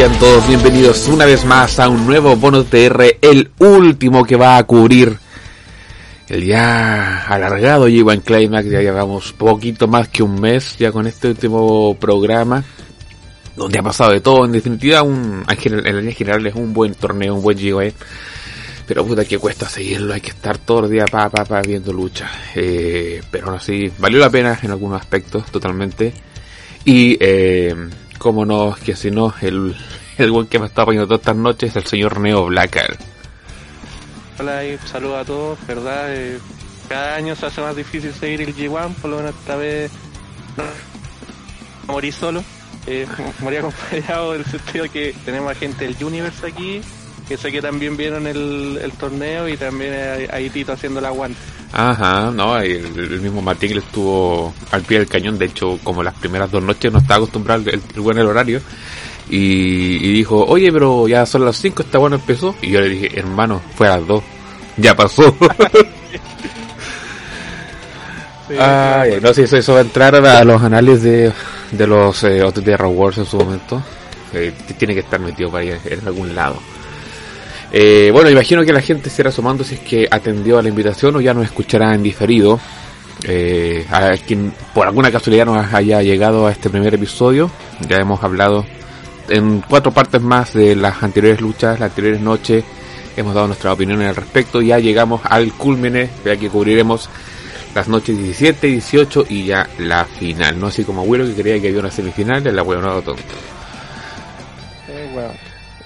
Sean todos bienvenidos una vez más a un nuevo bonus TR, el último que va a cubrir el ya alargado G1 Climax. Ya llevamos poquito más que un mes ya con este último programa, donde ha pasado de todo. En definitiva, un, en línea general es un buen torneo, un buen G1. Pero puta que cuesta seguirlo, hay que estar todo el día pa, pa, pa viendo lucha. Eh, pero aún así, valió la pena en algunos aspectos, totalmente. Y eh, como no, que si no, el, el buen que me está poniendo todas estas noches es el señor Neo Blacker. Hola y saludos a todos, verdad, eh, cada año se hace más difícil seguir el G1, por lo menos esta vez morí solo, eh, morí acompañado del sentido que tenemos gente del Universe aquí, que sé que también vieron el, el torneo y también hay Tito haciendo el aguante. Ajá, no, el, el mismo Martín estuvo al pie del cañón, de hecho como las primeras dos noches no estaba acostumbrado el, el buen el horario y, y, dijo, oye pero ya son las 5, está bueno empezó y yo le dije, hermano, fue a las 2, ya pasó. sí, Ay, no sé si eso, va a entrar a los análisis de, de los eh, OTT Wars en su momento, eh, tiene que estar metido para ahí en algún lado. Eh, bueno, imagino que la gente se irá sumando si es que atendió a la invitación o ya nos escuchará en diferido. Eh, a quien por alguna casualidad nos haya llegado a este primer episodio, ya hemos hablado en cuatro partes más de las anteriores luchas, las anteriores noches, hemos dado nuestra opinión al respecto, ya llegamos al culmine, ya que cubriremos las noches 17, 18 y ya la final, no así como abuelo que creía que había una semifinal, el abuelo no tonto.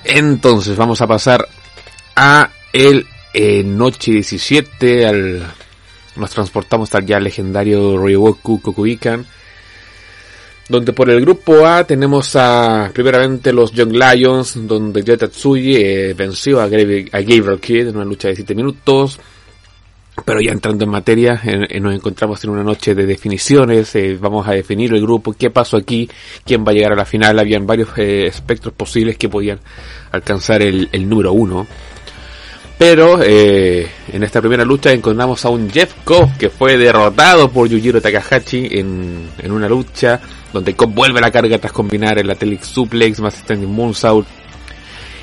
Entonces vamos a pasar a el noche 17 al nos transportamos al ya legendario Ryogoku Kokuikan donde por el grupo A tenemos a primeramente los Young Lions donde Yo eh, venció a, Gabriel, a Gabriel Kid en una lucha de 7 minutos pero ya entrando en materia, nos encontramos en una noche de definiciones, eh, vamos a definir el grupo, qué pasó aquí, quién va a llegar a la final, habían varios eh, espectros posibles que podían alcanzar el, el número uno. Pero eh, en esta primera lucha encontramos a un Jeff Cobb que fue derrotado por Yujiro Takahashi en, en una lucha donde Cobb vuelve a la carga tras combinar el Atelic Suplex más Standing Moonsault.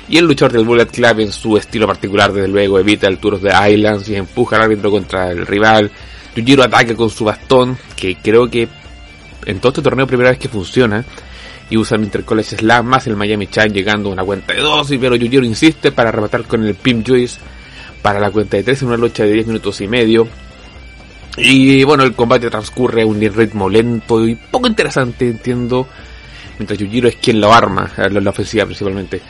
Y el luchador del Bullet Club en su estilo particular desde luego evita el Tour the Islands y empuja al árbitro contra el rival. Yujiro ataca con su bastón que creo que en todo este torneo primera vez que funciona y usa el Intercollege Slam más el Miami Chan llegando a una cuenta de 2 y pero Yujiro insiste para rematar con el Pim Juice para la cuenta de 3 en una lucha de 10 minutos y medio. Y bueno, el combate transcurre a un ritmo lento y poco interesante, entiendo. Mientras Yujiro es quien lo arma, la, la ofensiva principalmente.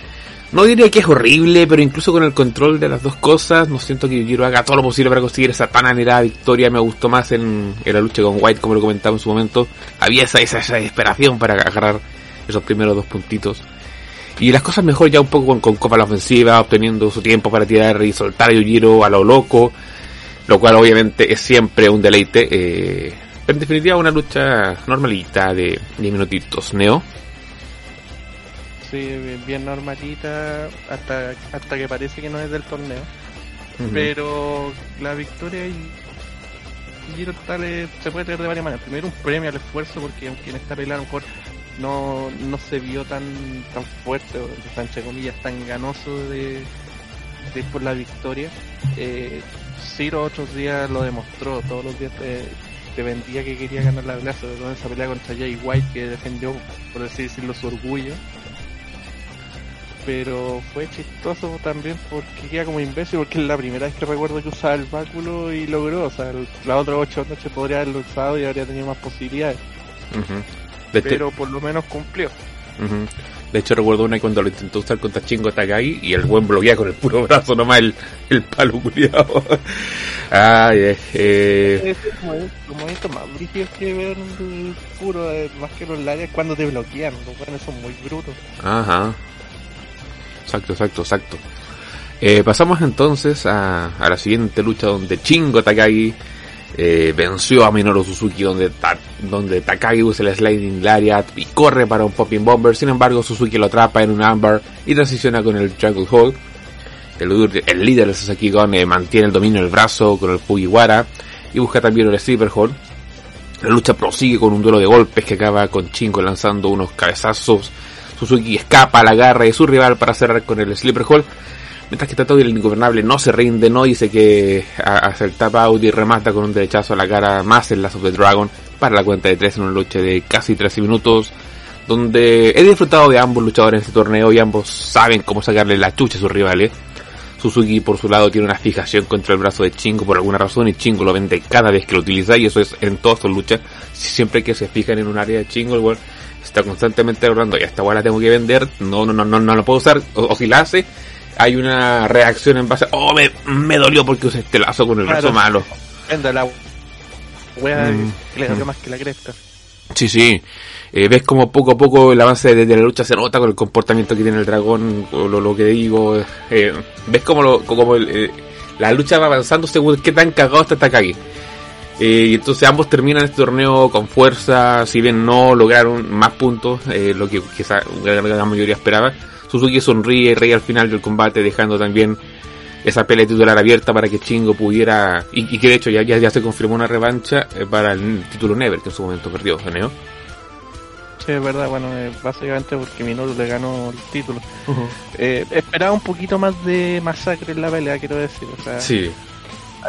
No diría que es horrible, pero incluso con el control de las dos cosas, no siento que Yujiro haga todo lo posible para conseguir esa tan anhelada victoria. Me gustó más en, en la lucha con White, como lo comentaba en su momento. Había esa, esa, esa desesperación para agarrar esos primeros dos puntitos. Y las cosas mejor ya un poco con, con Copa la ofensiva, obteniendo su tiempo para tirar y soltar a Yujiro a lo loco, lo cual obviamente es siempre un deleite. Eh, pero en definitiva una lucha normalita de 10 minutitos. Neo. Sí, bien normalita hasta, hasta que parece que no es del torneo. Uh -huh. Pero la victoria y Giro tal se puede tener de varias maneras. Primero un premio al esfuerzo porque aunque en esta pelea a lo mejor no, no se vio tan tan fuerte, o tan ganoso de, de por la victoria. Eh, Ciro otros días lo demostró, todos los días te, vendía que quería ganar la pelea, sobre todo en esa pelea contra Jay White que defendió, por así decirlo, su orgullo. Pero fue chistoso también porque queda como imbécil, porque es la primera vez que recuerdo que usaba el báculo y logró, o sea, las otras ocho noches podría haberlo usado y habría tenido más posibilidades. Pero por lo menos cumplió. Uh -huh. De hecho recuerdo una cuando lo intentó usar contra Chingo Takagi y el buen bloquea con el puro brazo nomás el, el palo culiado. Ay, eh, eh. como, como esto más brígido que ver el puro, eh, más que los lares cuando te bloquean, los buenos son muy brutos. Ajá. Exacto, exacto, exacto. Eh, pasamos entonces a, a, la siguiente lucha donde Chingo Takagi eh, venció a Minoru Suzuki donde, donde Takagi usa el Sliding Lariat y corre para un Popping Bomber. Sin embargo, Suzuki lo atrapa en un Amber y transiciona con el Jungle Hold. El, el, líder de Sasaki Gon eh, mantiene el dominio del brazo con el Fujiwara y busca también el Stripper Hold. La lucha prosigue con un duelo de golpes que acaba con Chingo lanzando unos cabezazos Suzuki escapa, la garra de su rival para cerrar con el Slipper Hall. Mientras que Tato y el ingobernable no se rinde, no dice que hace el y remata con un derechazo a la cara más el Lazo de Dragon para la cuenta de 3 en una lucha de casi 13 minutos. Donde he disfrutado de ambos luchadores en este torneo y ambos saben cómo sacarle la chucha a sus rivales. Suzuki por su lado tiene una fijación contra el brazo de Chingo por alguna razón y Chingo lo vende cada vez que lo utiliza y eso es en todas sus luchas. Siempre que se fijan en un área de Chingo, igual está constantemente hablando, ya esta weá la tengo que vender, no, no, no, no, no lo puedo usar, o, si la hace, hay una reacción en base, oh, me, me dolió porque usé este lazo con el brazo malo. Vende la weá mm, le dolió mm. más que la cresta. Sí, sí. Eh, ves como poco a poco el avance de, la lucha se nota con el comportamiento que tiene el dragón, lo, lo que digo. Eh, ves como, lo, como eh, la lucha va avanzando según qué tan cagado está Takagi. Y entonces ambos terminan este torneo con fuerza, si bien no lograron más puntos, lo que quizá la mayoría esperaba. Suzuki sonríe y reí al final del combate, dejando también esa pelea titular abierta para que Chingo pudiera, y, que de hecho ya, ya, se confirmó una revancha para el título Never, que en su momento perdió, ¿no? Sí, es verdad, bueno, eh, básicamente porque Minoru le ganó el título. eh, esperaba un poquito más de masacre en la pelea, quiero decir. O sea, sí.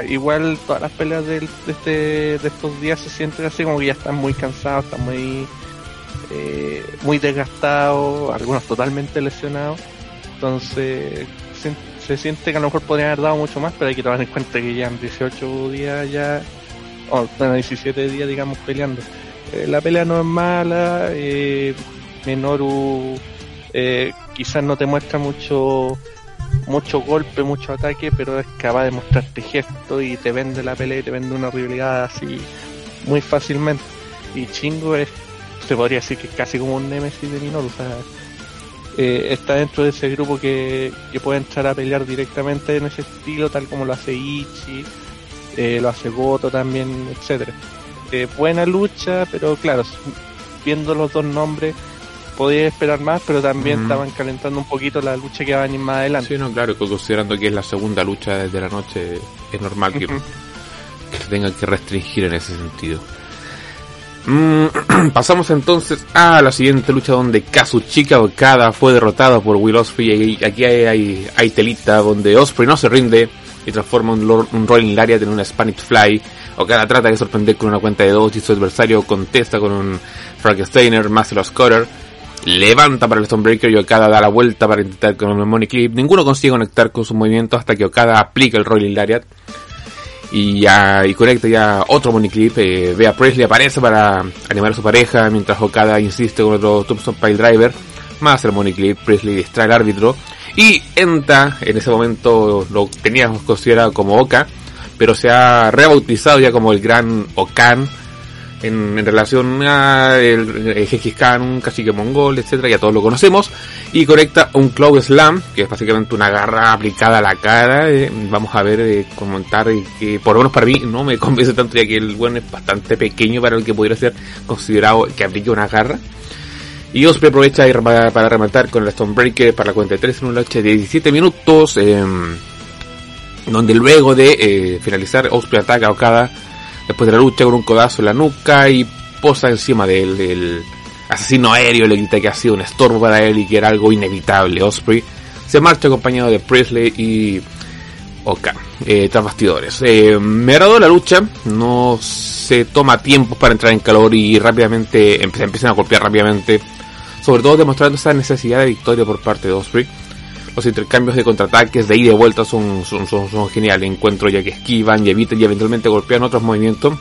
Igual todas las peleas de, este, de estos días se sienten así como que ya están muy cansados, están muy, eh, muy desgastados, algunos totalmente lesionados. Entonces se, siente que a lo mejor podrían haber dado mucho más, pero hay que tomar en cuenta que ya en 18 días ya, o bueno, 17 días digamos peleando eh, la pelea no es mala, eh, eh, quizás no te muestra mucho mucho golpe, mucho ataque, pero es capaz de mostrarte gesto y te vende la pelea y te vende una rivalidad así muy fácilmente. Y Chingo es, se podría decir que es casi como un Nemesis de Minoru, o sea, eh, está dentro de ese grupo que, que, puede entrar a pelear directamente en ese estilo, tal como lo hace Ichi, lo hace Goto también, etcétera buena lucha, pero claro, viendo los dos nombres, podía esperar más, pero también estaban calentando un poquito la lucha que va a venir más adelante. Sí, no, claro, considerando que es la segunda lucha desde la noche, es normal que, se tengan que restringir en ese sentido. Mm, pasamos entonces a la siguiente lucha donde Kazuchika Okada fue derrotado por Will Osprey y aquí hay, hay, telita donde Osprey no se rinde y transforma un, un Rolling Lariat en una Spanish Fly Okada trata de sorprender con una cuenta de dos y su adversario contesta con un Frankensteiner más los Cutter. Levanta para el Stonebreaker y Okada da la vuelta para intentar con un Money Clip. Ninguno consigue conectar con su movimiento hasta que Okada aplica el Rolling Lariat. Y, ya, y conecta ya otro Money Clip. Eh, ve a Presley aparece para animar a su pareja mientras Okada insiste con otro Tombstone Pile Driver. Más el Money Clip. Presley distrae al árbitro. Y entra, en ese momento lo teníamos considerado como Oka pero se ha rebautizado ya como el Gran Okan en, relación a el, el Khan, un cacique mongol, etcétera, ya todos lo conocemos, y conecta un Claw Slam, que es básicamente una garra aplicada a la cara, eh, vamos a ver, eh, comentar que por lo menos para mí no me convence tanto ya que el bueno es bastante pequeño para el que pudiera ser considerado que aplique una garra. Y Osprey aprovecha para, rematar con el Stonebreaker para la cuenta de 3 en una noche de 17 minutos. Eh, donde luego de eh, finalizar Osprey ataca a Okada después de la lucha con un codazo en la nuca y posa encima del, asesino aéreo, le grita que ha sido un estorbo para él y que era algo inevitable. Osprey se marcha acompañado de Presley y Oka, eh, tras bastidores. Eh, me agradó la lucha, no se toma tiempo para entrar en calor y rápidamente empiezan a golpear rápidamente, sobre todo demostrando esa necesidad de victoria por parte de Osprey los intercambios de contraataques de ida y vuelta son, son, son, geniales. Encuentro ya que esquivan y evitan y eventualmente golpean otros movimientos.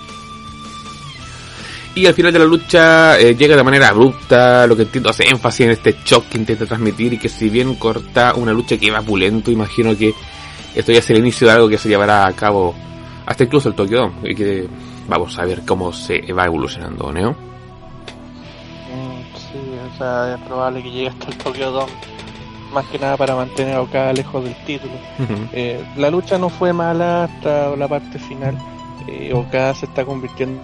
Y al final de la lucha eh, llega de manera abrupta, lo que entiendo hace énfasis en este shock que intenta transmitir y que si bien corta una lucha que va pulento, imagino que esto ya es el inicio de algo que se llevará a cabo hasta incluso el Tokyo Dome y que vamos a ver cómo se va evolucionando, ¿no? Mm, sí, o sea, es probable que llegue hasta el Tokyo Dome más que nada para mantener a Okada lejos del título. Eh, la lucha no fue mala hasta la parte final. Eh, Okada se está convirtiendo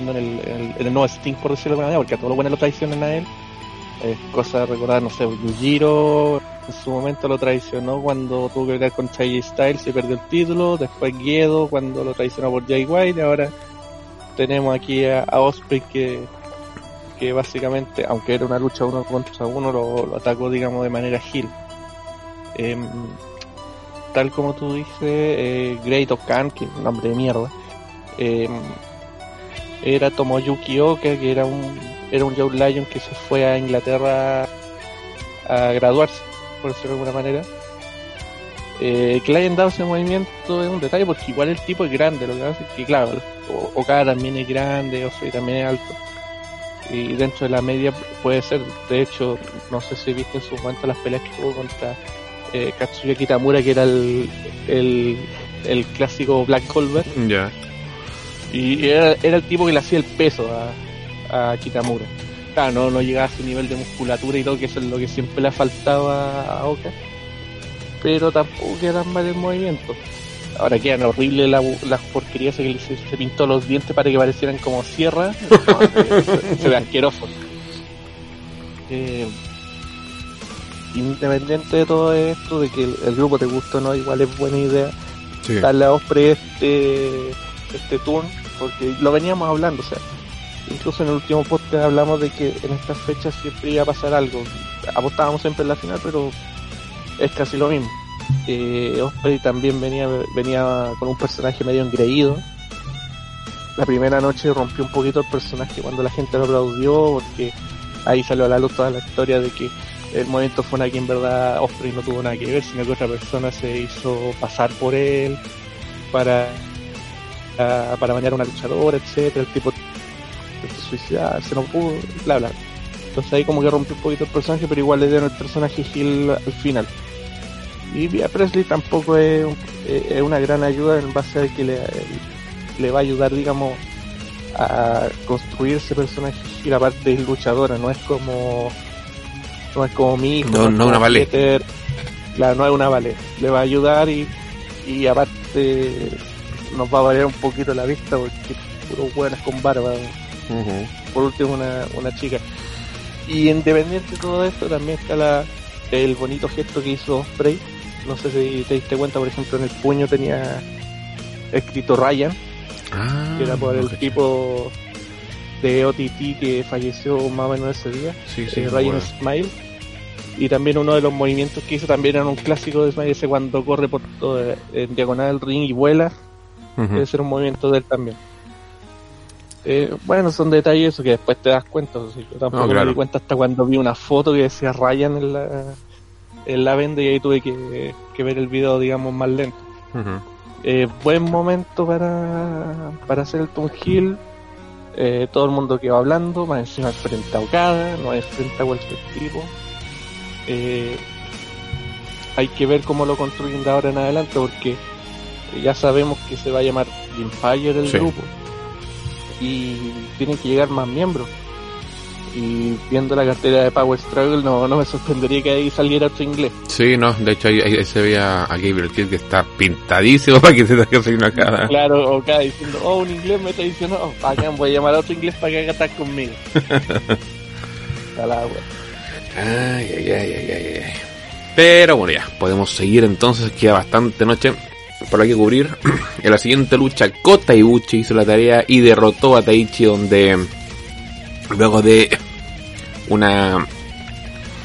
en el, el, nuevo Sting, por decirlo de alguna manera, porque a todos los buenos lo traicionan a él. Es cosa de recordar, no sé, Yujiro en su momento lo traicionó cuando tuvo que pelear con Chai Styles y perdió el título. Después Guedo cuando lo traicionó por Jay White. Ahora tenemos aquí a, Osprey que que básicamente, aunque era una lucha uno contra uno, lo, atacó, digamos, de manera gil. Em, tal como tú dices, eh, Great Okan, que es un nombre de mierda, em, era Tomoyuki Oka, que era un, era un Lion que se fue a Inglaterra a graduarse, por decirlo de alguna manera. Eh, que dado ese movimiento es un detalle porque igual el tipo es grande, lo que pasa es que claro, Okada también es grande, Osprey también es alto. Y dentro de la media puede ser, de hecho, no sé si viste en su momento las peleas que tuvo contra eh, Katsuya Kitamura, que era el, el, clásico Black Colbert. Ya. Y era, era, el tipo que le hacía el peso a, a Kitamura. Claro, no, no llegaba a ese nivel de musculatura y todo, que eso es lo que siempre le ha faltado a, Oka. Pero tampoco quedan mal el movimiento. Ahora quedan horribles las porquerías que se, pintó los dientes para que parecieran como sierra. se, ve asqueroso. Eh, independiente de todo esto, de que el, grupo te gusta o no, igual es buena idea darle a Osprey este, este turn, porque lo veníamos hablando, o sea, incluso en el último podcast hablamos de que en estas fechas siempre iba a pasar algo. Apostábamos siempre en la final, pero es casi lo mismo. Eh, Osprey también venía, venía con un personaje medio engreído. La primera noche rompió un poquito el personaje cuando la gente lo aplaudió, porque ahí salió a la luz toda la historia de que el momento fue una que en verdad Osprey no tuvo nada que ver, sino que otra persona se hizo pasar por él para, para bañar a una luchadora, etcétera, el tipo suicidarse, no pudo, bla bla. Entonces ahí como que rompió un poquito el personaje, pero igual le dieron el personaje Gil al final. Y Via Presley tampoco es, es, una gran ayuda en base a que le, le va a ayudar, digamos, a construir ese personaje Gil aparte es luchadora, no es como no es como mi hijo. No, no una vale. Claro, no es una vale. Le va a ayudar y, y aparte nos va a variar un poquito la vista porque puro buenas con barba. Por último, una, una chica. Y independiente de todo esto, también está la, el bonito gesto que hizo Spray. No sé si te diste cuenta, por ejemplo, en el puño tenía escrito Ryan, ah, que era por el tipo de OTT que falleció más o menos ese día, sí, sí, eh, Ryan Smile. Y también uno de los movimientos que hizo también era un clásico de Smile, ese cuando corre por todo, en diagonal del ring y vuela. Debe ser un movimiento de él también. Eh, bueno, son detalles que después te das cuenta. yo tampoco me di cuenta hasta cuando vi una foto que decía Ryan en la, en la venda y ahí tuve que, ver el video, digamos, más lento. eh, buen momento para, para hacer el Tom Hill. Eh, todo el mundo que va hablando, más encima frente a Okada, no es frente a cualquier tipo. Eh, hay que ver cómo lo construyen de ahora en adelante porque ya sabemos que se va a llamar Empire el grupo y tienen que llegar más miembros. Y viendo la cartera de Power Struggle, no, no me sorprendería que ahí saliera otro inglés. Sí, no, de hecho ahí, se ve a, Gabriel Kidd que está pintadísimo para que se traiga una cara. Claro, o cada diciendo, oh, un inglés me traicionó, oh, acá voy a llamar a otro inglés para que haga attack conmigo. agua. Ay, ay, ay, ay, ay. Pero bueno, ya, podemos seguir entonces, queda bastante noche por que cubrir. en la siguiente lucha, Kota Ibuchi hizo la tarea y derrotó a Taichi donde luego de una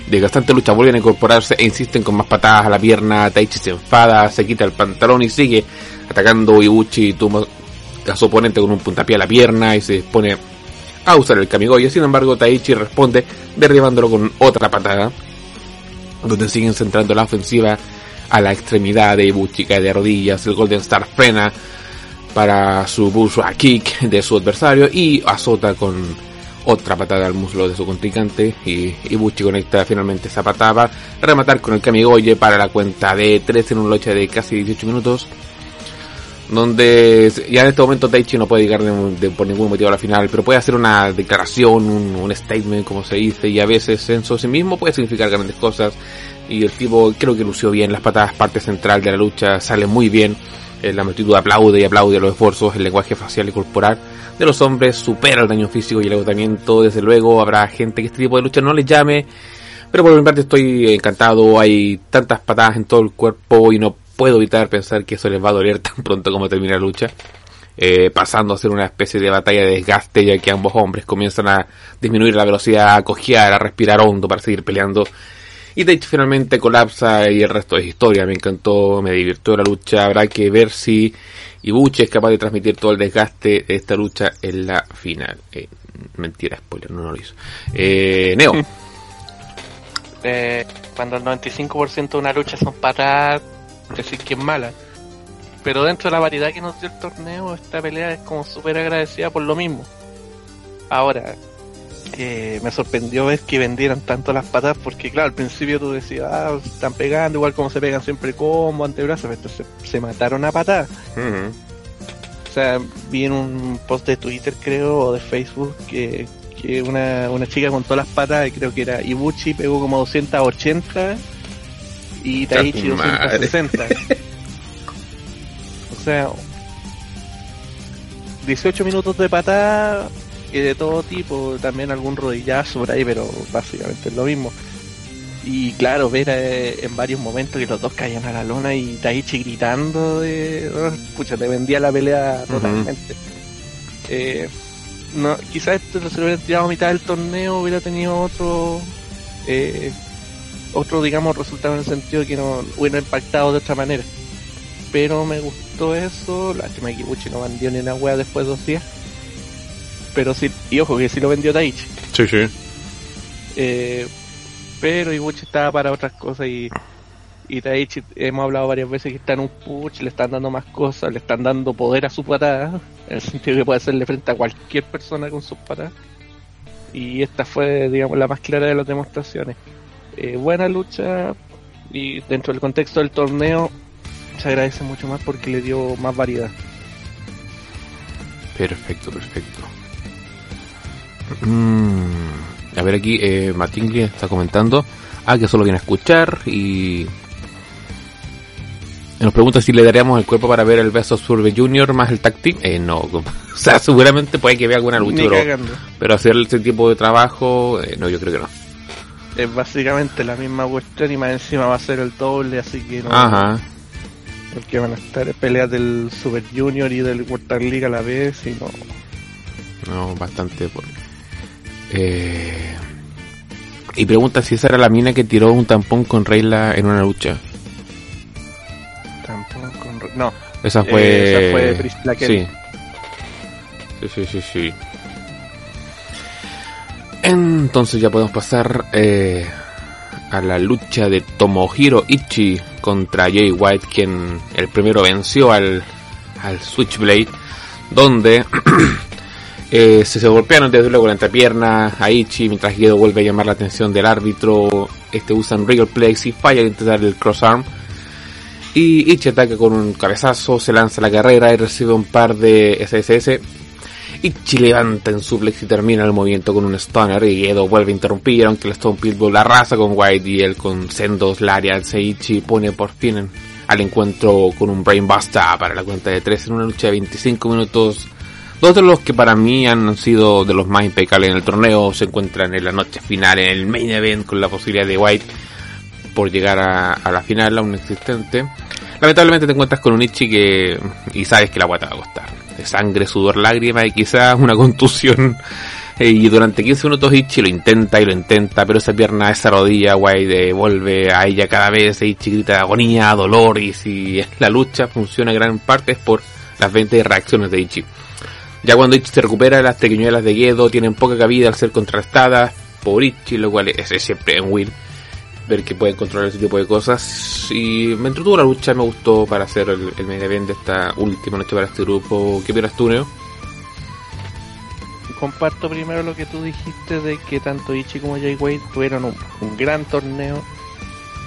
de bastante lucha vuelven a incorporarse e insisten con más patadas a la pierna. Taichi se enfada, se quita el pantalón y sigue atacando Ibuchi toma a su oponente con un puntapié a la pierna y se pone a usar el Kamigoye. Sin embargo, Taichi responde derribándolo con otra patada, donde siguen centrando la ofensiva a la extremidad de Ibuchi cae de rodillas, el Golden Star frena para su a kick de su adversario y azota con otra patada al muslo de su contrincante y Ibuchi conecta finalmente esa patada rematar con el Kamigoye para la cuenta de 3 en un lucha de casi 18 minutos donde ya en este momento Taichi no puede llegar de, por ningún motivo a la final, pero puede hacer una declaración, un, statement, como se dice, y a veces en sí mismo puede significar grandes cosas. Y el tipo creo que lució bien las patadas, parte central de la lucha, sale muy bien. Eh, la multitud aplaude y aplaude los esfuerzos, el lenguaje facial y corporal de los hombres supera el daño físico y el agotamiento. Desde luego habrá gente que este tipo de lucha no les llame, pero por mi parte estoy encantado. Hay tantas patadas en todo el cuerpo y no puedo evitar pensar que eso les va a doler tan pronto como termine la lucha. eh, pasando a ser una especie de batalla de desgaste ya que ambos hombres comienzan a disminuir la velocidad, a cojear, a respirar hondo para seguir peleando. Y Taichi finalmente colapsa y el resto es historia. Me encantó, me divirtió la lucha. Habrá que ver si Ibuchi es capaz de transmitir todo el desgaste de esta lucha en la final. Eh, mentira, spoiler, no, lo hizo. Eh, Neo. Eh, cuando el 95% de una lucha son patadas, decir que es mala. Pero dentro de la variedad que nos dio el torneo, esta pelea es como súper agradecida por lo mismo. Ahora, eh, me sorprendió ver que vendieran tanto las patas porque claro, al principio tú decías, ah, están pegando igual como se pegan siempre combo, antebrazos, pero entonces se mataron a patadas. O sea, vi en un post de Twitter creo o de Facebook que, que una, una chica con todas las patas, creo que era Ibuchi, pegó como 280 y Taichi 260. o sea, 18 minutos de patada de todo tipo, también algún rodillazo por ahí, pero básicamente es lo mismo. Y claro, ver eh, en varios momentos que los dos caían a la lona y Taichi gritando de... Oh, pucha, te vendía la pelea totalmente. Eh, no, quizás esto se lo hubiera tirado a mitad del torneo, hubiera tenido otro... Eh, otro, digamos, resultado en el sentido de que no hubiera impactado de otra manera. Pero me gustó eso, la que no vendió ni una wea después de dos días pero sí, y ojo que sí lo vendió Taichi. Sí, sí. Eh, pero Ibuchi estaba para otras cosas y, y Taichi, hemos hablado varias veces que está en un push, le están dando más cosas, le están dando poder a su patada, en el sentido que puede hacerle frente a cualquier persona con sus patadas. Y esta fue, digamos, la más clara de las demostraciones. Eh, buena lucha y dentro del contexto del torneo se agradece mucho más porque le dio más variedad. Perfecto, perfecto. Mm, a ver aquí, eh, Martín está comentando. Ah, que solo viene a escuchar y... Nos pregunta si le daríamos el cuerpo para ver el beso Survey Junior más el tag Eh, no, o sea, seguramente puede que vea alguna lucha, pero, hacer ese tipo de trabajo, eh, no, yo creo que no. Es básicamente la misma cuestión y más encima va a ser el doble, así que no. Ajá. Porque van a estar peleas del Super Junior y del World League a la vez y no. No, bastante por eh, y pregunta si esa era la mina que tiró un tampón con Reyla en una lucha. Tampón con No. Esa fue. Eh, esa fue sí. sí. Sí, sí, sí, Entonces ya podemos pasar eh, a la lucha de Tomohiro Ichi contra Jay White, quien el primero venció al, al Switchblade, donde Eh, se, golpearon desde luego la entrepierna a Ichi mientras Gedo vuelve a llamar la atención del árbitro. Este usan Regal Plex y falla al intentar el crossarm. Y Ichi ataca con un cabezazo, se lanza la carrera y recibe un par de SSS. Ichi levanta en suplex y termina el movimiento con un stunner y Gedo vuelve a interrumpir aunque el Stone Pitbull la raza con White y él con sendos lariats Ichi pone por fin al encuentro con un Brainbuster para la cuenta de 3 en una lucha de 25 minutos Dos de los que para mí han sido de los más impecables en el torneo se encuentran en la noche final, en el main event, con la posibilidad de White por llegar a, la final, aún existente. Lamentablemente te encuentras con un Ichi que, y sabes que la guata va a costar. De sangre, sudor, lágrima y quizás una contusión. Y durante 15 minutos Ichi lo intenta y lo intenta, pero esa pierna, esa rodilla, White vuelve a ella cada vez. Ichi grita agonía, dolor y si la lucha funciona en gran parte es por las 20 reacciones de Ichi. Ya cuando Ichi se recupera, las pequeñuelas de Gedo tienen poca cabida al ser contrastadas por Ichi, lo cual es, siempre un win. Ver que pueden controlar ese tipo de cosas. Y me entretuvo la lucha, me gustó para hacer el, el event de esta última noche para este grupo. ¿Qué opinas tú, Neo? Comparto primero lo que tú dijiste de que tanto Ichi como Jay Wade tuvieron un, gran torneo.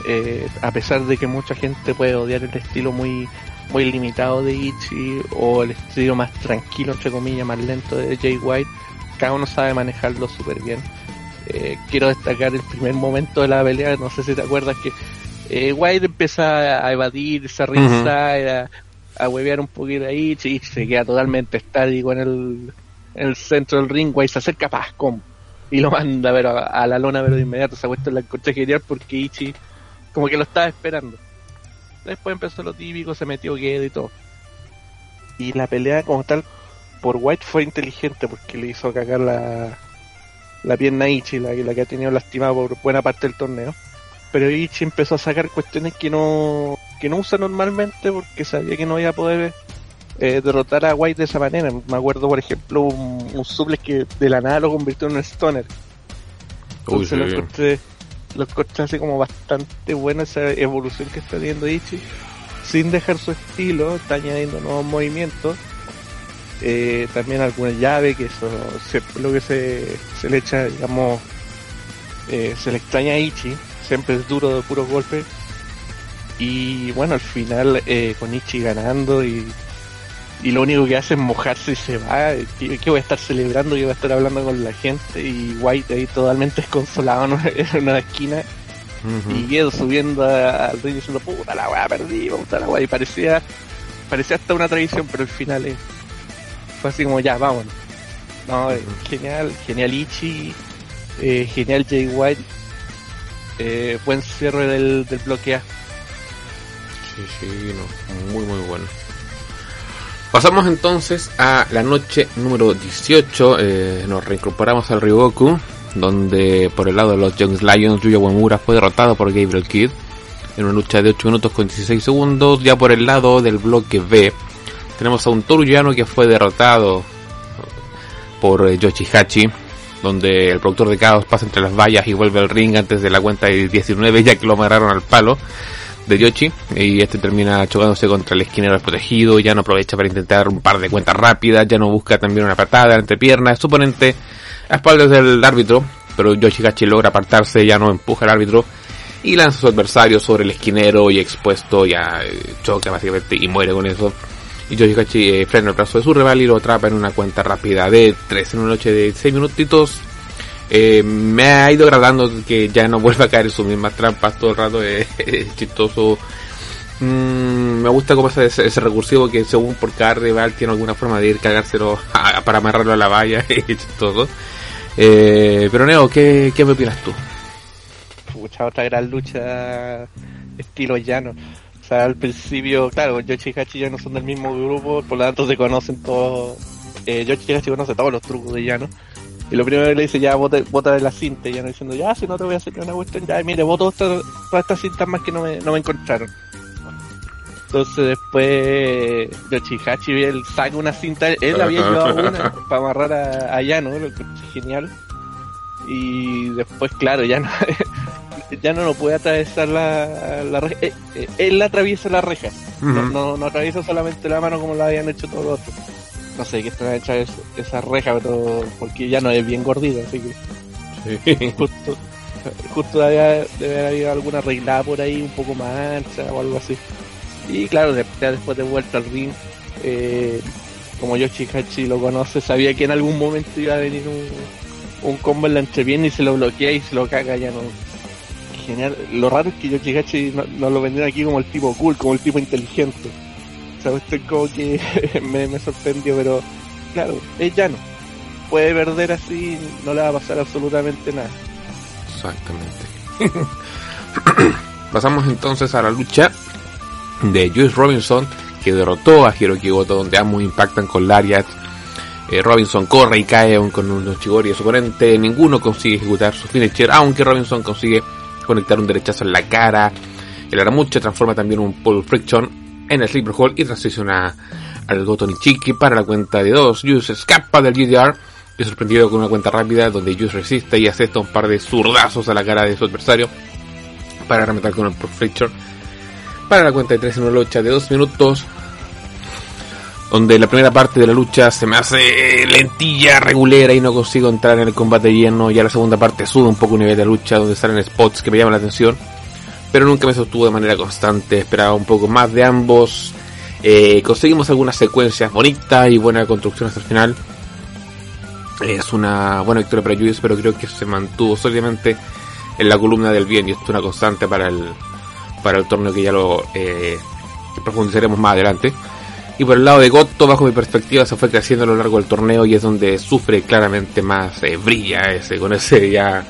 Eh, a pesar de que mucha gente puede odiar el estilo muy muy limitado de Ichi o el estilo más tranquilo, entre comillas, más lento de Jay White, cada uno sabe manejarlo súper bien. Eh, quiero destacar el primer momento de la pelea, no sé si te acuerdas que eh, White empieza a evadir, a rizar, a, huevear un poquito a Ichi, y se queda totalmente estático en el, en el centro del ring, White se acerca, con y lo manda pero a, la lona pero de inmediato, se ha puesto en la coche genial porque Ichi como que lo estaba esperando Después empezó lo típico, se metió Gedo y todo. Y la pelea como tal por White fue inteligente porque le hizo cagar la, la pierna a Ichi, la, la que ha tenido lastimada por buena parte del torneo. Pero Ichi empezó a sacar cuestiones que no, que no usa normalmente porque sabía que no iba a poder eh, derrotar a White de esa manera. Me acuerdo, por ejemplo, un, un que de la nada lo convirtió en un stoner. Entonces lo encontré, lo encontré así como bastante buena esa evolución que está teniendo Ichi sin dejar su estilo, está añadiendo nuevos movimientos. Eh, también alguna llave, que eso siempre lo que se, le echa, digamos, eh, se le extraña a Ichi, siempre es duro de puros golpes. Y bueno, al final eh, con Ichi ganando y, y lo único que hace es mojarse y se va, que, voy a estar celebrando, y voy a estar hablando con la gente y White ahí totalmente desconsolado en una esquina y subiendo al ring diciendo, puta la weá, perdí, puta la weá. Y parecía, parecía hasta una tradición, pero al final eh, fue así como, ya, vámonos. No, eh, genial, genial Ichi, eh, genial Jay White, eh, buen cierre del, del bloque A. Sí, sí, no, muy, muy bueno. Pasamos entonces a la noche número 18, nos reincorporamos al Ryogoku donde por el lado de los Young Lions, Yuya Uemura fue derrotado por Gabriel Kidd en una lucha de 8 minutos con 16 segundos. Ya por el lado del bloque B, tenemos a un Toruyano que fue derrotado por eh, Yoshihachi, donde el productor de caos pasa entre las vallas y vuelve al ring antes de la cuenta de 19, ya que lo amarraron al palo de Yoshi y este termina chocándose contra el esquinero desprotegido, ya no aprovecha para intentar un par de cuentas rápidas, ya no busca también una patada entre piernas, su oponente a espaldas del árbitro, pero Yoshihachi logra apartarse, ya no empuja al árbitro y lanza a su adversario sobre el esquinero y expuesto, ya eh, choca básicamente y muere con eso. Y Yoshihachi eh, frena el brazo de su rival y lo atrapa en una cuenta rápida de 3 en una noche de 6 minutitos. Eh, me ha ido agradando que ya no vuelva a caer en sus mismas trampas todo el rato, es chistoso. Mm, me gusta como ese, ese, recursivo que según por cada rival tiene alguna forma de ir cagárselo para amarrarlo a la valla, es chistoso. Eh, pero Neo, ¿qué, ¿qué me opinas tú? Pucha, otra gran lucha estilo llano. O sea, al principio, claro, Yoshi y Hachi ya no son del mismo grupo, por lo tanto se conocen todos. Eh, Yoshi y Hachi conoce todos los trucos de llano. Y lo primero que le dice, ya bota, bota de la cinta, y ya no diciendo, ya si no te voy a hacer una cuestión, ya mire, voto todas estas cintas más que no me, no me encontraron. Entonces después Yoshihachi él saca una cinta, él había llevado una para amarrar a, a Yano, lo que es genial. Y después, claro, ya no, ya no lo puede atravesar la, la reja. Eh, eh, él atraviesa la reja, no, no, atraviesa solamente la mano como lo habían hecho todos los otros. No sé qué están hechas esa reja, pero porque ya no es bien gordita, así que. Justo, justo debe, debe haber alguna arreglada por ahí, un poco más ancha o algo así. Y claro, después de vuelta al ring, eh, como Yoshihachi lo conoce, sabía que en algún momento iba a venir un, un combo en la entrepierna y se lo bloquea y se lo caga ya no. Genial. Lo raro es que Yoshihachi no, no lo vendieron aquí como el tipo cool, como el tipo inteligente. Sea, como que me, me sorprendió, pero claro, es llano. Puede perder así, no le va a pasar absolutamente nada. Exactamente. Pasamos entonces a la lucha de Juice Robinson que derrotó a Hiroki Goto donde ambos impactan con Lariat. Eh, Robinson corre y cae con unos chigori su oponente. Ninguno consigue ejecutar su finisher, aunque Robinson consigue conectar un derechazo en la cara. El Aramucha transforma también un Pole Friction en el Sleeper Hall y transiciona al Goto Nichiki para la cuenta de dos. Juice escapa del GDR y sorprendido con una cuenta rápida donde Juice resiste y acepta un par de zurdazos a la cara de su adversario para rematar con el Friction para la cuenta de 3 en una lucha de 2 minutos. Donde la primera parte de la lucha se me hace lentilla, regulera y no consigo entrar en el combate lleno. Ya la segunda parte sube un poco el nivel de lucha donde salen spots que me llaman la atención. Pero nunca me sostuvo de manera constante. Esperaba un poco más de ambos. Eh, conseguimos algunas secuencias bonitas y buena construcción hasta el final. Es una buena victoria para Juice, pero creo que se mantuvo sólidamente en la columna del bien y esto es una constante para el, para el torneo que ya lo eh, profundizaremos más adelante. Y por el lado de Goto, bajo mi perspectiva, se fue creciendo a lo largo del torneo y es donde sufre claramente más, eh, brilla ese, con ese ya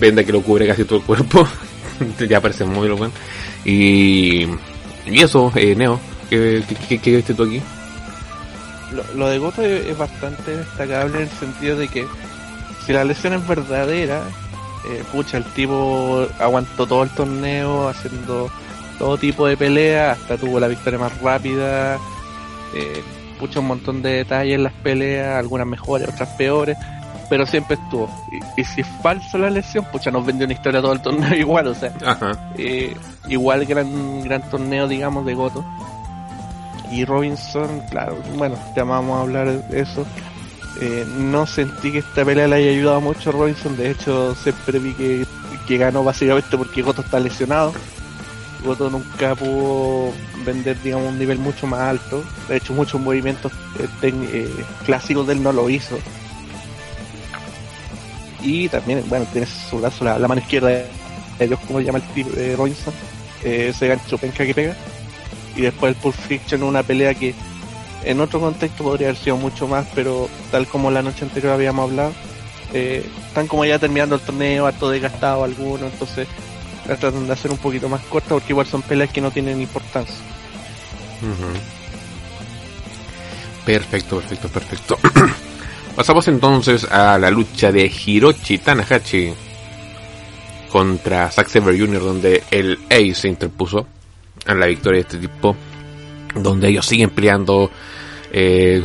venda que lo cubre casi todo el cuerpo. ya parece muy bueno. Y, y eso, eh, Neo, ¿qué, qué, qué, viste tú aquí? lo, de Goto es, bastante destacable en el sentido de que si la lesión es verdadera, eh, pucha, el tipo aguantó todo el torneo haciendo todo tipo de peleas, hasta tuvo la victoria más rápida, eh, pucha, un montón de detalles en las peleas, algunas mejores, otras peores, pero siempre estuvo. Y, si es falsa la lesión, pucha, nos vendió una historia todo el torneo igual, o sea, eh, igual gran, gran torneo, digamos, de Goto y Robinson, claro, bueno, ya vamos a hablar de eso. Eh, no sentí que esta pelea le haya ayudado mucho a Robinson, de hecho siempre vi que, que ganó básicamente porque Goto está lesionado. Goto nunca pudo vender, digamos, un nivel mucho más alto. De hecho, muchos movimientos eh, eh, clásicos de él no lo hizo. Y también, bueno, tiene su brazo, la, mano izquierda de ellos, como llama el tipo de Robinson, ese gancho penca que pega y después el Pulp Fiction, una pelea que en otro contexto podría haber sido mucho más, pero tal como la noche anterior habíamos hablado, eh, están como ya terminando el torneo, harto desgastado alguno, entonces tratan de hacer un poquito más corta porque igual son peleas que no tienen importancia. Perfecto, perfecto, perfecto. Pasamos entonces a la lucha de Hiroshi Tanahashi contra Zack Saber Jr., donde el Ace se interpuso en la victoria de este tipo, donde ellos siguen peleando, eh,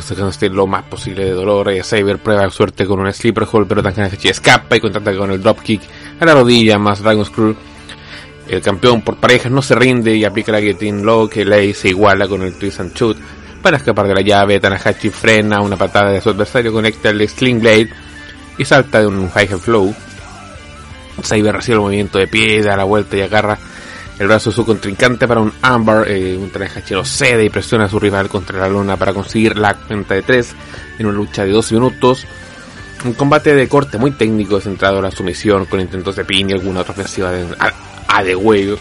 lo más posible de dolor. Eh, Saber prueba suerte con un sleeper hold, pero Tanahashi escapa y contrata con el dropkick a la rodilla más Dragon Screw. El campeón por parejas no se rinde y aplica la guillotine low que Lei se iguala con el twist and shoot. Para escapar de la llave, Tanahashi frena una patada de su adversario, conecta el Sling Blade y salta de un high flow. Saber recibe el movimiento de pie, da la vuelta y agarra el brazo de su contrincante para un Amber, eh, un lo cede y presiona a su rival contra la luna para conseguir la cuenta de 3 en una lucha de 12 minutos. Un combate de corte muy técnico centrado en la sumisión con intentos de pin y alguna otra ofensiva de, a, de huevo.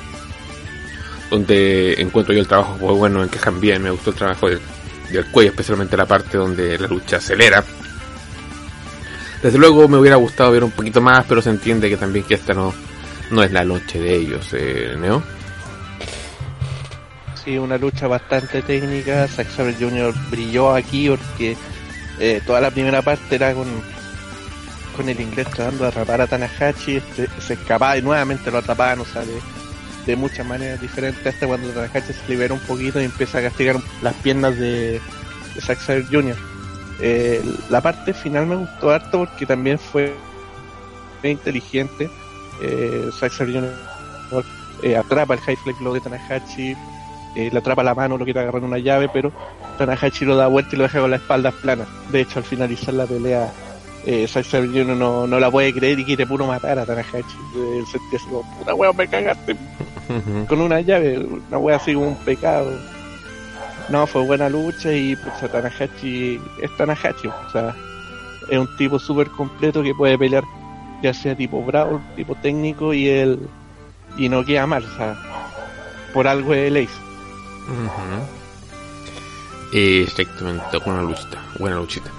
Donde encuentro yo el trabajo muy bueno, encajan bien, me gustó el trabajo del, del cuello, especialmente la parte donde la lucha acelera. Desde luego me hubiera gustado ver un poquito más, pero se entiende que también que esta no, no es la noche de ellos, eh, ¿no? Sí, una lucha bastante técnica. Zack Saber Jr. brilló aquí porque eh, toda la primera parte era con, con el inglés tratando de atrapar a Tanahashi. Este, se escapaba y nuevamente lo atrapaban, o sea, de, muchas maneras diferentes. Hasta cuando Tanahashi se libera un poquito y empieza a castigar las piernas de, de Zack Saber Jr. Eh, la parte final me gustó harto porque también fue inteligente eh, eh, atrapa el High Flex Low de Tanahashi, eh, le atrapa la mano, lo quiere agarrar una llave, pero Tanahashi lo da vuelta y lo deja con la espalda plana. De hecho, al finalizar la pelea, eh, no, no la puede creer y quiere puro matar a Tanahashi. Él sentía así como, puta weón, me cagaste con una llave, una wea así como un pecado. No, fue buena lucha y pues Tanahashi es Tanahashi, o sea, es un tipo súper completo que puede pelear ya sea tipo bravo, tipo técnico y él y no queda mal, o sea, por algo es el ace. Exactamente, buena luchita, buena luchita.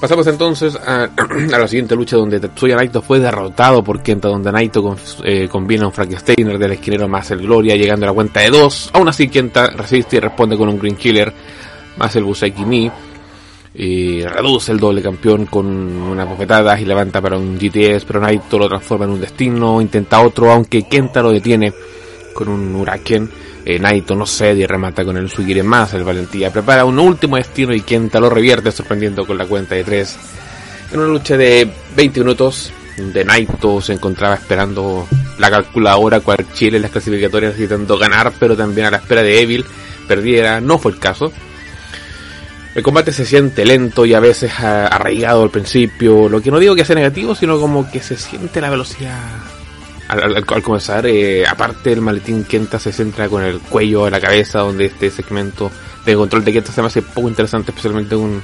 Pasamos entonces a, la siguiente lucha donde Tetsuya Naito fue derrotado por Kenta, donde Naito eh, combina un Frankensteiner del esquinero más el Gloria, llegando a la cuenta de dos. Aún así, Kenta resiste y responde con un Green Killer más el Busaiki Ni reduce el doble campeón con una bofetada y levanta para un GTS, pero Naito lo transforma en un destino, intenta otro, aunque Kenta lo detiene con un Huraken. Eh, Naito no cede y remata con el Sugire más, el Valentía prepara un último destino y Kenta lo revierte sorprendiendo con la cuenta de 3. En una lucha de 20 minutos, de Naito se encontraba esperando la calculadora cual Chile en las clasificatorias necesitando ganar, pero también a la espera de Evil perdiera, no fue el caso. El combate se siente lento y a veces arraigado al principio, lo que no digo que sea negativo, sino como que se siente la velocidad al, comenzar. Eh, aparte el maletín Kenta se centra con el cuello, la cabeza, donde este segmento de control de Kenta se me hace poco interesante, especialmente con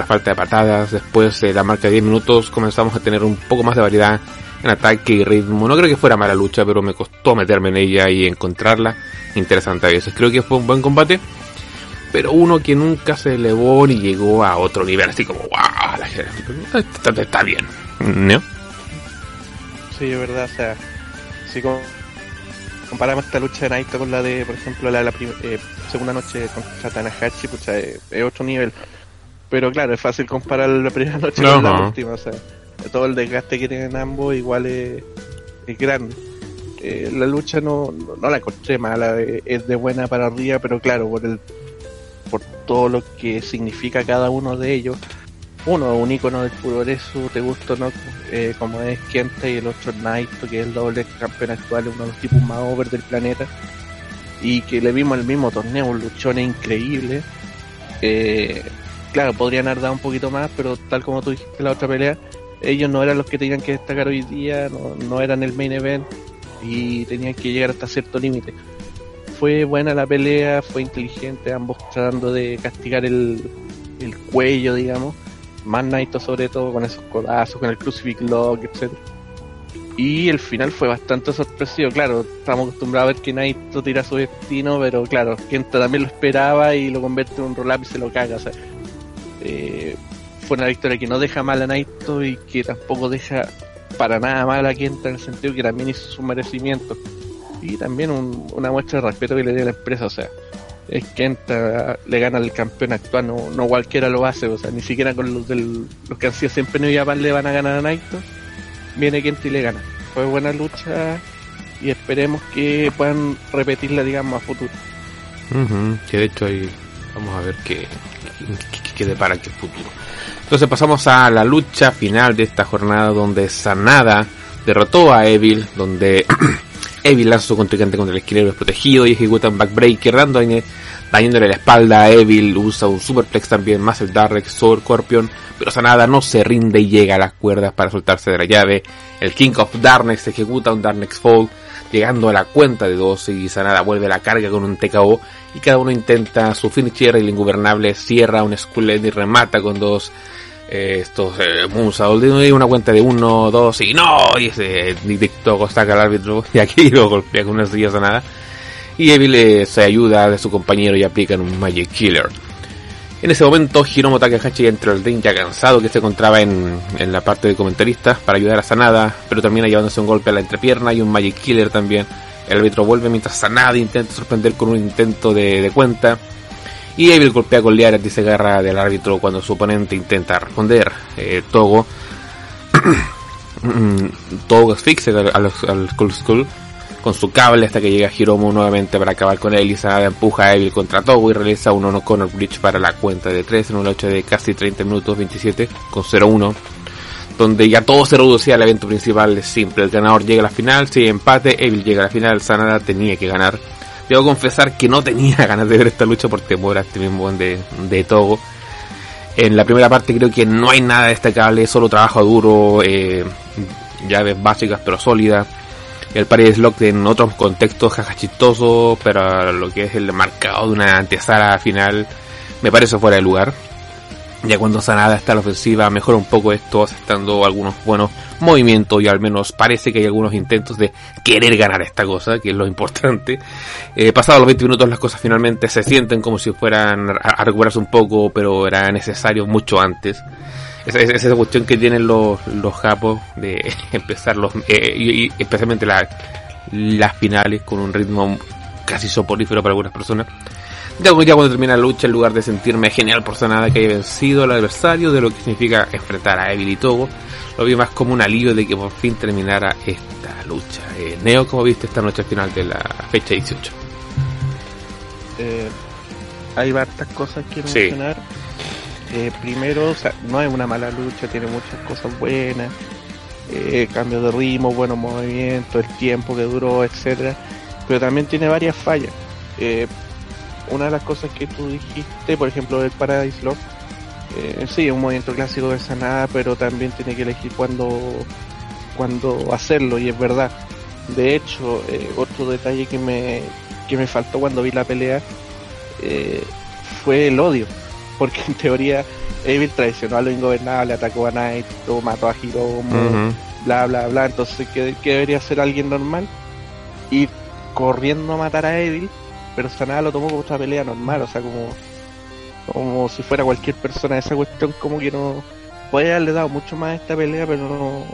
la falta de patadas. Después de la marca de 10 minutos comenzamos a tener un poco más de variedad en ataque y ritmo. No creo que fuera mala lucha, pero me costó meterme en ella y encontrarla interesante a veces. Creo que fue un buen combate pero uno que nunca se elevó ni llegó a otro nivel, así como, wow, la gente está, bien, ¿no? Sí, es verdad, o sea, si comparamos esta lucha de Naito con la de, por ejemplo, la, la eh, segunda noche contra Tanahashi, pues es, otro nivel. Pero claro, es fácil comparar la primera noche con la última, o sea, todo el desgaste que tienen ambos igual es, grande. Eh, la lucha no, no, la encontré mala, eh, es de buena para arriba, pero claro, por el por todo lo que significa cada uno de ellos. Uno, un icono del progreso, te gusta no, eh, como es Kenta y el otro Naito, que es el doble campeón actual, uno de los tipos más over del planeta, y que le vimos el mismo torneo, un luchón increíble. Eh, claro, podrían haber un poquito más, pero tal como tú dijiste la otra pelea, ellos no eran los que tenían que destacar hoy día, no, no eran el main event y tenían que llegar hasta cierto límite. Fue buena la pelea, fue inteligente, ambos tratando de castigar el, el cuello, digamos. Más Naito sobre todo con esos codazos, con el Crucifix Lock, etc. Y el final fue bastante sorpresivo, claro, estamos acostumbrados a ver que Naito tira su destino, pero claro, Kenta también lo esperaba y lo convierte en un roll-up y se lo caga, o sea, eh, fue una victoria que no deja mal a Naito y que tampoco deja para nada mal a Kenta en el sentido que también hizo su merecimiento. Y también una muestra de respeto que le dio a la empresa, o sea, es Kenta le gana al campeón actual, no, no cualquiera lo hace, o sea, ni siquiera con los del, los que han sido siempre New Japan le van a ganar a Naito, viene Kenta y le gana. Fue buena lucha y esperemos que puedan repetirla, digamos, a futuro. que de hecho ahí vamos a ver qué, que depara el futuro. Entonces pasamos a la lucha final de esta jornada donde Sanada derrotó a Evil, donde Evil lanza su contrincante contra el esquinero desprotegido y ejecuta un backbreaker dándole, dañándole la espalda a Evil, usa un superplex también, más el Dark Sword Scorpion, pero Sanada no se rinde y llega a las cuerdas para soltarse de la llave. El King of Darkness ejecuta un Darkness Fall, llegando a la cuenta de 12 y Sanada vuelve a la carga con un TKO y cada uno intenta su finisher y el ingobernable cierra un Skull y remata con dos eh, estos eh, de una cuenta de uno, dos y no, y ese directo saca al árbitro y aquí lo golpea con una silla Sanada y Evil eh, se ayuda de su compañero y aplican un Magic Killer. En ese momento, Hiromo Takahashi entra al ring ya cansado que se encontraba en, en la parte de comentaristas para ayudar a Sanada, pero termina llevándose un golpe a la entrepierna y un Magic Killer también. El árbitro vuelve mientras Sanada intenta sorprender con un intento de, cuenta. Y Evil golpea con Liarat y se agarra del árbitro cuando su oponente intenta responder. Eh, Togo. Togo asfixia al, al Skull Skull con su cable hasta que llega Hiromu nuevamente para acabar con él y Sanada empuja a Evil contra Togo y realiza un Ono Corner Bridge para la cuenta de 3 en una lucha de casi 30 minutos 27 con 0-1 donde ya todo se reducía al evento principal es simple, el ganador llega a la final, si empate, Evil llega a la final, Sanada tenía que ganar. Debo confesar que no tenía ganas de ver esta lucha por temor a este mismo de, de Togo. En la primera parte creo que no hay nada destacable, solo trabajo duro, eh, llaves básicas pero sólidas el Paris Lock en otros contextos jajachistoso, pero lo que es el marcado de una antesala final me parece fuera de lugar. Ya cuando Sanada está a la ofensiva mejora un poco esto, aceptando algunos buenos movimientos y al menos parece que hay algunos intentos de querer ganar esta cosa, que es lo importante. Eh, pasados los 20 minutos las cosas finalmente se sienten como si fueran a recuperarse un poco, pero era necesario mucho antes esa, esa cuestión que tienen los, los japos de empezar los eh, y, especialmente las finales con un ritmo casi soporífero para algunas personas ya, cuando termina la lucha en lugar de sentirme genial por nada que haya vencido al adversario de lo que significa enfrentar a Evil y Togo lo vi más como un alivio de que por fin terminara esta lucha. Eh, Neo como viste esta noche final de la fecha 18 eh, hay varias cosas que mencionar. Eh, primero, o sea, no es una mala lucha, tiene muchas cosas buenas, eh, cambio de ritmo, buenos movimientos, el tiempo que duró, etcétera, pero también tiene varias fallas. Eh, una de las cosas que tú dijiste, por ejemplo, el Paradise Lock, eh, sí, es un movimiento clásico de Sanada, pero también tiene que elegir cuándo, cuándo hacerlo, y es verdad. De hecho, eh, otro detalle que me, que me faltó cuando vi la pelea fue el odio porque en teoría Evil traicionó a lo ingobernable, atacó a Naito, mató a Hiromu, bla bla bla, entonces ¿qué, debería ser alguien normal? Ir corriendo a matar a Evil, pero Sanada lo tomó como otra pelea normal, o sea, como, como si fuera cualquier persona, esa cuestión como que no puede haberle dado mucho más a esta pelea, pero no,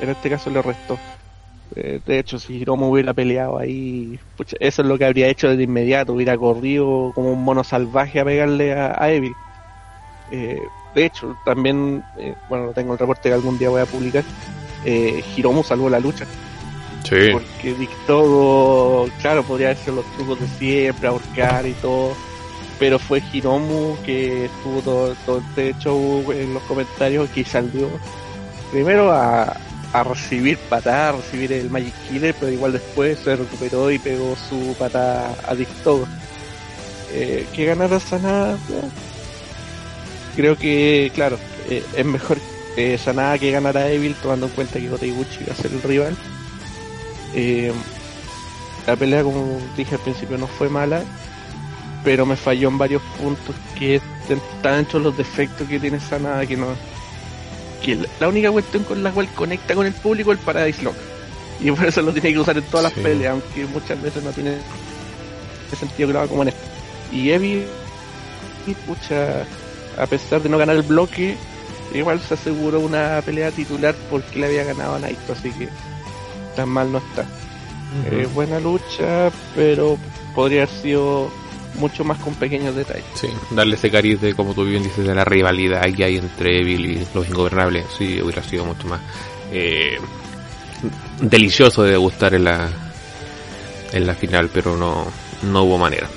en este caso le restó. Eh, de hecho, si Hiromu hubiera peleado ahí, eso es lo que habría hecho de inmediato, hubiera corrido como un mono salvaje a pegarle a, Evil. Eh, de hecho, también, eh, bueno, tengo el reporte que algún día voy a publicar, eh, Hiromu salvó la lucha. Sí. Porque dictó, claro, podría ser los trucos de siempre, ahorcar y todo, pero fue Hiromu que estuvo todo, todo este show en los comentarios que salió primero a, a recibir patada, a recibir el Magic Killer, pero igual después se recuperó y pegó su patada a Dictogo. Eh, que ganara Sanada, creo que, claro, eh, es mejor eh, Sanada que ganara Evil, tomando en cuenta que Kota Ibushi va a ser el rival. Eh, la pelea, como dije al principio, no fue mala, pero me falló en varios puntos que están hechos los defectos que tiene Sanada que no que la única cuestión con la cual conecta con el público es el Paradise Lock. Y por eso lo tiene que usar en todas las peleas, aunque muchas veces no tiene sentido haga como en esto. Y Evie, y pucha, a pesar de no ganar el bloque, igual se aseguró una pelea titular porque le había ganado a Naito, así que tan mal no está. Eh, buena lucha, pero podría haber sido mucho más con pequeños detalles. Sí, darle ese cariz de, como tú bien dices, de la rivalidad que hay entre Evil y los ingobernables, sí, hubiera sido mucho más eh, delicioso de degustar en la, en la final, pero no, no hubo manera.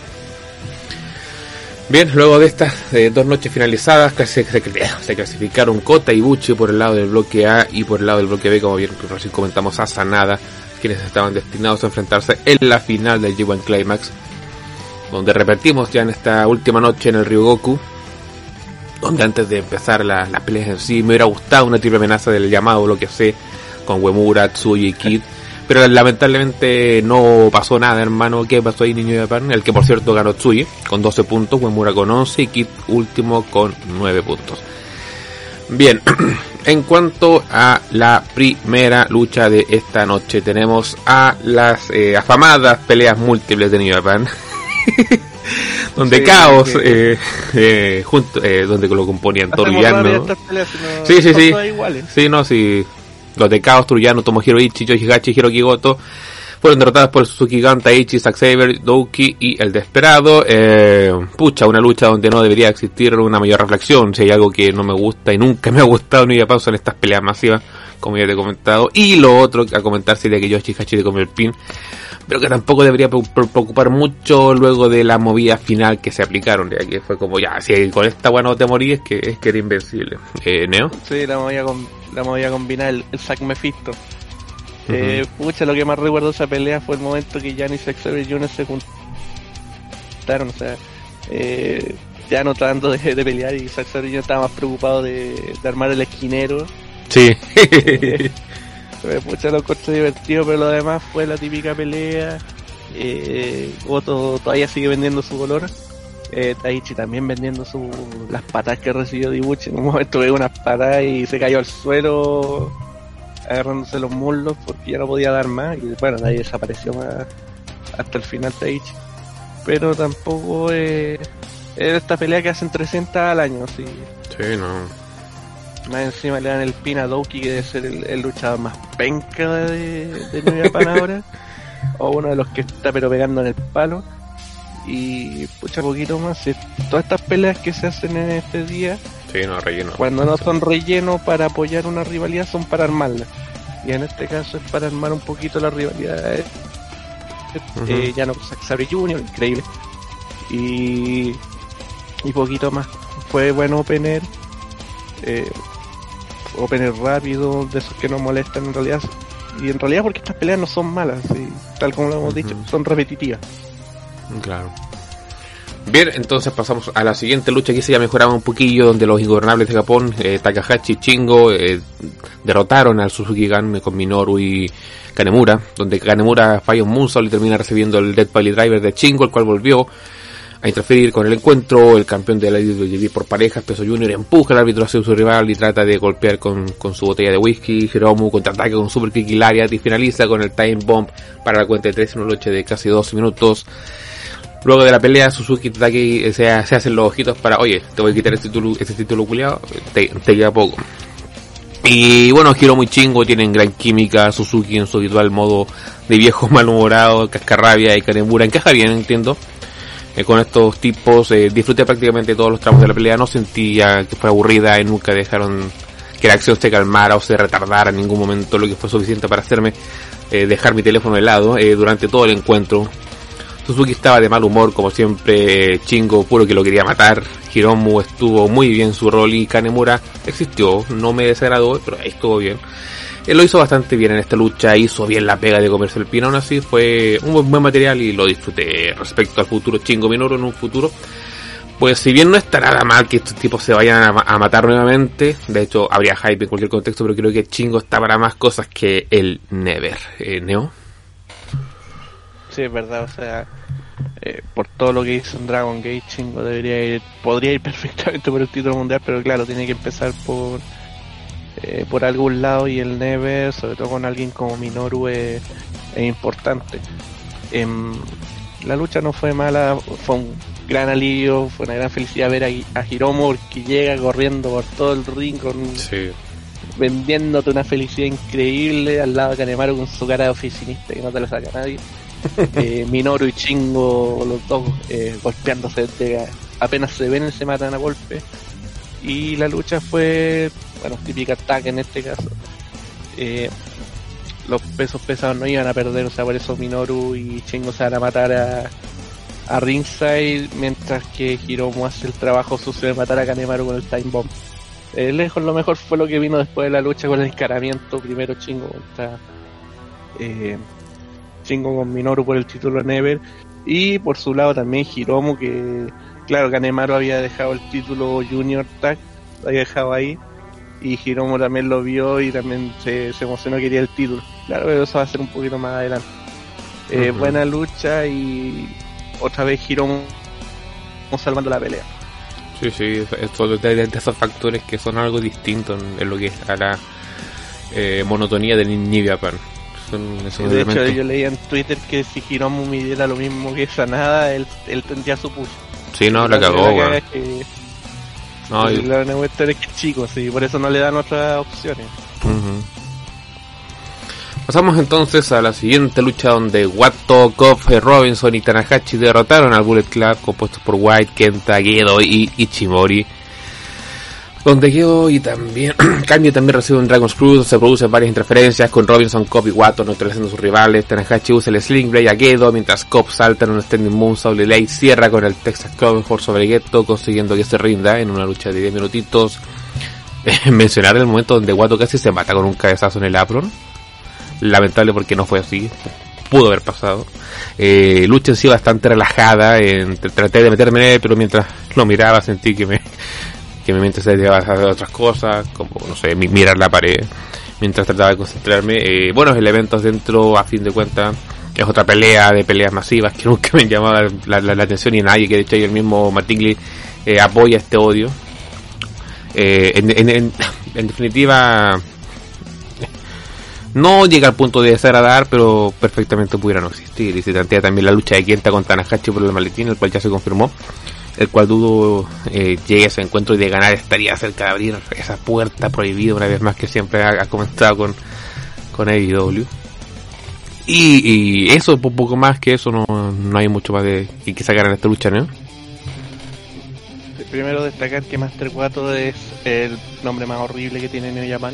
Bien, luego de estas eh, dos noches finalizadas, que se, se, clasificaron Kota y Buchi por el lado del bloque A y por el lado del bloque B, como bien recién comentamos, a Sanada, quienes estaban destinados a enfrentarse en la final del G1 Climax donde repetimos ya en esta última noche en el Ryugoku, donde antes de empezar las la peleas en sí me hubiera gustado una triple amenaza del llamado lo que sé con Uemura, Tsuji y Kid, pero lamentablemente no pasó nada, hermano. ¿Qué pasó ahí, niño de Japan? El que por cierto ganó Tsuji con 12 puntos, Uemura con 11 y Kid último con 9 puntos. Bien, en cuanto a la primera lucha de esta noche, tenemos a las eh, afamadas peleas múltiples de New Japan. donde Sí, Caos, sí. eh, eh, junto, eh, donde lo componían Hacemos Torillano. rápido estas peleas, si no- Sí, sí, sí. iguales. Sí, no, sí. Los de Chaos, Trujano, Tomohiro Ichi, Yoshihachi, Hiroki Goto fueron derrotados por Suzuki Gun, Taichi, Zack Saber, Douki y El Desperado. Eh, pucha, una lucha donde no debería existir una mayor reflexión. Si hay algo que no me gusta y nunca me ha gustado ni a pausa en estas peleas masivas, como ya te he comentado. Y lo otro a comentar sería que Yoshihachi le comió el pin. Pero que tampoco debería pre- pre- preocupar mucho luego de la movida final que se aplicaron, ya que fue como ya, si con esta bueno te morí es que es que era invencible. Eh, Neo. Sí, la voy a, com- la voy a combinar el, el Zack Mephisto. Eh, pucha, lo que más recuerdo de esa pelea fue el momento que Jan y Zack Saber Jr. se juntaron, o sea, eh, ya no tratando de, de pelear y Zack Jr. estaba más preocupado de, de armar el esquinero. Sí. Eh, pucha, lo encontré divertido, pero lo demás fue la típica pelea. Eh, Goto todavía sigue vendiendo su color. Eh, Taichi también vendiendo su, las patas que recibió Dibuchi. En un momento ve unas patas y se cayó al suelo agarrándose los muslos porque ya no podía dar más. Y bueno, ahí desapareció más hasta el final Taichi. Pero tampoco eh, es esta pelea que hacen 300 al año. Sí. Sí, no. Más encima le dan el pin a Doki, que debe ser el, el luchador más penca de, de New Japan ahora. O uno de los que está pero pegando en el palo. Y pucha poquito más. todas estas peleas que se hacen en este día, Sí, no, relleno. cuando no son relleno para apoyar una rivalidad, son para armarla. Y en este caso es para armar un poquito la rivalidad. eh, eh, ya no Sabre Jr., increíble. Y, y poquito más. Fue buen opener. Eh, opener rápido, de esos que no molestan en realidad. Y en realidad porque estas peleas no son malas, sí, tal como lo hemos dicho, son repetitivas. Claro. Bien, entonces pasamos a la siguiente lucha. Aquí se ya mejoraba un poquillo, donde los ingobernables de Japón, eh, Takahashi y Chingo, eh, derrotaron al Suzuki Gun con Minoru y Kanemura, donde Kanemura falla un moonsault y termina recibiendo el Dead Valley Driver de Chingo, el cual volvió a interferir con el encuentro. El campeón de la IWGP por parejas, Peso Junior, empuja al árbitro hacia su rival y trata de golpear con, con su botella de whisky. Hiromu contraataca con Super Kick y y finaliza con el Time Bomb para la cuenta de 3 en una lucha de casi 12 minutos. Luego de la pelea, Suzuki Tataki eh, se, se hacen los ojitos para, oye, te voy a quitar este título, este título culiado, te, te queda poco. Y bueno, Hiro muy chingo, tienen gran química, Suzuki en su habitual modo de viejo malhumorado, cascarrabia y Kanemura encaja bien, entiendo. Eh, con estos tipos. Eh, disfruté prácticamente todos los tramos de la pelea, no sentía que fue aburrida y nunca dejaron que la acción se calmara o se retardara en ningún momento, lo que fue suficiente para hacerme eh, dejar mi teléfono de lado durante todo el encuentro. Suzuki estaba de mal humor, como siempre, Chingo puro que lo quería matar. Hiromu estuvo muy bien su rol y Kanemura existió, no me desagradó, pero estuvo bien. Él lo hizo bastante bien en esta lucha, hizo bien la pega de comerse el pino, aún así fue un buen material y lo disfruté respecto al futuro Chingo Minoru en un futuro. Pues si bien no está nada mal que estos tipos se vayan a, matar nuevamente, de hecho habría hype en cualquier contexto, pero creo que Chingo está para más cosas que el Never. Eh, ¿Neo? Sí, es verdad, o sea, eh, por todo lo que hizo en Dragon Gate, Chingo debería ir, podría ir perfectamente por el título mundial, pero claro, tiene que empezar por eh, por algún lado y el Never, sobre todo con alguien como Minoru, es, importante. Em, la lucha no fue mala, fue un gran alivio, fue una gran felicidad ver a, Hiromu que llega corriendo por todo el ring vendiéndote una felicidad increíble al lado de Kanemaru con su cara de oficinista que no te la saca nadie. Eh, Minoru y Chingo, los dos eh, golpeándose, apenas se ven se matan a golpe. Y la lucha fue bueno, típica tag en este caso. Eh, los pesos pesados no iban a perder, o sea, por eso Minoru y Chingo se van a matar a, a Ringside, mientras que Hiromu hace el trabajo sucio de matar a Kanemaru con el Time Bomb. Eh, lejos lo mejor fue lo que vino después de la lucha con el encaramiento, primero Chingo contra eh, Chingo con Minoru por el título Never, y por su lado también Hiromu que, claro, Kanemaru había dejado el título Junior Tag, lo había dejado ahí, y Hiromu también lo vio y también se, se emocionó, quería el título. Claro, pero eso va a ser un poquito más adelante. Eh, buena lucha y otra vez Hiromu salvando la pelea. Sí, sí, esto de, esos factores que son algo distinto en, lo que es a la eh, monotonía del Nivea Pan. de hecho, yo leía en Twitter que si Hiromu midiera lo mismo que Sanada, él, él tendría su push. Sí, no, la cagó, no, y... La es que chico, sí, por eso no le dan otras opciones. Pasamos entonces a la siguiente lucha donde Watto, Koff, Robinson y Tanahashi derrotaron al Bullet Club compuestos por White, Kenta, Gedo y Ichimori donde yo y también Kanye también recibe un Dragon's Cruise, se producen varias interferencias con Robinson, Cobb y Watto neutralizando a sus rivales, Tanahashi usa el Sling Blade a Gedo, mientras Cobb salta en un Standing Moonsault y Lay cierra con el Texas Club sobre Geto, consiguiendo que se rinda en una lucha de 10 minutitos. mencionar el momento donde Watto casi se mata con un cabezazo en el apron. Lamentable porque no fue así. Pudo haber pasado. Eh, lucha en sí bastante relajada. traté de meterme en él, pero mientras lo miraba sentí que me, que mi mente se llevaba a hacer otras cosas, como, no sé, mirar la pared, mientras trataba de concentrarme. Eh, buenos elementos dentro, a fin de cuentas, es otra pelea de peleas masivas que nunca me llamaba la, la, atención y nadie, que de hecho el mismo Martingly eh, apoya este odio. Eh, en, definitiva, no llega al punto de desagradar, pero perfectamente pudiera no existir. Y se plantea también la lucha de Kenta con Tanahashi por el maletín, el cual ya se confirmó el cual dudo eh, llegue a ese encuentro y de ganar estaría cerca de abrir esa puerta prohibida una vez más que siempre ha, comentado con, con AEW. Y, y eso, poco más que eso, no, no hay mucho más de que sacar en esta lucha, ¿no? Primero destacar que Master Wato es el nombre más horrible que tiene New Japan.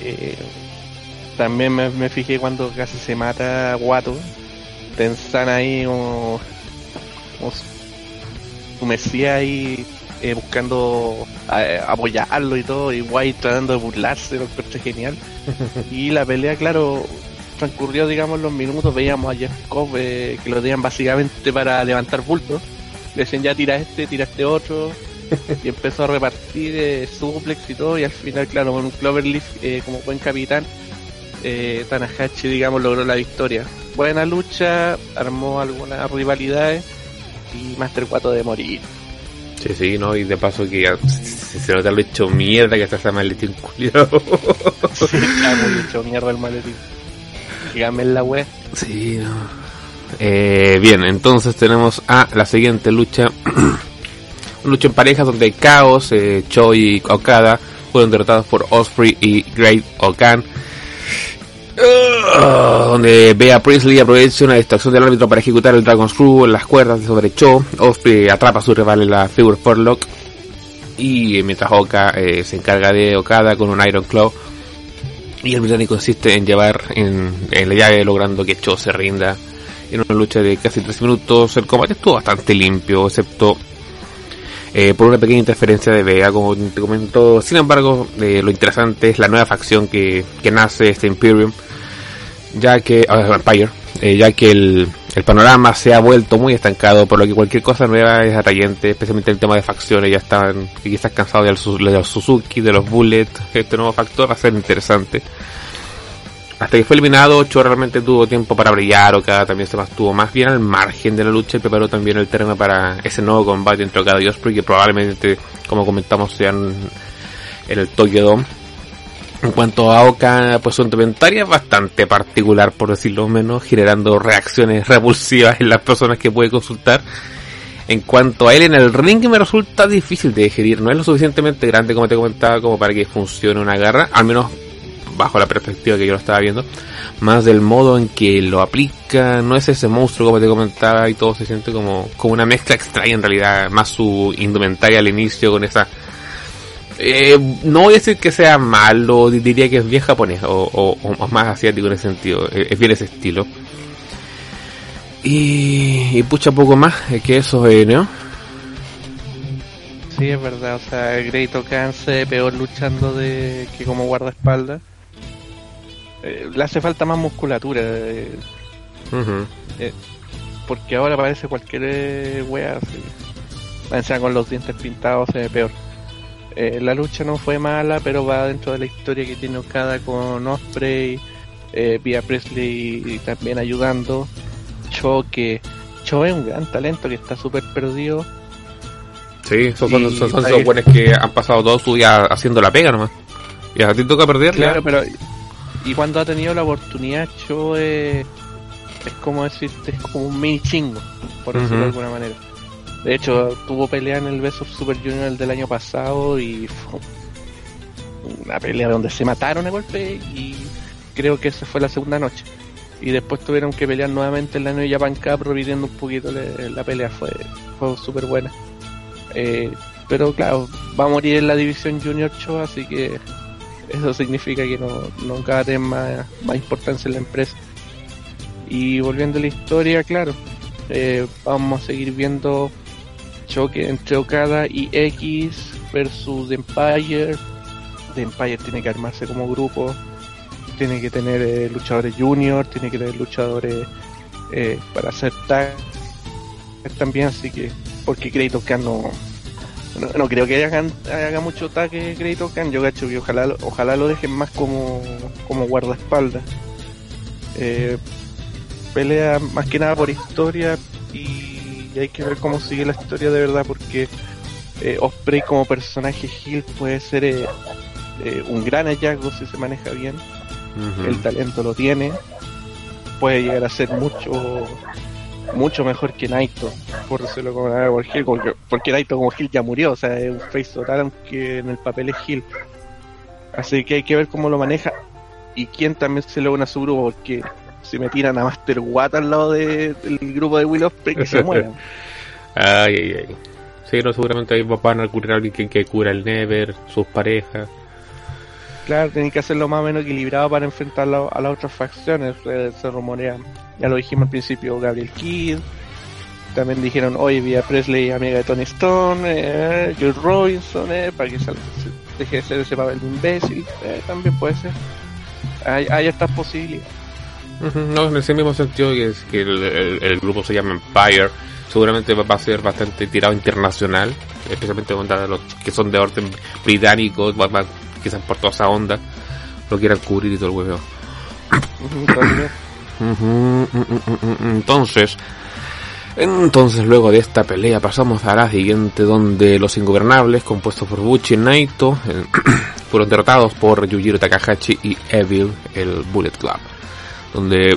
Eh, también me, fijé cuando casi se mata Wato. Pensan ahí como Mesías ahí eh, buscando eh, apoyarlo y todo, y White tratando de burlarse, lo que genial. y la pelea, claro, transcurrió, digamos, los minutos, veíamos a Jeff Cobb eh, que lo tenían básicamente para levantar bultos. Le decían ya tira este, tira este otro. y empezó a repartir suplex y todo, y al final, claro, con un Cloverleaf como buen capitán, Tanahashi, digamos, logró la victoria. Buena lucha, armó algunas rivalidades y Master 4 de morir. Sí, sí, ¿no? Y de paso que se, se nota lo hecho mierda que está ese maletín culiado. sí, está muy hecho mierda el maletín. Dígame en la web. Sí, no. Eh, bien, entonces tenemos a la siguiente lucha. Lucha en parejas donde Chaos, eh, Choi y Okada fueron derrotados por Osprey y Great Okan. Uh, donde Bea Priestley aprovecha una distracción del árbitro para ejecutar el Dragon Screw en las cuerdas de sobre Cho. Osprey atrapa a su rival en la Figure Lock Y mientras Oka eh, se encarga de Okada con un Iron Claw. Y el británico consiste en llevar en, en, la llave logrando que Cho se rinda. En una lucha de casi 3 minutos el combate estuvo bastante limpio, excepto eh, por una pequeña interferencia de Vega, como te comento. Sin embargo, eh, lo interesante es la nueva facción que, que nace, este Imperium, ya que, uh, Empire, eh, ya que el, el, panorama se ha vuelto muy estancado, por lo que cualquier cosa nueva es atrayente, especialmente el tema de facciones, ya están quizás cansados de los Suzuki, de los Bullet, este nuevo factor va a ser interesante hasta que fue eliminado, Cho realmente tuvo tiempo para brillar, Okada también se mantuvo más bien al margen de la lucha y preparó también el terreno para ese nuevo combate entre Okada y Osprey que probablemente, como comentamos, sean en el Tokyo Dome. En cuanto a Oka, pues su indumentaria es bastante particular, por decirlo menos, generando reacciones repulsivas en las personas que puede consultar. En cuanto a él en el ring me resulta difícil de digerir, no es lo suficientemente grande como te comentaba como para que funcione una garra, al menos bajo la perspectiva que yo lo estaba viendo, más del modo en que lo aplica, no es ese monstruo como te comentaba y todo se siente como, como una mezcla extraña en realidad, más su indumentaria al inicio con esa... Eh, no voy a decir que sea malo, diría que es bien japonés o, más asiático en ese sentido, eh, es bien ese estilo. Y, y pucha poco más que eso, eh, ¿no? Sí, es verdad, o sea, Great Okan peor luchando de que como guardaespaldas. Eh, le hace falta más musculatura. Eh, eh, porque ahora parece cualquier wea así. con los dientes pintados se ve peor. la lucha no fue mala, pero va dentro de la historia que tiene Okada con Osprey, Via Presley y también ayudando. Cho que Cho es un gran talento que está súper perdido. Sí, son, son, son, esos buenos que han pasado todo su día haciendo la pega nomás. Y a ti toca perder. Claro, pero y cuando ha tenido la oportunidad, Cho es, es como decirte, es como un mini chingo, por decirlo de alguna manera. De hecho, tuvo pelea en el Best of Super Junior del año pasado y fue una pelea donde se mataron a golpe y creo que esa fue la segunda noche. Y después tuvieron que pelear nuevamente en la New Japan Cup, repitiendo un poquito la, pelea, fue, fue súper buena. Eh, pero claro, va a morir en la división Junior Cho, así que eso significa que no, nunca va a tener más, importancia en la empresa. Y volviendo a la historia, claro, eh, vamos a seguir viendo choque entre Okada y X versus Empire. The Empire tiene que armarse como grupo, tiene que tener eh, luchadores junior, tiene que tener luchadores eh, para hacer tag también, así que porque Kratos no, no, creo que hagan, haga mucho ataque crédito Khan. Yo cacho que ojalá, ojalá lo dejen más como, como guardaespaldas. Eh, pelea más que nada por historia y hay que ver cómo sigue la historia de verdad porque eh, Osprey como personaje Hill puede ser eh, eh, un gran hallazgo si se maneja bien. El talento lo tiene. Puede llegar a ser mucho mucho mejor que Naito, por decirlo como por Hill, porque, porque Naito como Hill ya murió, o sea, es un face total, aunque en el papel es Hill. Así que hay que ver cómo lo maneja y quién también se lo une a su grupo, porque si me tiran a Master Watt al lado del grupo de Will Ospreay, que se mueran. ay, ay, ay. Sí, no, seguramente ahí van a ocurrir alguien que cura el Never, sus parejas. Claro, tienen que hacerlo más o menos equilibrado para enfrentar a las otras facciones, se rumorea. Ya lo dijimos al principio, Gabriel Kidd. También dijeron, oye, Via Presley, amiga de Tony Stone, eh, Joe Robinson, eh, para que se deje de ser ese papel de imbécil. Eh, también puede ser. Hay, hay estas posibilidades. No, en ese mismo sentido que, es que el, grupo se llama Empire, seguramente va a ser bastante tirado internacional, especialmente contra los que son de orden británico, quizás por toda esa onda, lo quieran cubrir y todo el huevo. Entonces, entonces luego de esta pelea pasamos a la siguiente donde los ingobernables compuestos por Buchi y Naito eh, fueron derrotados por Yujiro Takahashi y Evil, el Bullet Club. Donde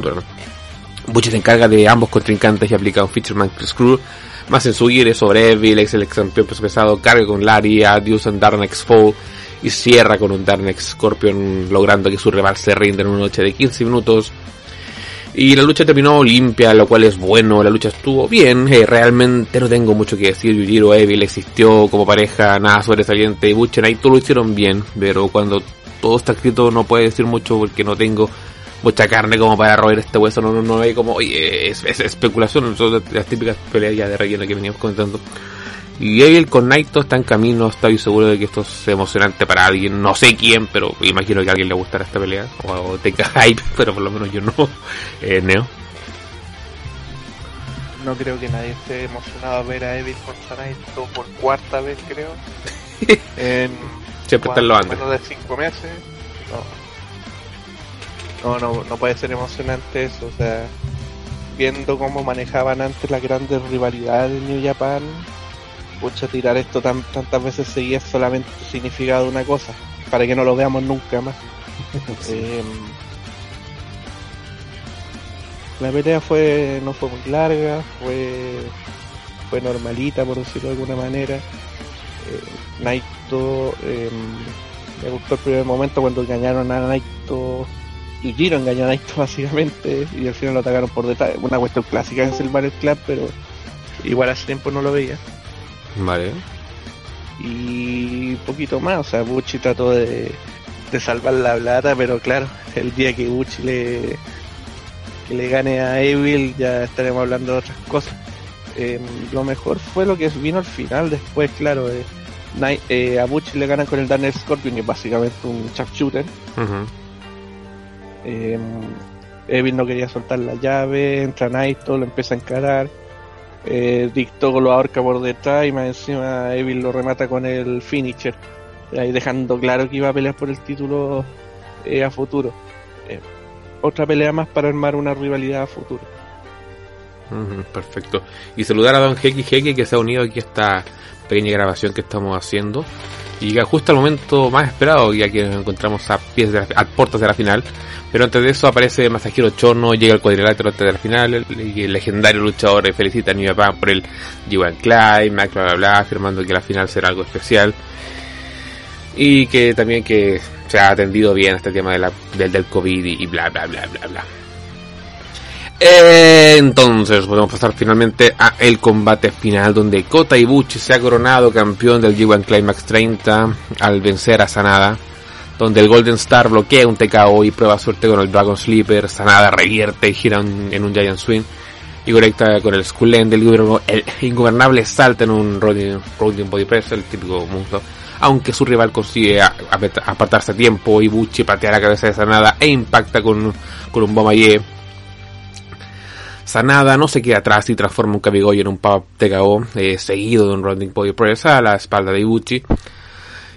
Buchi se encarga de ambos contrincantes y aplica un Fisherman Screw más en su sobre Evil, ex el ex campeón peso pesado, carga con Larry, Adios and Darn X-Fall y cierra con un Darnex Scorpion logrando que su rival se rinda en una noche de 15 minutos. Y la lucha terminó limpia, lo cual es bueno, la lucha estuvo bien, eh, realmente no tengo mucho que decir, Yujiro Evil existió como pareja, nada sobresaliente, y Butch y todo lo hicieron bien, pero cuando todo está escrito no puede decir mucho porque no tengo mucha carne como para roer este hueso, no, no, no hay como, oye, es, especulación, son las típicas peleas ya de relleno que veníamos comentando. Y Evil con Naito está en camino, estoy seguro de que esto es emocionante para alguien, no sé quién, pero imagino que a alguien le gustará esta pelea, o, tenga hype, pero por lo menos yo no. Eh, Neo. No creo que nadie esté emocionado a ver a Evil Naito por cuarta vez, creo. en Siempre está en lo antes. de cinco meses. No. no, no, no puede ser emocionante eso, o sea, viendo cómo manejaban antes las grandes rivalidades de New Japan pucha, tirar esto tan, tantas veces seguidas solamente significado una cosa, para que no lo veamos nunca más. Em, la pelea fue no fue muy larga, fue fue normalita por decirlo de alguna manera. Eh, Naito em, me gustó el primer momento cuando engañaron a Naito y Giro engañó a Naito básicamente y al final lo atacaron por detrás. Una cuestión clásica en el Battle Club, pero igual hace tiempo no lo veía. Vale. Y poquito más, o sea, Bucci trató de, de salvar la plata, pero claro, el día que Bucci le, que le gane a Evil ya estaremos hablando de otras cosas. Em, lo mejor fue lo que vino al final, después, claro, eh, eh, a Bucci le ganan con el Daniel Scorpion, que es básicamente un sharpshooter. Em, Evil no quería soltar la llave, entra Naito, lo empieza a encarar eh, Dicto lo ahorca por detrás y más encima Evil lo remata con el finisher, ahí dejando claro que iba a pelear por el título eh, a futuro. Eh, otra pelea más para armar una rivalidad a futuro. perfecto. Y saludar a Don Heki Heki que se ha unido aquí a esta pequeña grabación que estamos haciendo. Y llega justo al momento más esperado, ya que nos encontramos a pies de a puertas de la final. Pero antes de eso aparece Masahiro Chono, llega el cuadrilátero antes de la final, y el legendario luchador felicita a New Japan por el G1 Climax, bla, afirmando que la final será algo especial. Y que también que se ha atendido bien este tema de la, del, del COVID y, bla bla bla bla bla. Entonces podemos pasar finalmente a el combate final donde Kota Ibuchi se ha coronado campeón del G1 Climax 30 al vencer a Sanada donde el Golden Star bloquea un TKO y prueba suerte con el Dragon Sleeper, Sanada revierte y gira en un Giant Swing y conecta con el Skull End, el, el ingobernable salta en un Rolling, Body Press, el típico mundo, aunque su rival consigue apartarse a tiempo, y Bucci patea la cabeza de Sanada e impacta con, un Bomaye. Sanada no se queda atrás y transforma un Kamigoye en un Pop TKO, eh, seguido de un Rolling Body Press a la espalda de Ibuchi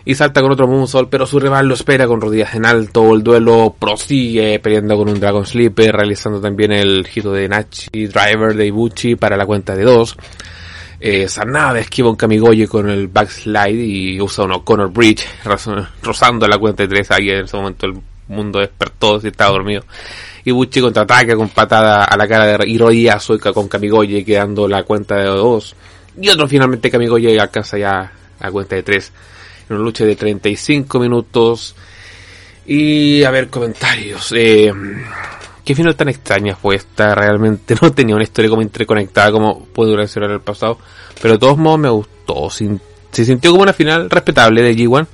y salta con otro Moonsault, pero su rival lo espera con rodillas en alto. El duelo prosigue peleando con un Dragon Sleeper, realizando también el giro de Nachi Driver de Ibuchi para la cuenta de dos. Eh, Sanada esquiva un Kamigoye con el backslide y usa un O'Connor Bridge, rozando la cuenta de tres. Ahí en ese momento el mundo despertó si estaba dormido. Ibuchi contraataca con patada a la cara de y rodillazo con Kamigoye, quedando la cuenta de dos. Y otro finalmente Kamigoye alcanza ya la cuenta de tres una lucha de 35 minutos. Y a ver, comentarios. Eh, qué final tan extraña fue esta. Realmente no tenía una historia como interconectada como puede en el pasado. Pero de todos modos me gustó. Se sintió como una final respetable de G1.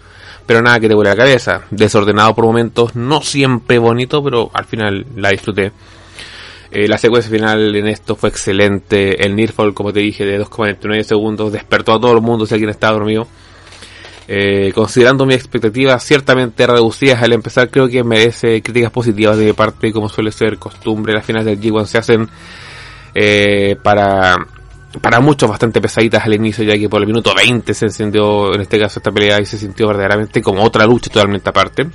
Pero nada que te vuele la cabeza. Desordenado por momentos. No siempre bonito, pero al final la disfruté. Eh, la secuencia final en esto fue excelente. El Nearfall, como te dije, de 2,49 segundos despertó a todo el mundo si alguien estaba dormido. Eh, considerando mis expectativas ciertamente reducidas al empezar, creo que merece críticas positivas de mi parte, como suele ser costumbre. Las finales del G1 se hacen eh, para, para muchos bastante pesaditas al inicio, ya que por el minuto 20 se encendió, en este caso, esta pelea y se sintió verdaderamente como otra lucha totalmente aparte.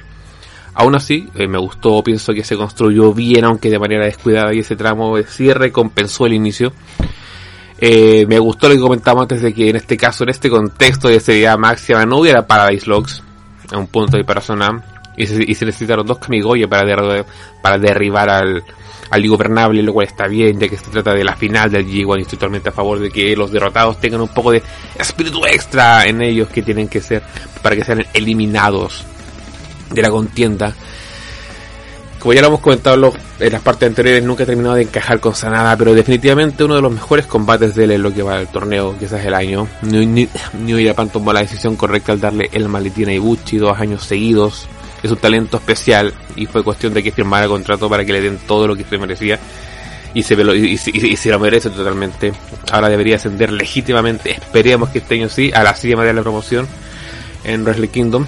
Aún así, eh, me gustó, pienso que se construyó bien, aunque de manera descuidada, y ese tramo de cierre compensó el inicio. Eh, me gustó lo que comentamos antes de que en este caso, en este contexto de seriedad máxima, no hubiera Paradise Logs a un punto de persona. Y se, y se necesitaron dos Kamigoya para, para derribar al, al ingobernable, lo cual está bien, ya que se trata de la final del G1 y estoy totalmente a favor de que los derrotados tengan un poco de espíritu extra en ellos que tienen que ser para que sean eliminados de la contienda. Como ya lo hemos comentado en las partes anteriores, nunca he terminado de encajar con Sanada, pero definitivamente uno de los mejores combates de él en lo que va al torneo, quizás el año. New, Japan tomó la decisión correcta al darle el maletín a Ibuchi dos años seguidos es un talento especial y fue cuestión de que firmara contrato para que le den todo lo que se merecía y se, lo, y, se lo merece totalmente. Ahora debería ascender legítimamente, esperemos que este año sí, a la cima de la promoción en Wrestle Kingdom.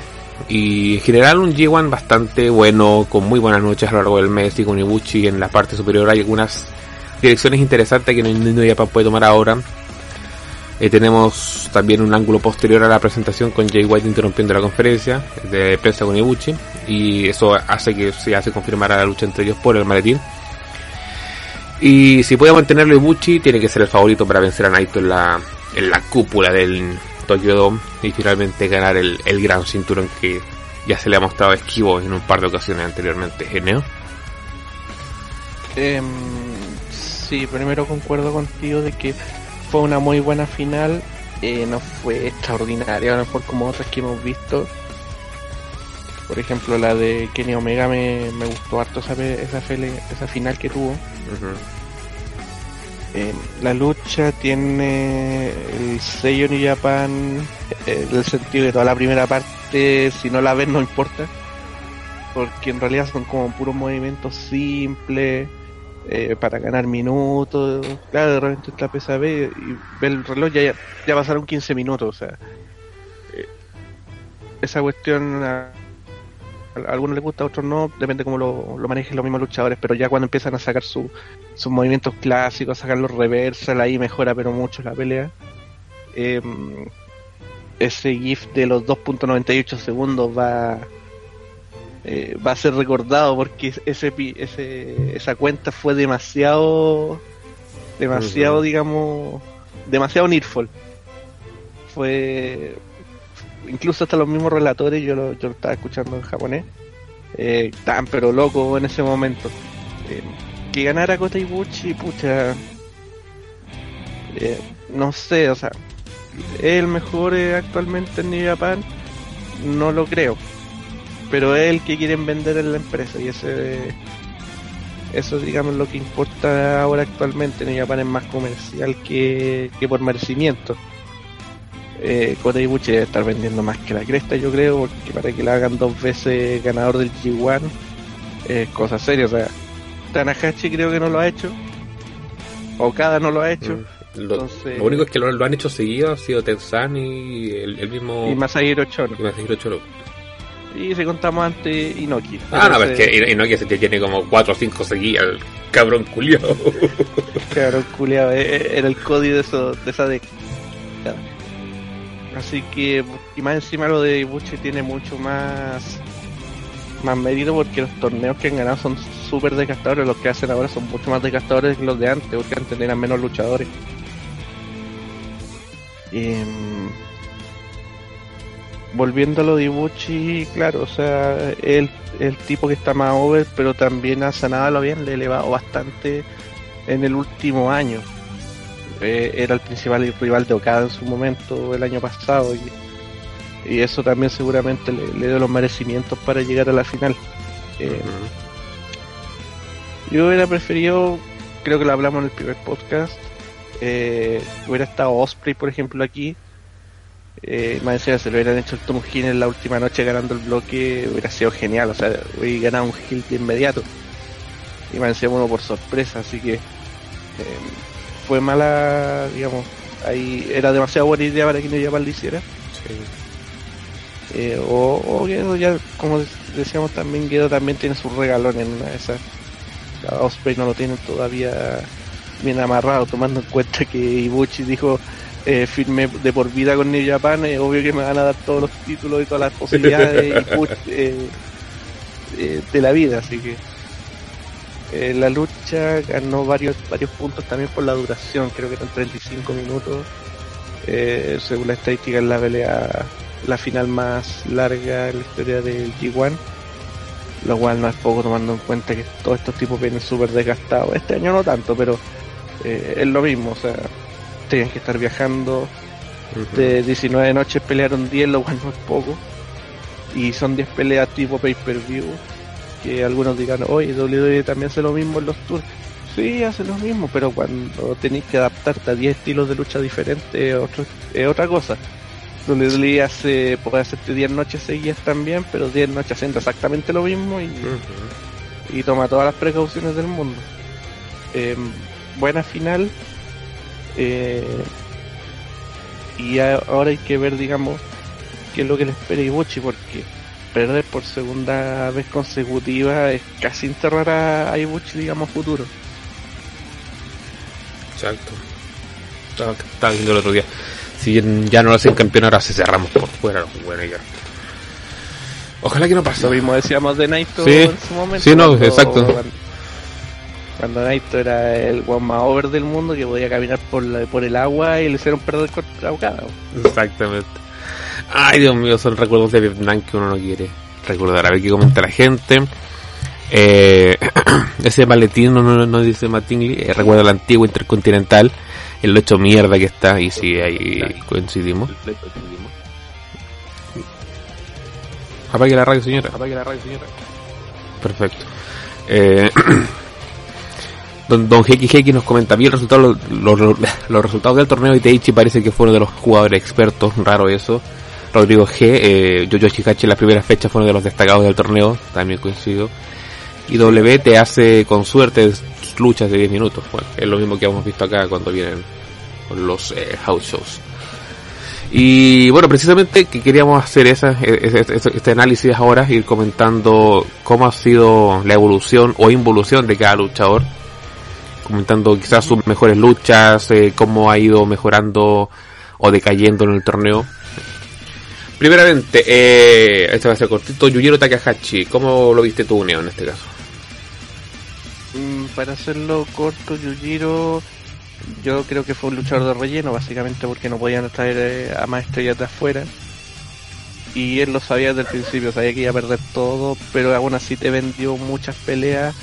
Y en general un G1 bastante bueno, con muy buenas noches a lo largo del mes y con Ibuchi en la parte superior hay algunas direcciones interesantes que no, no Japan puede tomar ahora eh, tenemos también un ángulo posterior a la presentación con Jay White interrumpiendo la conferencia de prensa con Ibuchi y eso hace que se hace confirmar a la lucha entre ellos por el maletín. Y si puede mantenerlo Ibuchi, tiene que ser el favorito para vencer a Naito en la, en la cúpula del Tokyo Dome y finalmente ganar el, el gran cinturón que ya se le ha mostrado esquivo en un par de ocasiones anteriormente. ¿Geneo? Eh, sí, primero concuerdo contigo de que fue una muy buena final. Eh, no fue extraordinaria, a lo mejor como otras que hemos visto. Por ejemplo, la de Kenny Omega me, gustó harto esa, esa, esa final que tuvo. Eh, la lucha tiene el sello New Japan, eh, el sentido de toda la primera parte, si no la ves no importa, porque en realidad son como puros movimientos simples eh, para ganar minutos. Claro, de repente está PSAB y ve el reloj, ya, ya pasaron 15 minutos. O sea, eh, esa cuestión a, algunos les gusta, a otros no, depende cómo lo, lo manejen los mismos luchadores. Pero ya cuando empiezan a sacar su, sus movimientos clásicos, a sacar los reversal, ahí mejora, pero mucho la pelea. Em, ese GIF de los 2.98 segundos va eh, va a ser recordado porque ese, ese, esa cuenta fue demasiado, demasiado, digamos, demasiado needful. Fue, incluso hasta los mismos relatores, yo lo, yo lo estaba escuchando en japonés, eh, tan pero loco en ese momento. Eh, que ganara Kota Ibuchi, pucha, no sé, o sea, ¿es el mejor actualmente en New Japan? No lo creo pero es el que quieren vender en la empresa y ese eso digamos lo que importa ahora actualmente. En Japón es más comercial que, por merecimiento. Eh, Kota Ibuchi debe estar vendiendo más que la cresta yo creo porque para que la hagan dos veces ganador del G1 es cosa seria. O sea Tanahashi creo que no lo ha hecho. Okada no lo ha hecho. Mm, lo, único es que lo, han hecho seguido ha sido Tenzan y el, mismo y Masahiro Choro y Masahiro Choro y se contamos antes Inoki. Ah, no, es que Inoki se tiene como 4 o 5 seguidas, el cabrón culiado. cabrón culiado, eh, eh, era el código de, eso, de esa década. Así que, y más encima lo de Ibuchi tiene mucho más más mérito porque los torneos que han ganado son súper desgastadores, los que hacen ahora son mucho más desgastadores que los de antes, porque antes eran menos luchadores. Eh, volviendo a lo de Ibuchi, claro, o sea, el, el tipo que está más over, pero también ha sanado lo bien, le elevado bastante en el último año. Eh, era el principal rival de Okada en su momento el año pasado y, eso también seguramente le, dio los merecimientos para llegar a la final. Eh, yo hubiera preferido, creo que lo hablamos en el primer podcast, eh, hubiera estado Osprey, por ejemplo, aquí eh, más encima se lo hubieran hecho el Tom Hill en la última noche ganando el bloque, hubiera sido genial, o sea, hubiera ganado un Hill de inmediato. Y más encima uno por sorpresa, así que eh, fue mala, digamos, ahí era demasiado buena idea para que no ya lo hiciera. Eh, o, o ya, como decíamos también, Guedo también tiene su regalón en una de esas. Osprey no lo tiene todavía bien amarrado, tomando en cuenta que Ibuchi dijo eh, firme de por vida con New Japan, es obvio que me van a dar todos los títulos y todas las posibilidades eh, eh, de la vida, así que eh, la lucha ganó varios varios puntos también por la duración, creo que eran 35 minutos, según la estadística en la pelea la final más larga en la historia del G1 lo cual no es poco tomando en cuenta que todos estos tipos vienen súper desgastados. Este año no tanto, pero eh, es lo mismo, o sea, tienen que estar viajando. De 19 noches pelearon 10, lo cual no es poco. Y son 10 peleas tipo pay-per-view. Que algunos digan, oye, WWE también hace lo mismo en los tours. Sí, hace lo mismo, pero cuando tenéis que adaptarte a 10 estilos de lucha diferentes es, otra cosa. WWE hace, puede hacerte 10 noches seguidas también, pero 10 noches haciendo exactamente lo mismo y, y toma todas las precauciones del mundo. Em, buena final. Eh, y ahora hay que ver, digamos, qué es lo que le espera Ibuchi, porque perder por segunda vez consecutiva es casi enterrar a Ibuchi, digamos, futuro. Exacto. Estaba, viendo el otro día. Si ya no lo hacen campeón, ahora se cerramos por fuera. Bueno, ya. Ojalá que no pase. Lo mismo decíamos de Naito en su momento. Sí, no, exacto. Cuando, Naito era el one más over del mundo que podía caminar por, la, por el agua y le hicieron perder contra ahogado. Exactamente. Ay, Dios mío, son recuerdos de Vietnam que uno no quiere recordar. A ver qué comenta la gente. Eh, ese maletín no, no, dice Mattingly, eh, recuerda el antiguo intercontinental, el hecho mierda que está, y si ahí coincidimos. Apague la radio, señora. Apague la radio, señora. Perfecto. Eh, don, don Heki nos comenta bien resultado, los, los, resultados del torneo de Teichi parece que fue uno de los jugadores expertos, raro eso. Rodrigo G, eh, Yoyo Chikachi en la primera fecha fue uno de los destacados del torneo, también coincido y W te hace con suerte luchas de 10 minutos. Bueno, es lo mismo que hemos visto acá cuando vienen los eh, house shows. Y bueno, precisamente que queríamos hacer esa, e, e, e, este análisis ahora, ir comentando cómo ha sido la evolución o involución de cada luchador, comentando quizás sus mejores luchas, eh, cómo ha ido mejorando o decayendo en el torneo. Primeramente, eh, este va a ser cortito, Yujiro Takahashi, ¿cómo lo viste tú, Neo, en este caso? Mm, para hacerlo corto, Yujiro, yo creo que fue un luchador de relleno, básicamente porque no podían traer eh, a más de afuera. Y él lo sabía desde el principio, sabía que iba a perder todo, pero aún así te vendió muchas peleas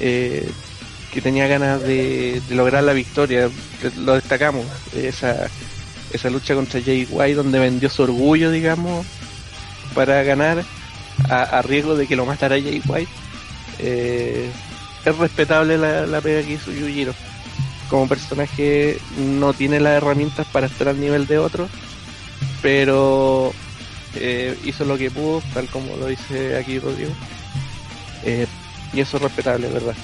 eh, que tenía ganas de, lograr la victoria. Lo destacamos, esa, esa lucha contra Jay White donde vendió su orgullo, digamos, para ganar a, riesgo de que lo matara Jay White. Eh, es respetable la, la pega que hizo Yujiro. Como personaje no tiene las herramientas para estar al nivel de otros, pero eh, hizo lo que pudo, tal como lo dice aquí Rodrigo. Eh, y eso es respetable, ¿verdad?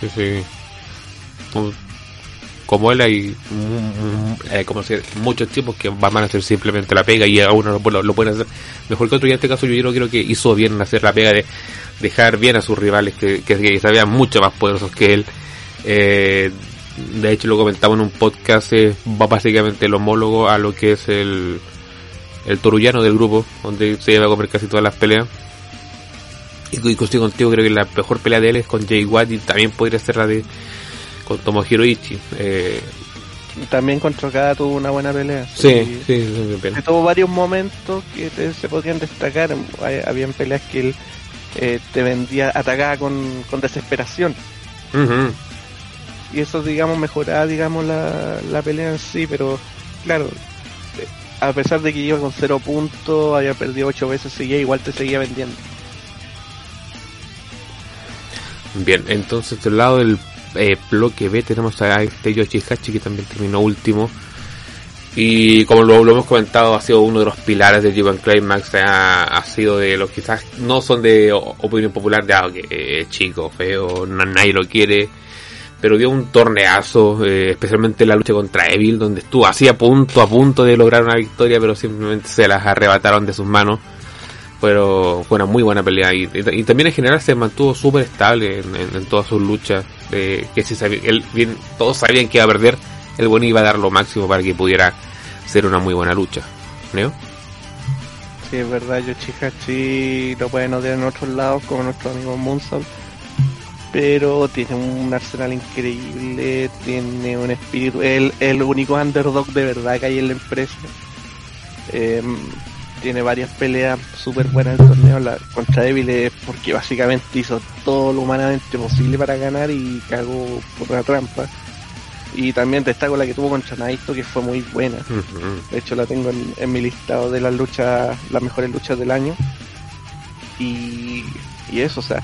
Sí, sí. Como él hay eh, como muchos tipos que van a hacer simplemente la pega y a uno lo, lo, pueden hacer mejor que otro y en este caso yo creo que hizo bien hacer la pega de dejar bien a sus rivales que, que, sabían mucho más poderosos que él. Eh, de hecho, lo comentaba en un podcast, va básicamente el homólogo a lo que es el, el torullano del grupo, donde se lleva a comer casi todas las peleas. Y, contigo, creo que la mejor pelea de él es con Jay Watt y también podría ser la de con Tomohiro Ichi. Eh, también contra cada tuvo una buena pelea. Sí, sí, sí, Tuvo varios momentos que se podían destacar. Habían peleas que él eh, te vendía atacada con, con desesperación. Y eso, digamos, mejoraba, digamos, la, la pelea en sí, pero claro, eh, a pesar de que iba con cero puntos, había perdido ocho veces, seguía, igual te seguía vendiendo. Bien, entonces del lado del eh, bloque B tenemos a este Yoshihachi que también terminó último y como lo, hemos comentado, ha sido uno de los pilares de G1 Climax. Ha, ha sido de los quizás no son de opinión popular de algo ah, que chico, feo, nadie lo quiere. Pero dio un torneazo, eh, especialmente la lucha contra Evil, donde estuvo así a punto, a punto de lograr una victoria, pero simplemente se las arrebataron de sus manos. Pero fue una muy buena pelea y, también en general se mantuvo súper estable en, todas sus luchas. Eh, que si sabía, él, bien, todos sabían que iba a perder, el bueno iba a dar lo máximo para que pudiera ser una muy buena lucha. ¿Neo? Sí, es verdad, Yoshihachi lo pueden odiar en otros lados, como nuestro amigo Moonsault. Pero tiene un arsenal increíble, tiene un espíritu, el, el único underdog de verdad que hay en la empresa. Em, tiene varias peleas súper buenas en el torneo. La contra débiles porque básicamente hizo todo lo humanamente posible para ganar y cagó por una trampa. Y también destaco la que tuvo contra Naito, que fue muy buena. De hecho, la tengo en, mi listado de las luchas, las mejores luchas del año. Y, y eso, o sea,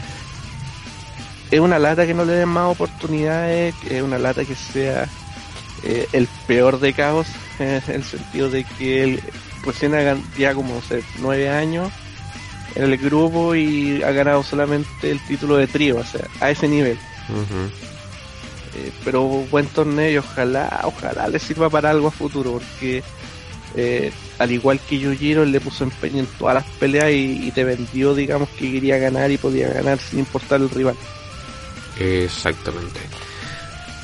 es una lata que no le den más oportunidades, es una lata que sea eh, el peor de caos, en el sentido de que él recién ha ya como sé, nueve años en el grupo y ha ganado solamente el título de trío, o sea, a ese nivel. Eh, pero buen torneo y ojalá, ojalá le sirva para algo a futuro, porque eh, al igual que Yujiro, le puso empeño en todas las peleas y, te vendió, digamos, que quería ganar y podía ganar sin importar el rival. Exactamente.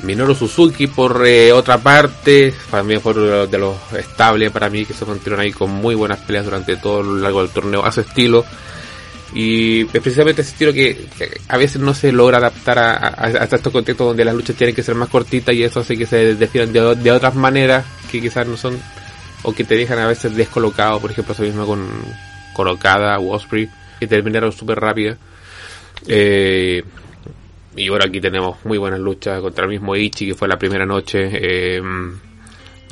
Minoru Suzuki por eh, otra parte, también por de los estables para mí que se mantuvieron ahí con muy buenas peleas durante todo lo largo del torneo a su estilo. Y especialmente ese estilo que, a veces no se logra adaptar a, estos contextos donde las luchas tienen que ser más cortitas y eso hace que se definan de, otras maneras que quizás no son o que te dejan a veces descolocado, por ejemplo eso mismo con colocada o Osprey que terminaron súper rápidas eh, y ahora aquí tenemos muy buenas luchas contra el mismo Ichi que fue la primera noche eh,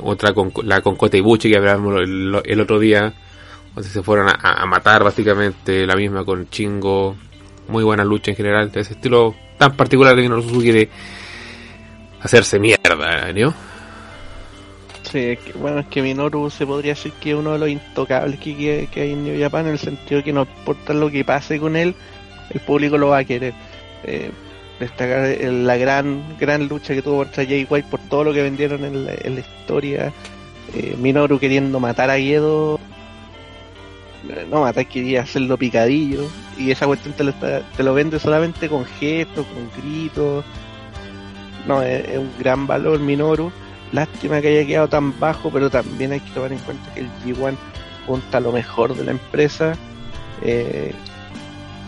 otra con la con Kota que hablamos el otro día se fueron a, matar básicamente, la misma con Chingo, muy buena lucha en general, ese estilo tan particular de Minoru Suzuki de hacerse mierda, ¿no? Sí, bueno, es que Minoru se podría decir que es uno de los intocables que, hay en New en el sentido que no importa lo que pase con él, el público lo va a querer. Eh, destacar la gran gran lucha que tuvo contra Jay White por todo lo que vendieron en la, historia. Eh, Minoru queriendo matar a Guedo no matar quería hacerlo picadillo y esa cuestión te lo, te lo vende solamente con gestos, con gritos. No, es, un gran valor Minoru. Lástima que haya quedado tan bajo, pero también hay que tomar en cuenta que el G1 punta lo mejor de la empresa. Eh,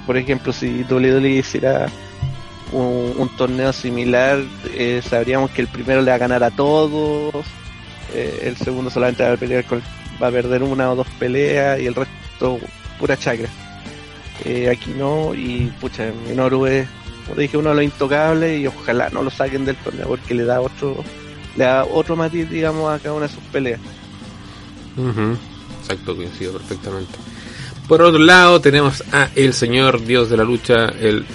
por ejemplo, si WWE hiciera un, torneo similar, eh, sabríamos que el primero le va a ganar a todos, eh, el segundo solamente va a pelear con va a perder una o dos peleas y el resto pura chacra. Eh, aquí no, y pucha, Minoru es, como dije, uno de los intocables y ojalá no lo saquen del torneo porque le da otro, le da otro matiz, digamos, a cada una de sus peleas. Exacto, coincido perfectamente. Por otro lado, tenemos a el señor Dios de la lucha, el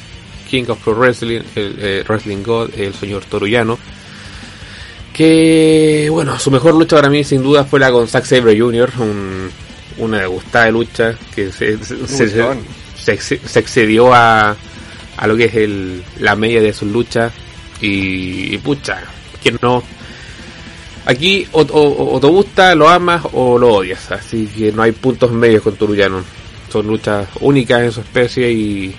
King of Pro Wrestling, el eh, Wrestling God, el señor Toruyano que, bueno, su mejor lucha para mí sin duda fue la con Zack Sabre Jr., un, una gustada lucha que se, se, excedió a, a lo que es el, la media de sus luchas y, pucha, que no. Aquí o, o, te gusta, lo amas o lo odias, así que no hay puntos medios con Turuyano. Son luchas únicas en su especie y,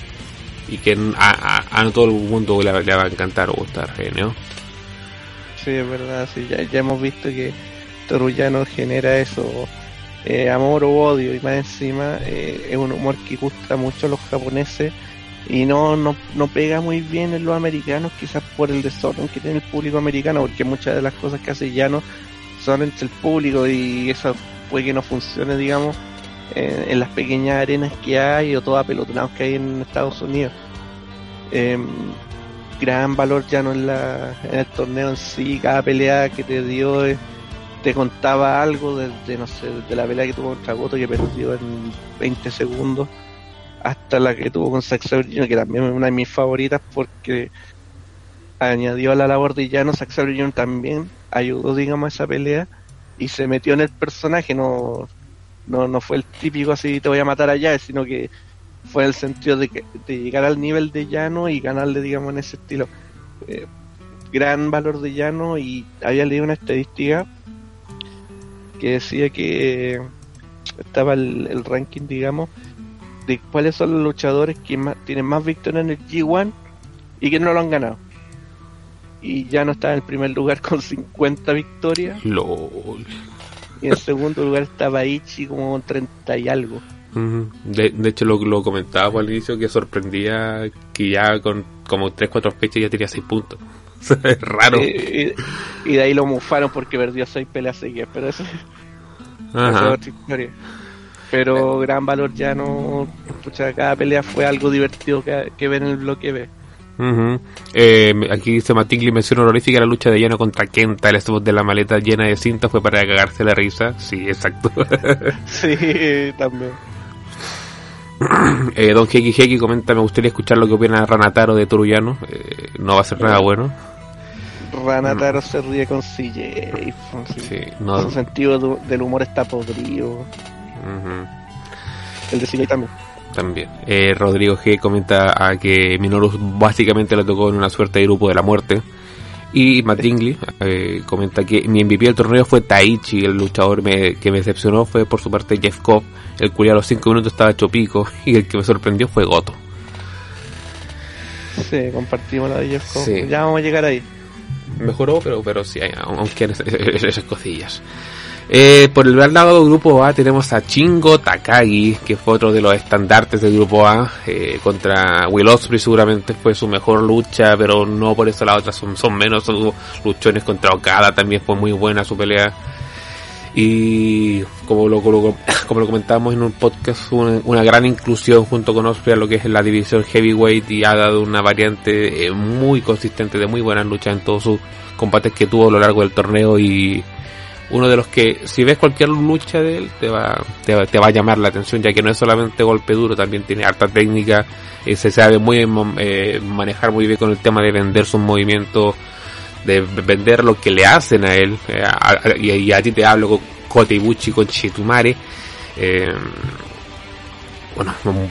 y que a, a, todo el mundo le, va a encantar o gustar, ¿eh? ¿no? sí, es verdad, sí, ya, ya hemos visto que Torullano genera eso, eh, amor o odio, y más encima eh, es un humor que gusta mucho a los japoneses y no, no, no pega muy bien en los americanos, quizás por el desorden que tiene el público americano, porque muchas de las cosas que hace Llano son entre el público y eso puede que no funcione, digamos, en, las pequeñas arenas que hay o todos apelotonados que hay en Estados Unidos. Eh, gran valor ya no en, la, en el torneo en sí, cada pelea que te dio eh, te contaba algo desde, no sé, de la pelea que tuvo contra Goto que perdió en 20 segundos hasta la que tuvo con Zack que también es una de mis favoritas porque añadió a la labor de Llano, Zack también ayudó digamos a esa pelea y se metió en el personaje, no, no, no fue el típico así te voy a matar allá, sino que fue el sentido de, que, de llegar al nivel de llano y ganarle, digamos, en ese estilo. Eh, gran valor de llano y había leído una estadística que decía que estaba el, ranking, digamos, de cuáles son los luchadores que más, tienen más victorias en el G1 y que no lo han ganado. Y ya no estaba en el primer lugar con 50 victorias. Y en segundo lugar estaba Ichi como con 30 y algo. De, hecho, lo, lo comentaba al inicio que sorprendía que ya con como 3-4 fechas ya tenía 6 puntos. es raro. Y, de ahí lo mufaron porque perdió 6 peleas seguidas, pero eso, es otra historia. Pero gran valor ya no. Pucha, cada pelea fue algo divertido que, que ver en el bloque B. eh, aquí dice Matingly mención honorífica la lucha de lleno contra Kenta, el spot de la maleta llena de cinta fue para cagarse la risa. Sí, exacto. sí, también. eh, Don Heki Heki comenta, me gustaría escuchar lo que opina Ranataro de Toruyano. Eh, no va a ser nada bueno. Ranataro se ríe con CJ. Sí, no. Su sentido del humor está podrido. El de CJ también. También. Eh, Rodrigo G comenta a que Minoru básicamente le tocó en una suerte de grupo de la muerte. Y Matt Dingley eh, comenta que mi MVP del torneo fue Taichi, el luchador que me decepcionó fue por su parte Jeff Cobb, el cual a los 5 minutos estaba hecho pico, y el que me sorprendió fue Goto. Sí, compartimos la de Jeff Cobb. Ya vamos a llegar ahí. Mejoró, pero, pero sí, aunque esas cosillas. Eh, por el lado del grupo A tenemos a Chingo Takagi, que fue otro de los estandartes del grupo A, eh, contra Will Ospreay seguramente fue su mejor lucha, pero no por eso las otras son, menos, luchones contra Okada, también fue muy buena su pelea. Y como lo, como lo comentábamos en un podcast, una, una, gran inclusión junto con Osprey a lo que es la división heavyweight y ha dado una variante eh, muy consistente de muy buenas luchas en todos sus combates que tuvo a lo largo del torneo y uno de los que si ves cualquier lucha de él te va, te va, a llamar la atención ya que no es solamente golpe duro, también tiene harta técnica, eh, se sabe muy eh, manejar muy bien con el tema de vender sus movimientos, de vender lo que le hacen a él, eh, y, a ti te hablo con Kotebuchi, con Chitumare, bueno, un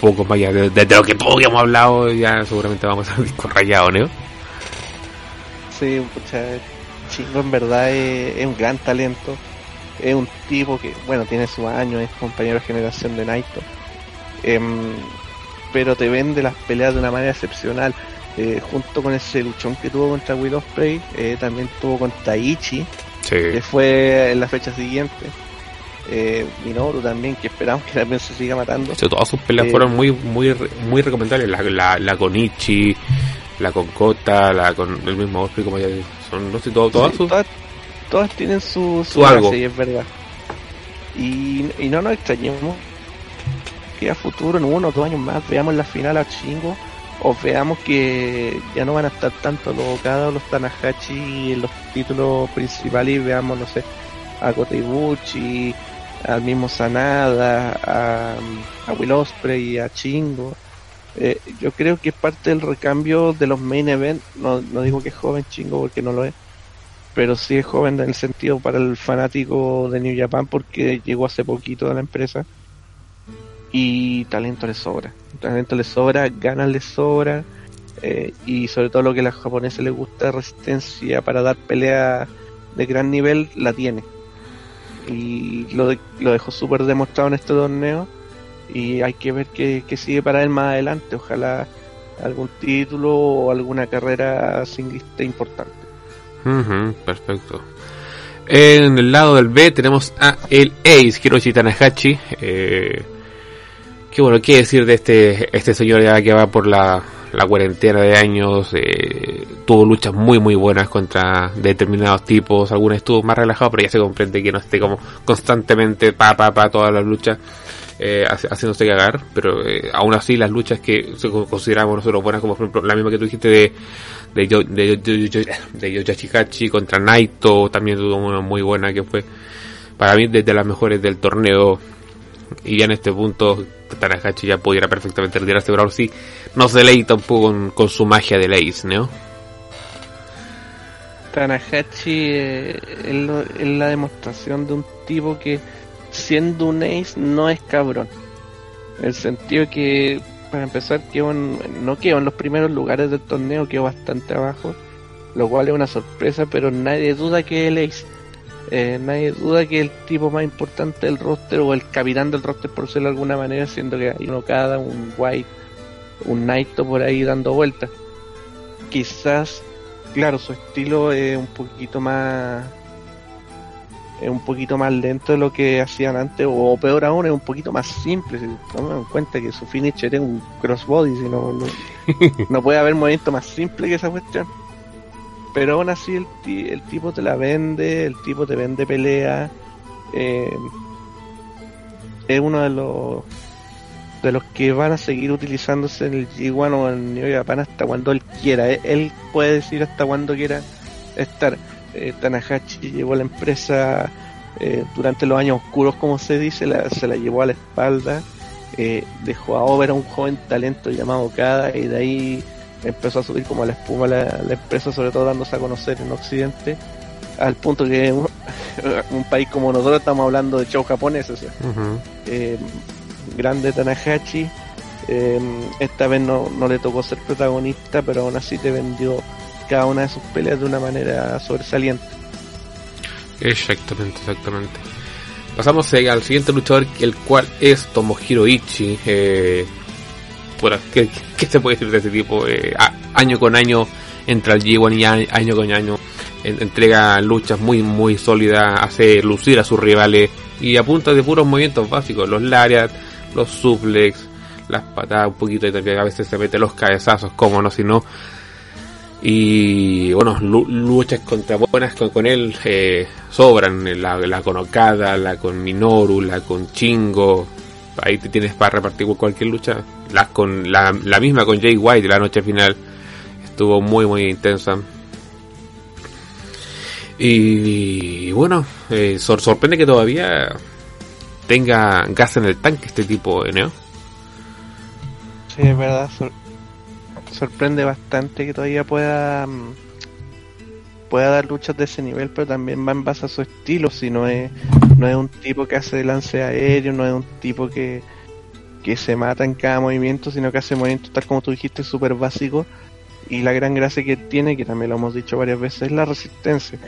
poco más allá de, lo que todos hemos hablado, ya seguramente vamos a ir con rayado, ¿no? Sí, Chingo en verdad es, un gran talento. Es un tipo que, bueno, tiene su año, es compañero de generación de Naito. Em, pero te vende las peleas de una manera excepcional. Eh, junto con ese luchón que tuvo contra Will Ospreay, eh, también tuvo contra Ichi, que fue en la fecha siguiente. Eh, Minoru también, que esperamos que también se siga matando. todas sus peleas fueron muy muy muy recomendables. La, la, la con Ichi, la con Kota, la con el mismo Osprey, como ya son, no sé, todo, todas, todas, tienen su, su, algo. y es verdad. Y, y no nos extrañemos que a futuro, en uno o dos años más, veamos la final a Chingo o veamos que ya no van a estar tanto los Okada los Tanahashi en los títulos principales y veamos, no sé, a Koteibuchi, al mismo Sanada, a, a Will Osprey, a Chingo eh, yo creo que es parte del recambio de los main events. No, no digo que es joven chingo porque no lo es. Pero sí es joven en el sentido para el fanático de New Japan porque llegó hace poquito a la empresa. Y talento le sobra. Talento le sobra, ganas le sobra. Eh, y sobre todo lo que a los japoneses les gusta, resistencia para dar pelea de gran nivel, la tiene. Y lo dejó súper demostrado en este torneo y hay que ver qué, sigue para él más adelante. Ojalá algún título o alguna carrera singlista importante. perfecto. En el lado del B tenemos a el Ace Hiroshi Tanahashi. Eh, qué bueno, qué decir de este, este señor ya que va por la, la cuarentena de años. Eh, tuvo luchas muy muy buenas contra determinados tipos. Algunas estuvo más relajado, pero ya se comprende que no esté como constantemente pa pa pa todas las luchas eh, haciéndose cagar, pero eh, aún así las luchas que consideramos nosotros buenas, como por ejemplo la misma que tú dijiste de de, yo, de, de, contra Naito, también tuvo una muy buena que fue para mí desde las mejores del torneo y ya en este punto Tanahashi ya pudiera perfectamente retirarse, pero ahora sí nos deleita un poco con, su magia de Ace, ¿no? Tanahashi eh, es la demostración de un tipo que siendo un ace no es cabrón. En el sentido que, para empezar, quedó no quedó en los primeros lugares del torneo, quedó bastante abajo, lo cual es una sorpresa, pero nadie duda que el ace. Eh, nadie duda que el tipo más importante del roster o el capitán del roster por decirlo de alguna manera, siendo que hay uno cada, un White, un Naito por ahí dando vueltas. Quizás, claro, su estilo es un poquito más es un poquito más lento de lo que hacían antes, o peor aún, es un poquito más simple. Si tomamos en cuenta que su finisher es un crossbody, si no, no, puede haber movimiento más simple que esa cuestión. Pero aún así, el, el tipo te la vende, el tipo te vende pelea. Eh, es uno de los de los que van a seguir utilizándose en el G1 o en el New Japan hasta cuando él quiera. Él puede decir hasta cuando quiera estar. Eh, Tanahashi llevó la empresa eh, durante los años oscuros, como se dice, se la llevó a la espalda. Eh, dejó a Over a un joven talento llamado Kada y de ahí empezó a subir como la espuma la, empresa, sobre todo dándose a conocer en Occidente, al punto que un, un país como nosotros estamos hablando de show japoneses. Eh, grande Tanahashi, esta vez no, no le tocó ser protagonista, pero aún así te vendió cada una de sus peleas de una manera sobresaliente. Exactamente, exactamente. Pasamos eh, al siguiente luchador, el cual es Tomohiro Ichi. Eh, ¿qué, se puede decir de este tipo? Eh, año con año entra al G1 y año con año entrega luchas muy muy sólidas, hace lucir a sus rivales y apunta de puros movimientos básicos, los lariat, los suplex, las patadas un poquito y también a veces se mete los cabezazos, como no, si no y bueno, luchas contra buenas con, él eh, sobran, la, la, con Okada, la con Minoru, la con Chingo, ahí te tienes para repartir cualquier lucha, la, con, la, la misma con Jay White la noche final, estuvo muy muy intensa. Y, bueno, eh, sorprende que todavía tenga gas en el tanque este tipo, de Neo. Sí, es verdad, sorprende bastante que todavía pueda mm, pueda dar luchas de ese nivel, pero también va en base a su estilo, si no es, no es un tipo que hace lance aéreo, no es un tipo que, que se mata en cada movimiento, sino que hace movimientos tal como tú dijiste, súper básicos. Y la gran gracia que tiene, que también lo hemos dicho varias veces, es la resistencia.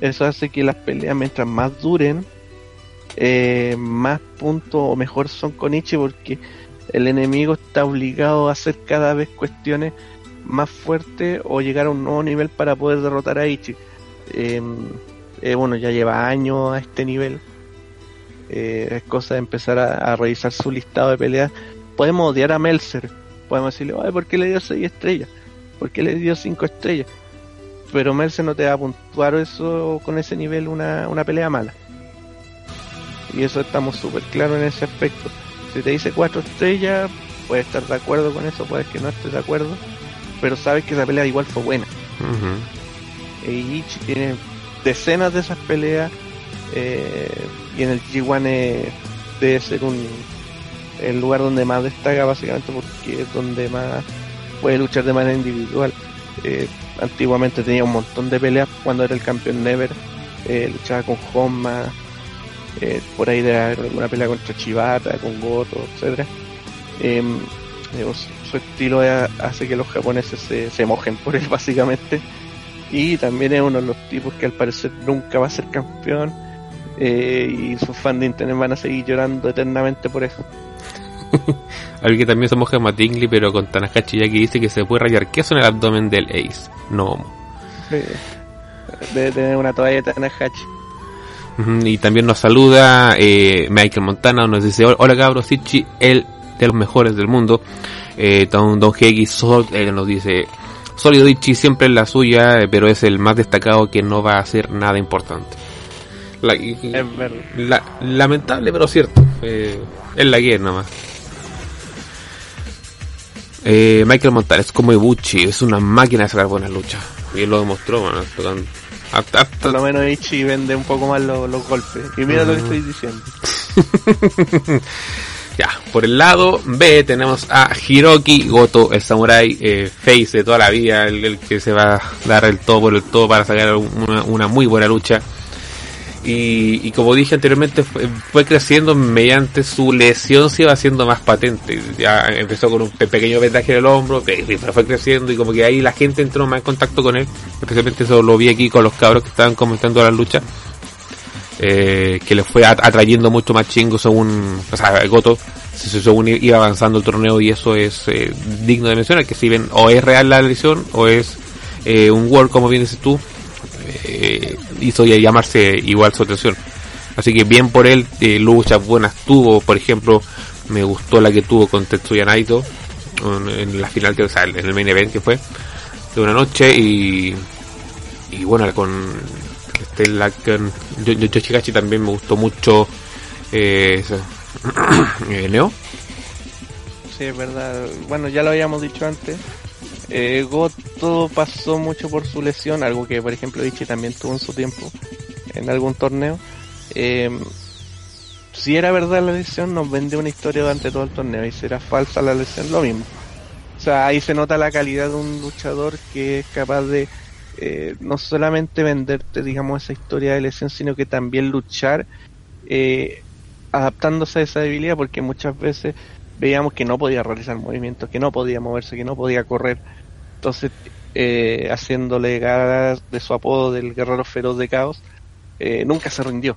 Eso hace que las peleas, mientras más duren, eh, más puntos o mejor son con Ichi, porque el enemigo está obligado a hacer cada vez cuestiones más fuertes o llegar a un nuevo nivel para poder derrotar a Ichi. Em, eh, bueno, ya lleva años a este nivel. Eh, es cosa de empezar a, revisar su listado de peleas. Podemos odiar a Melzer. Podemos decirle, Ay, ¿por qué le dio 6 estrellas? ¿Por qué le dio 5 estrellas? Pero Melzer no te va a puntuar eso con ese nivel una, una pelea mala. Y eso estamos súper claros en ese aspecto. Si te dice cuatro estrellas, puedes estar de acuerdo con eso, puedes que no estés de acuerdo, pero sabes que esa pelea igual fue buena. Y Ichi tiene decenas de esas peleas eh, y en el G1 debe ser un el lugar donde más destaca básicamente porque es donde más puede luchar de manera individual. Eh, antiguamente tenía un montón de peleas cuando era el campeón Never, eh, luchaba con Honma, eh, por ahí de alguna pelea contra Chivata, con Goto, etcétera. Em, su estilo hace que los japoneses se, mojen por él básicamente y también es uno de los tipos que al parecer nunca va a ser campeón eh, y sus fans de internet van a seguir llorando eternamente por eso. Alguien que también se moja más pero con Tanahashi ya que dice que se puede rayar queso en el abdomen del Ace. No. debe tener una toalla de Tanahashi. Y también nos saluda eh, Michael Montana, nos dice, hola cabros, Sichi, el de los mejores del mundo. Eh, Don, Don Sol, nos dice, Sólido siempre es la suya, eh, pero es el más destacado que no va a hacer nada importante. lamentable, pero cierto. Eh, es la guía nada más. Eh, Michael Montana es como Ibuchi, es una máquina de sacar buenas luchas. Y él lo demostró, por lo menos Ichi vende un poco más los, golpes. Y mira lo que estoy diciendo. ya, por el lado B tenemos a Hiroki Goto, el samurai eh, face de toda la vida, el, que se va a dar el todo por el todo para sacar una muy buena lucha. Y, como dije anteriormente, fue, creciendo mediante su lesión, se iba haciendo más patente. Ya empezó con un pequeño vendaje en el hombro, pero fue creciendo y como que ahí la gente entró más en contacto con él. Especialmente eso lo vi aquí con los cabros que estaban comentando la lucha. Eh, que le fue atrayendo mucho más chingo según, o sea, Goto, según iba avanzando el torneo y eso es eh, digno de mencionar, que si ven o es real la lesión o es eh, un World como vienes tú, eh, hizo llamarse igual su atención. Así que bien por él, eh, luchas buenas tuvo, por ejemplo, me gustó la que tuvo con Tetsuya Naito en la final, que, o sea, en el main event que fue de una noche y y bueno con este la con yo, también me gustó mucho eh, Neo. Sí, es verdad. Bueno, ya lo habíamos dicho antes. Eh, Goto pasó mucho por su lesión, algo que por ejemplo Ichi también tuvo en su tiempo en algún torneo. Eh, si era verdad la lesión, nos vendió una historia durante todo el torneo. Y si era falsa la lesión, lo mismo. O sea, ahí se nota la calidad de un luchador que es capaz de eh, no solamente venderte, digamos, esa historia de lesión, sino que también luchar eh, adaptándose a esa debilidad, porque muchas veces veíamos que no podía realizar movimientos, que no podía moverse, que no podía correr. Entonces, eh, haciéndole ganas de su apodo del guerrero feroz de caos, eh, nunca se rindió.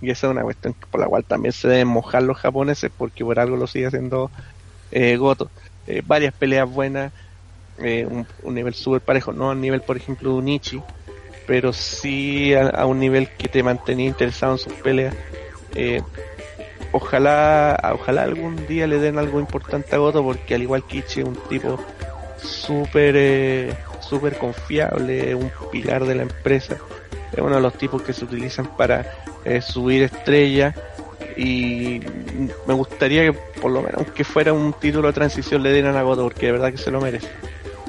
Y esa es una cuestión por la cual también se deben mojar los japoneses, porque por algo lo sigue haciendo eh, Goto. Eh, varias peleas buenas, un, nivel súper parejo, no a nivel, por ejemplo, de un Ichi, pero sí a, un nivel que te mantenía interesado en sus peleas. Ojalá, ojalá algún día le den algo importante a Goto, porque al igual que Ichi es un tipo súper eh, súper confiable, un pilar de la empresa, es uno de los tipos que se utilizan para eh, subir estrellas y me gustaría que por lo menos que fuera un título de transición le dieran a Goto porque de verdad que se lo merece.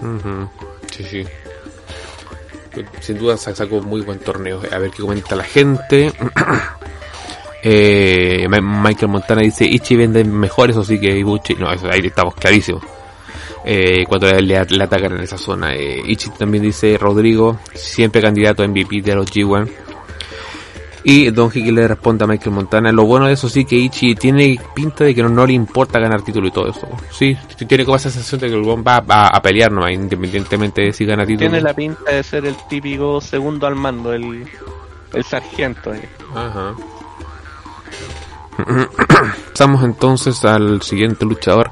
Uh. Sí, sí. Sin duda sacó muy buen torneo. A ver qué comenta la gente. eh, Michael Montana dice Ichi vende mejor, eso sí que Ibuchi. No, eso, ahí estamos clarísimos. Eh, cuando le, le, atacan en esa zona. Eh, Ichi también dice Rodrigo, siempre candidato a MVP de los G1. Y Don Hickey le responde a Michael Montana, lo bueno de eso sí que Ichi tiene pinta de que no, no le importa ganar título y todo eso. Sí, tiene como esa sensación de que el buen va a, a pelear nomás, independientemente de si gana título. Tiene la pinta de ser el típico segundo al mando, el, el sargento. Eh. Ajá. Pasamos entonces al siguiente luchador.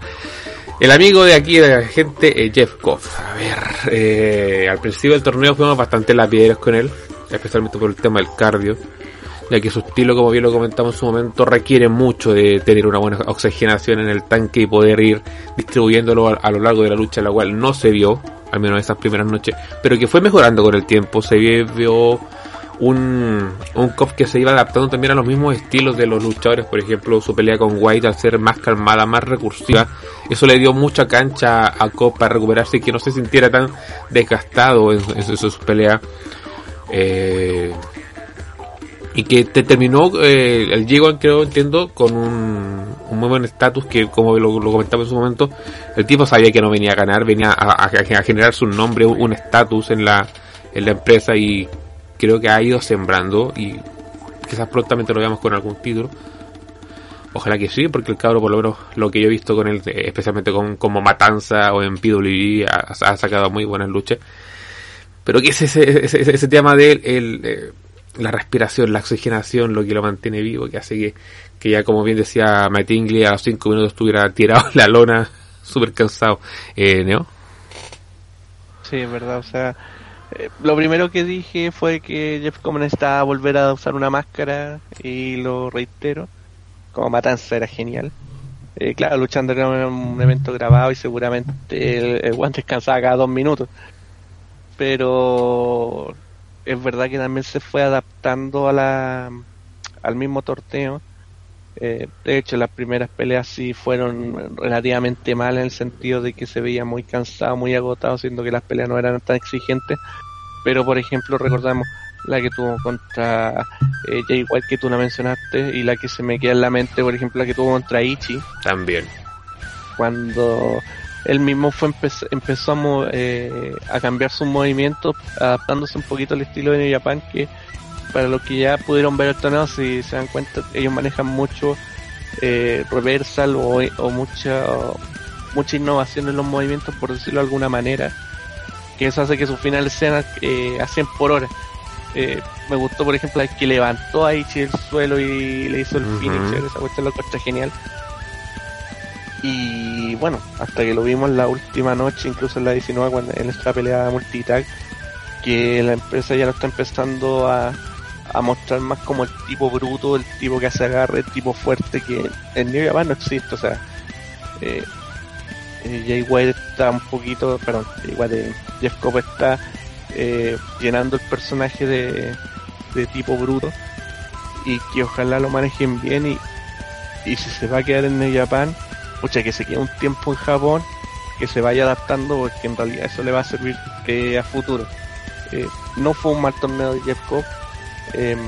El amigo de aquí de la gente, eh, Jeff Goff. A ver, eh, al principio del torneo fuimos bastante lapideros con él, especialmente por el tema del cardio, ya que su estilo, como bien lo comentamos en su momento, requiere mucho de tener una buena oxigenación en el tanque y poder ir distribuyéndolo a, lo largo de la lucha, la cual no se vio, al menos esas primeras noches, pero que fue mejorando con el tiempo, se vio un, un cop que se iba adaptando también a los mismos estilos de los luchadores, por ejemplo, su pelea con White al ser más calmada, más recursiva, eso le dio mucha cancha a Cop para recuperarse y que no se sintiera tan desgastado en, en, en sus peleas. Eh, y que te terminó eh, el G1 creo entiendo con un, un muy buen estatus que como lo, lo, comentaba en su momento el tipo sabía que no venía a ganar venía a, a, a generar su nombre un estatus en la en la empresa y creo que ha ido sembrando y quizás prontamente lo veamos con algún título. Ojalá que sí, porque el cabro, por lo menos lo que yo he visto con él, especialmente con como Matanza o en PWE, ha, ha sacado muy buenas luchas. Pero que ese, ese, ese, ese tema de él, el, eh, la respiración, la oxigenación, lo que lo mantiene vivo, que hace que, que ya como bien decía Matt Ingley, a los 5 minutos estuviera tirado en la lona, súper cansado. Eh, ¿Neo? Sí, es verdad, o sea, lo primero que dije fue que Jeff Common necesitaba volver a usar una máscara y lo reitero, como Matanza era genial. Eh, claro, luchando era un evento grabado y seguramente el, el guante descansaba cada dos minutos. Pero es verdad que también se fue adaptando a la, al mismo torneo. Eh, de hecho, las primeras peleas sí fueron relativamente mal en el sentido de que se veía muy cansado, muy agotado, siendo que las peleas no eran tan exigentes. Pero, por ejemplo, recordamos la que tuvo contra eh, Jay White, que tú la mencionaste, y la que se me queda en la mente, por ejemplo, la que tuvo contra Ichi. También. Cuando él mismo fue empezó, empezó a, eh, a cambiar sus movimientos, adaptándose un poquito al estilo de New Japan, que para los que ya pudieron ver el torneo, si se dan cuenta, ellos manejan mucho eh, reversal o, o mucha mucha innovación en los movimientos, por decirlo de alguna manera, que eso hace que sus finales sean eh, a 100 por hora. Eh, me gustó, por ejemplo, el que levantó a Ichi del suelo y le hizo el uh -huh. finisher, esa cuestión lo está genial. Y bueno, hasta que lo vimos la última noche, incluso en la 19, cuando, en esta pelea multitag, que la empresa ya lo está empezando a, a mostrar más como el tipo bruto, el tipo que hace agarre, el tipo fuerte que en New Japan no existe, o sea, eh, eh, Jay White está un poquito, perdón, Jay White, Jeff Cobb está eh, llenando el personaje de, de tipo bruto y que ojalá lo manejen bien y, y si se va a quedar en New Japan, pucha, que se quede un tiempo en Japón, que se vaya adaptando, porque en realidad eso le va a servir eh, a futuro. Eh, no fue un mal torneo de Jeff Cobb, em,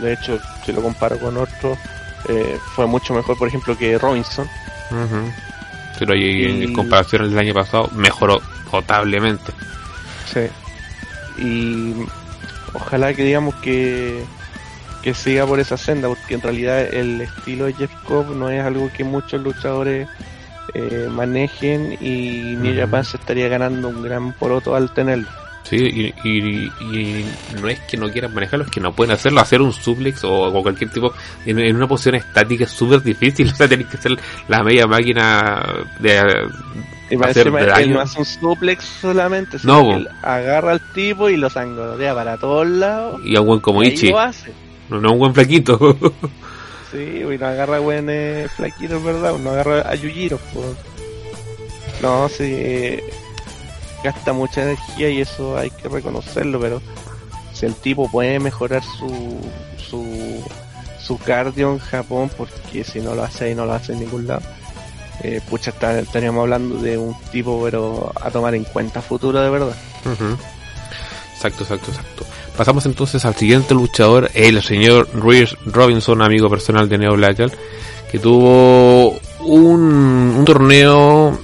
de hecho, si lo comparo con otros, eh, fue mucho mejor, por ejemplo, que Robinson. Pero en comparación al año pasado, mejoró notablemente. Sí. Y ojalá que digamos que que siga por esa senda, porque en realidad el estilo de Jeff Cobb no es algo que muchos luchadores eh, manejen y New Japan se estaría ganando un gran poroto al tenerlo. Sí, y, no es que no quieran manejarlo, es que no pueden hacerlo. Hacer un suplex o, cualquier tipo en, una posición estática es súper difícil. O sea, tenéis que ser la media máquina de. Y hacer él no hace un suplex solamente, no, él agarra al tipo y lo sangodea para todos lados. Y a un buen como Ichi. No, no un buen flaquito. sí, no agarra buen eh, flaquito, ¿verdad? Uno agarra a Yujiro. No, sí. Gasta mucha energía y eso hay que reconocerlo, pero si el tipo puede mejorar su, su, su cardio en Japón, porque si no lo hace y no lo hace en ningún lado, eh, pucha, estaríamos hablando de un tipo, pero a tomar en cuenta futuro de verdad. Exacto, exacto, exacto. Pasamos entonces al siguiente luchador, el señor Rhys Robinson, amigo personal de Neo Blackal, que tuvo un, un torneo,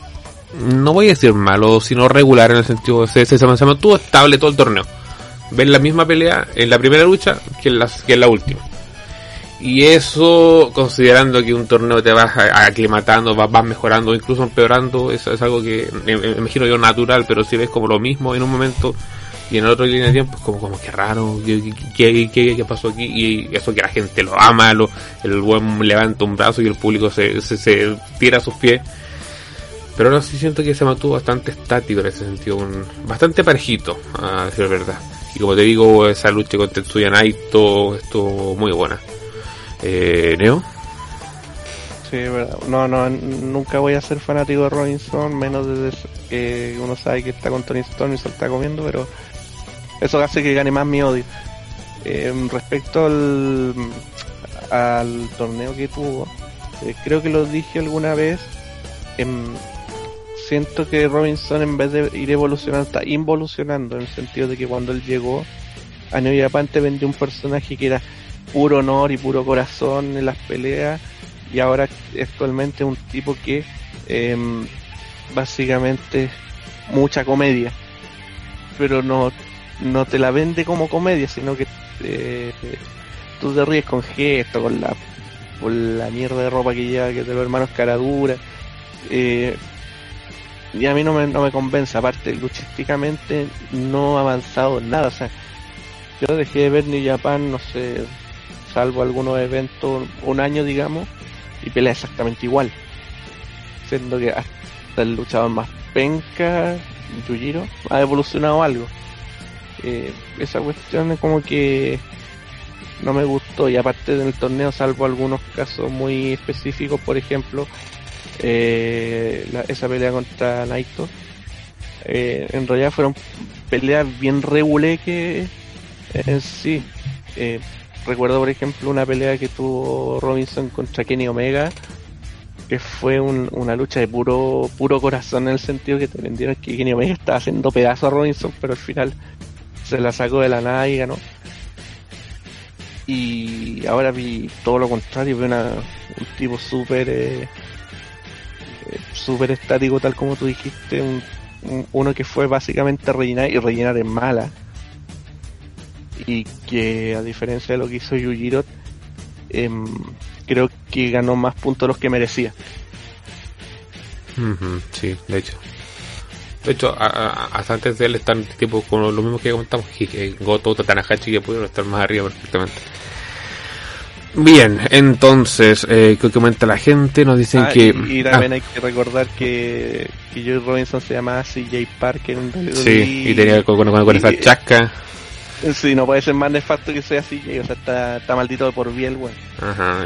no voy a decir malo, sino regular en el sentido de que se, se, mantuvo estable todo el torneo. Ven la misma pelea en la primera lucha que en, que en la última. Y eso, considerando que un torneo te vas aclimatando, vas, vas mejorando, incluso empeorando, eso es algo que me, imagino yo natural, pero si ves como lo mismo en un momento y en el otro línea de tiempo, como, como que raro, ¿qué, qué, pasó aquí? Y eso que la gente lo ama, lo, el buen levanta un brazo y el público se, se, tira a sus pies. Pero ahora sí siento que se mantuvo bastante estático en ese sentido, bastante parejito, a decir verdad. Y como te digo, esa lucha con Tetsuya Naito estuvo muy buena. Eh, ¿Neo? Sí, verdad. No, no, nunca voy a ser fanático de Robinson, menos desde que uno sabe que está con Tony Storm y se está comiendo, pero eso hace que gane más mi odio. Eh, respecto al, torneo que tuvo, eh, creo que lo dije alguna vez. Em, siento que Robinson, en vez de ir evolucionando, está involucionando en el sentido de que cuando él llegó a New Japan te vendió un personaje que era puro honor y puro corazón en las peleas y ahora actualmente un tipo que em, básicamente mucha comedia pero no no te la vende como comedia, sino que eh, tú te ríes con gesto, con la, con la mierda de ropa que lleva, que de los hermanos cara dura. Eh, y a mí no me, no me convence, aparte, luchísticamente no ha avanzado nada. O sea, yo dejé de ver New Japan, no sé, salvo algunos eventos, un año digamos, y pelea exactamente igual. Siendo que hasta el luchador más penca, Yujiro, ha evolucionado algo eh, esa cuestión es como que no me gustó y aparte del torneo salvo algunos casos muy específicos por ejemplo eh, esa pelea contra Naito eh, en realidad fueron peleas bien regulé que en sí eh, recuerdo por ejemplo una pelea que tuvo Robinson contra Kenny Omega que fue una lucha de puro puro corazón en el sentido que te vendieron que Kenny Omega estaba haciendo pedazo a Robinson pero al final se la sacó de la nada y ganó. Y ahora vi todo lo contrario, vi una, un tipo súper eh, eh, súper estático, tal como tú dijiste, un, uno que fue básicamente rellenar y rellenar en mala. Y que a diferencia de lo que hizo Yujiro, em, creo que ganó más puntos los que merecía. sí, de hecho. De hecho, hasta antes de él están tipo con lo mismo que comentamos, que Goto, Tanahashi, que pudieron estar más arriba perfectamente. Bien, entonces, eh, ¿qué comenta la gente? Nos dicen ah, que... Y, también ah. hay que recordar que, que Joey Robinson se llamaba CJ Parker en. Sí, y tenía con, con, esa chasca. Sí, no puede ser más nefasto que sea CJ, o sea, está, está maldito por bien, güey. Ajá,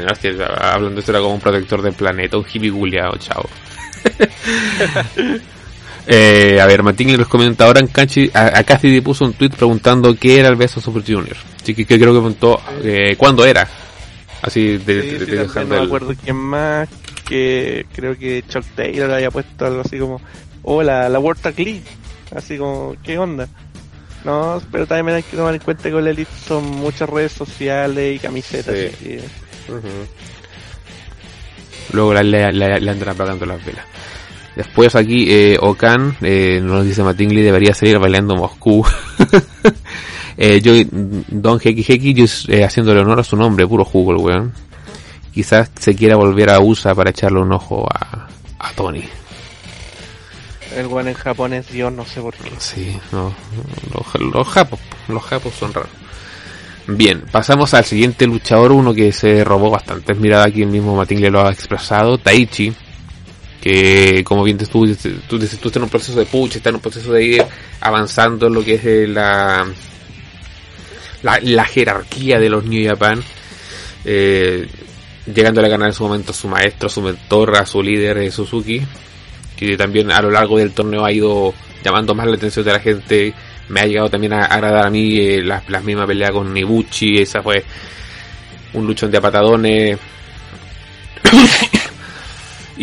hablando de esto era como un protector del planeta, un hippie guleado, chao. Eh, a ver, Martín les comenta ahora en Canchi, a, Cassidy puso un tweet preguntando qué era el beso Super Junior. Así que, creo que preguntó eh, cuándo era. Así de, Sí, de- sí, de- también dejando no me acuerdo quién más, que creo que Chuck Taylor había puesto algo así como, oh, la, World Tag League, así como, ¿qué onda? No, pero también hay que tomar en cuenta que con la Elite son muchas redes sociales y camisetas, Sí. así que, Ujú. Luego la- le, le- le andan apagando las velas. Después aquí eh, Okan eh, nos dice Matingly debería salir bailando Moscú. eh, yo, Don Heki yo, eh, haciéndole honor a su nombre, puro jugo el weón. Quizás se quiera volver a USA para echarle un ojo a, a Tony. el weón en Japón es Dios, no sé por qué. Sí, no, los, los japos, los japos son raros. Bien, pasamos al siguiente luchador, uno que se robó bastantes miradas, aquí el mismo Matingle lo ha expresado, Taichi, que como bien tú dices, tú dices, tú estás en un proceso de push, está en un proceso de ir avanzando en lo que es eh, la, la, jerarquía de los New Japan, eh, llegándole a ganar en su momento a su maestro, a su mentor, a su líder eh, Suzuki, que también a lo largo del torneo ha ido llamando más la atención de la gente. Me ha llegado también a agradar a mí eh, las, las mismas peleas con Nibuchi, esa fue un luchón de apatadones.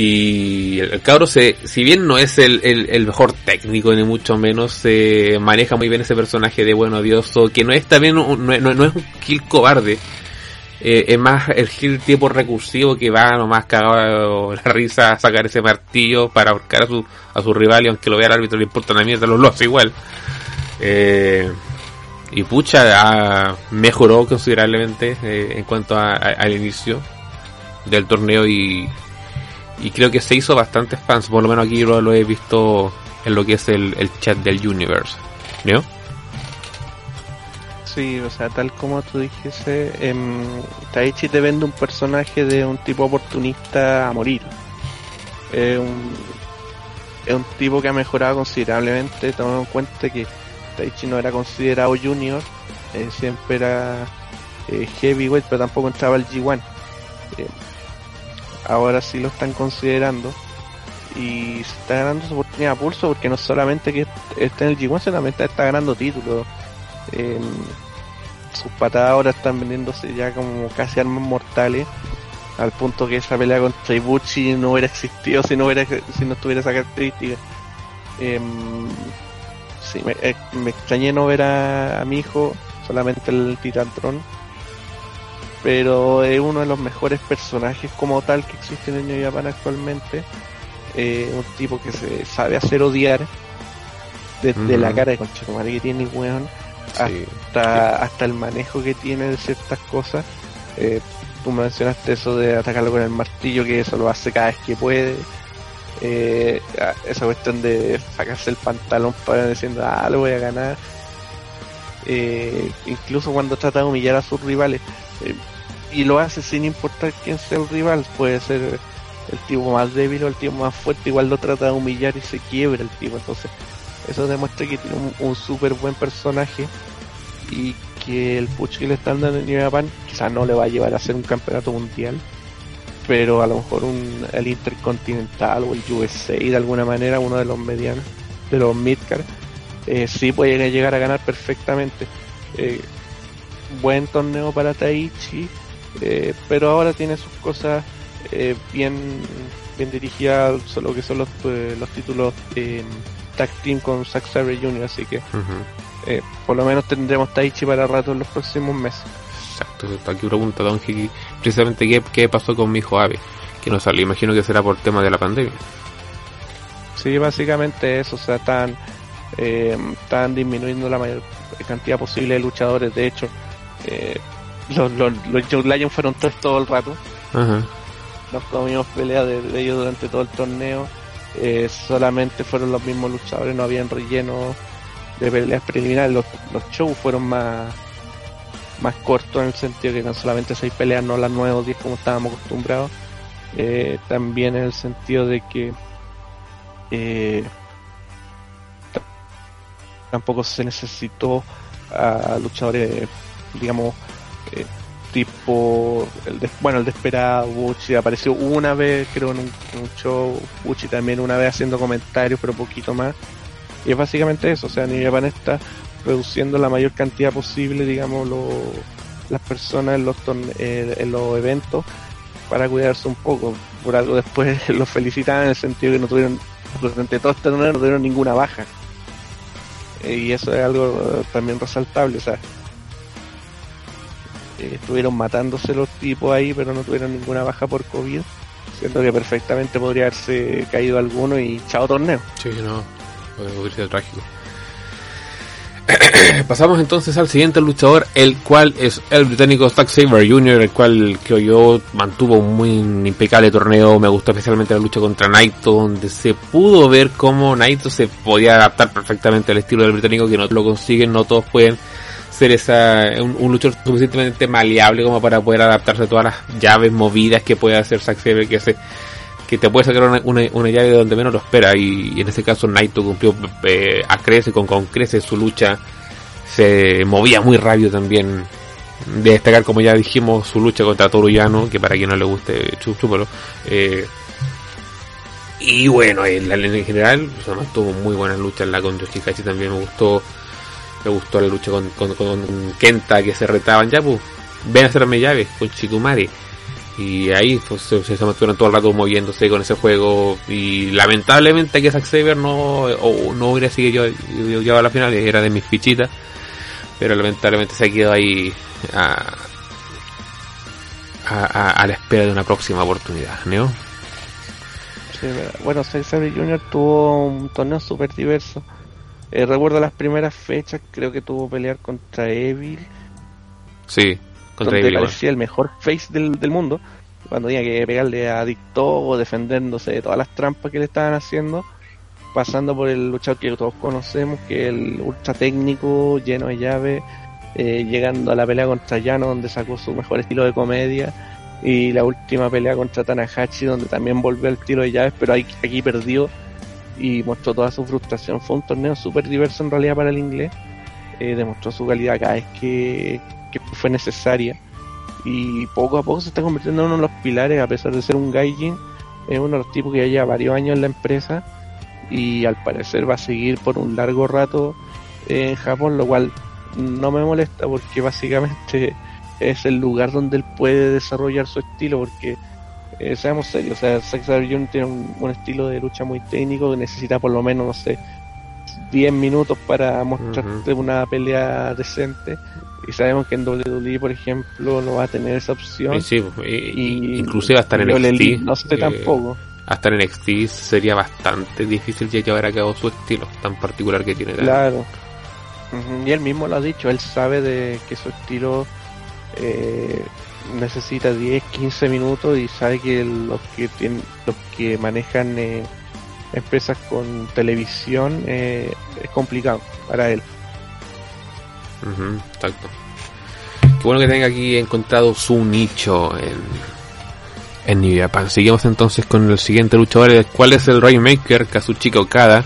Y el, el cabro, se, si bien no es el, el, mejor técnico ni mucho menos, se maneja muy bien ese personaje de bueno odioso, que no es también un- no, no- es un kill cobarde. Eh, es más el kill tipo recursivo que va nomás cagado la risa a sacar ese martillo para ahorcar a su, a su rival y aunque lo vea el árbitro le importa una mierda, lo, lo hace igual. Eh, y pucha, ha- mejoró considerablemente eh, en cuanto a- al inicio del torneo y, y creo que se hizo bastantes fans, por lo menos aquí lo, he visto en lo que es el, el chat del Universe. ¿No? Sí, o sea, tal como tú dijiste, em, Taichi te vende un personaje de un tipo oportunista a morir. Es un, es un tipo que ha mejorado considerablemente, tomando en cuenta que Taichi no era considerado junior, eh, siempre era eh, heavyweight, pero tampoco entraba al G1. Eh, ahora sí lo están considerando. Y se está ganando su oportunidad a pulso porque no solamente que está en el G1, sino también está, ganando títulos. Em, sus patadas ahora están vendiéndose ya como casi armas mortales al punto que esa pelea contra Ibuchi no hubiera existido si no hubiera si no tuviera esa característica. Em, eh, me extrañé no ver a, mi hijo solamente el Titantron pero es uno de los mejores personajes como tal que existen en New Japan actualmente Eh, un tipo que se sabe hacer odiar desde la cara de conchetumare que tiene el weón Sí. hasta, hasta el manejo que tiene de ciertas cosas. Eh, tú mencionaste eso de atacarlo con el martillo, que eso lo hace cada vez que puede. Eh, esa cuestión de sacarse el pantalón para diciendo, ah, lo voy a ganar. Eh, incluso cuando trata de humillar a sus rivales. Eh, y lo hace sin importar quién sea el rival. Puede ser el tipo más débil o el tipo más fuerte. Igual lo trata de humillar y se quiebra el tipo. Entonces, eso demuestra que tiene un, un súper buen personaje y que el push que le están dando en New Japan quizás no le va a llevar a hacer un campeonato mundial, pero a lo mejor un, el Intercontinental o el USA de alguna manera, uno de los medianos, de los midcard, eh, sí puede llegar a ganar perfectamente. Eh, buen torneo para Taichi, eh, pero ahora tiene sus cosas eh, bien bien dirigidas, solo que son los, eh, los títulos eh, tag team con Zack Sabre Jr., así que eh, por lo menos tendremos Taichi para rato en los próximos meses. Exacto, exacto. aquí pregunta Don Hiki precisamente qué, qué pasó con mi hijo Ave, que no salió, imagino que será por tema de la pandemia. Sí, básicamente eso, o sea, están, eh, están disminuyendo la mayor cantidad posible de luchadores, de hecho, eh, los, los, los Joe Lions fueron tres todo el rato, Ajá. nos comimos peleas de, de ellos durante todo el torneo, eh, solamente fueron los mismos luchadores, no habían relleno de peleas preliminares, los, los shows fueron más más cortos en el sentido que no solamente seis peleas, no las nueve o diez como estábamos acostumbrados, eh, también en el sentido de que eh, tampoco se necesitó a luchadores, digamos, eh, tipo, el de- bueno, el desesperado, Buchi apareció una vez, creo, en un, show, Buchi también una vez haciendo comentarios, pero poquito más. Y es básicamente eso, o sea, New Japan está reduciendo la mayor cantidad posible, digamos, lo- las personas en los, eh, en los eventos para cuidarse un poco. Por algo después los felicitaban en el sentido que no tuvieron, durante todo este torneo no tuvieron ninguna baja. Eh, y eso es algo también resaltable, o sea, estuvieron matándose los tipos ahí, pero no tuvieron ninguna baja por COVID. Siento que perfectamente podría haberse caído alguno y chao torneo. Sí, no, hubiera sido trágico. Pasamos entonces al siguiente luchador, el cual es el británico Zack Saber Jr., el cual que yo mantuvo un muy impecable torneo. Me gustó especialmente la lucha contra Naito, donde se pudo ver cómo Naito se podía adaptar perfectamente al estilo del británico, que no lo consiguen, no todos pueden ser esa, un, luchador suficientemente maleable como para poder adaptarse a todas las llaves movidas que puede hacer Zack Saber, que hace que te puede sacar una, una, llave de donde menos lo espera. Y, en este caso Naito cumplió eh, a crece con, con crece su lucha. Se movía muy rápido también. De destacar como ya dijimos su lucha contra Toru Llano que para quien no le guste chúpalo. Eh, y bueno en, en general pues, tuvo muy buenas luchas la con Yoshihachi también me gustó me gustó la lucha con, con, con Kenta que se retaban ya pues ven a hacerme llaves con Chikumari y ahí pues, se, se mantuvieron todo el rato moviéndose con ese juego y lamentablemente que Zack Saber no, no hubiera seguido yo, a la final, era de mis fichitas, pero lamentablemente se ha quedado ahí a, a, la espera de una próxima oportunidad, ¿no? bueno, Zack Saber Jr. tuvo un torneo súper diverso. Eh, recuerdo las primeras fechas, creo que tuvo pelear contra Evil. Sí donde parecía el mejor face del, del mundo, cuando tenía que pegarle a Dicto o defendiéndose de todas las trampas que le estaban haciendo, pasando por el luchador que todos conocemos, que es el ultra técnico, lleno de llaves, eh, llegando a la pelea contra Yano, donde sacó su mejor estilo de comedia, y la última pelea contra Tanahashi, donde también volvió al estilo de llaves, pero aquí perdió y mostró toda su frustración. Fue un torneo súper diverso en realidad para el inglés. Eh, demostró su calidad cada vez que, que fue necesaria y poco a poco se está convirtiendo en uno de los pilares a pesar de ser un gaijin es uno de los tipos que ya lleva varios años en la empresa y al parecer va a seguir por un largo rato en Japón lo cual no me molesta porque básicamente es el lugar donde él puede desarrollar su estilo porque eh, seamos serios, o sea, Zack tiene un, un, estilo de lucha muy técnico que necesita por lo menos, no sé, 10 minutos para mostrarte una pelea decente y sabemos que en WWE, por ejemplo, no va a tener esa opción. Sí, y, inclusive hasta en NXT. No sé tampoco. Hasta en NXT sería bastante difícil llevar a cabo su estilo tan particular que tiene. Claro. Y él mismo lo ha dicho, él sabe de que su estilo eh, necesita 10, 15 minutos y sabe que los que tienen, los que manejan eh, empresas con televisión eh, es complicado para él exacto. Qué bueno que tenga aquí encontrado su nicho en, en New Japan. Seguimos entonces con el siguiente luchador, el cual es el Rainmaker, Kazuchika Okada.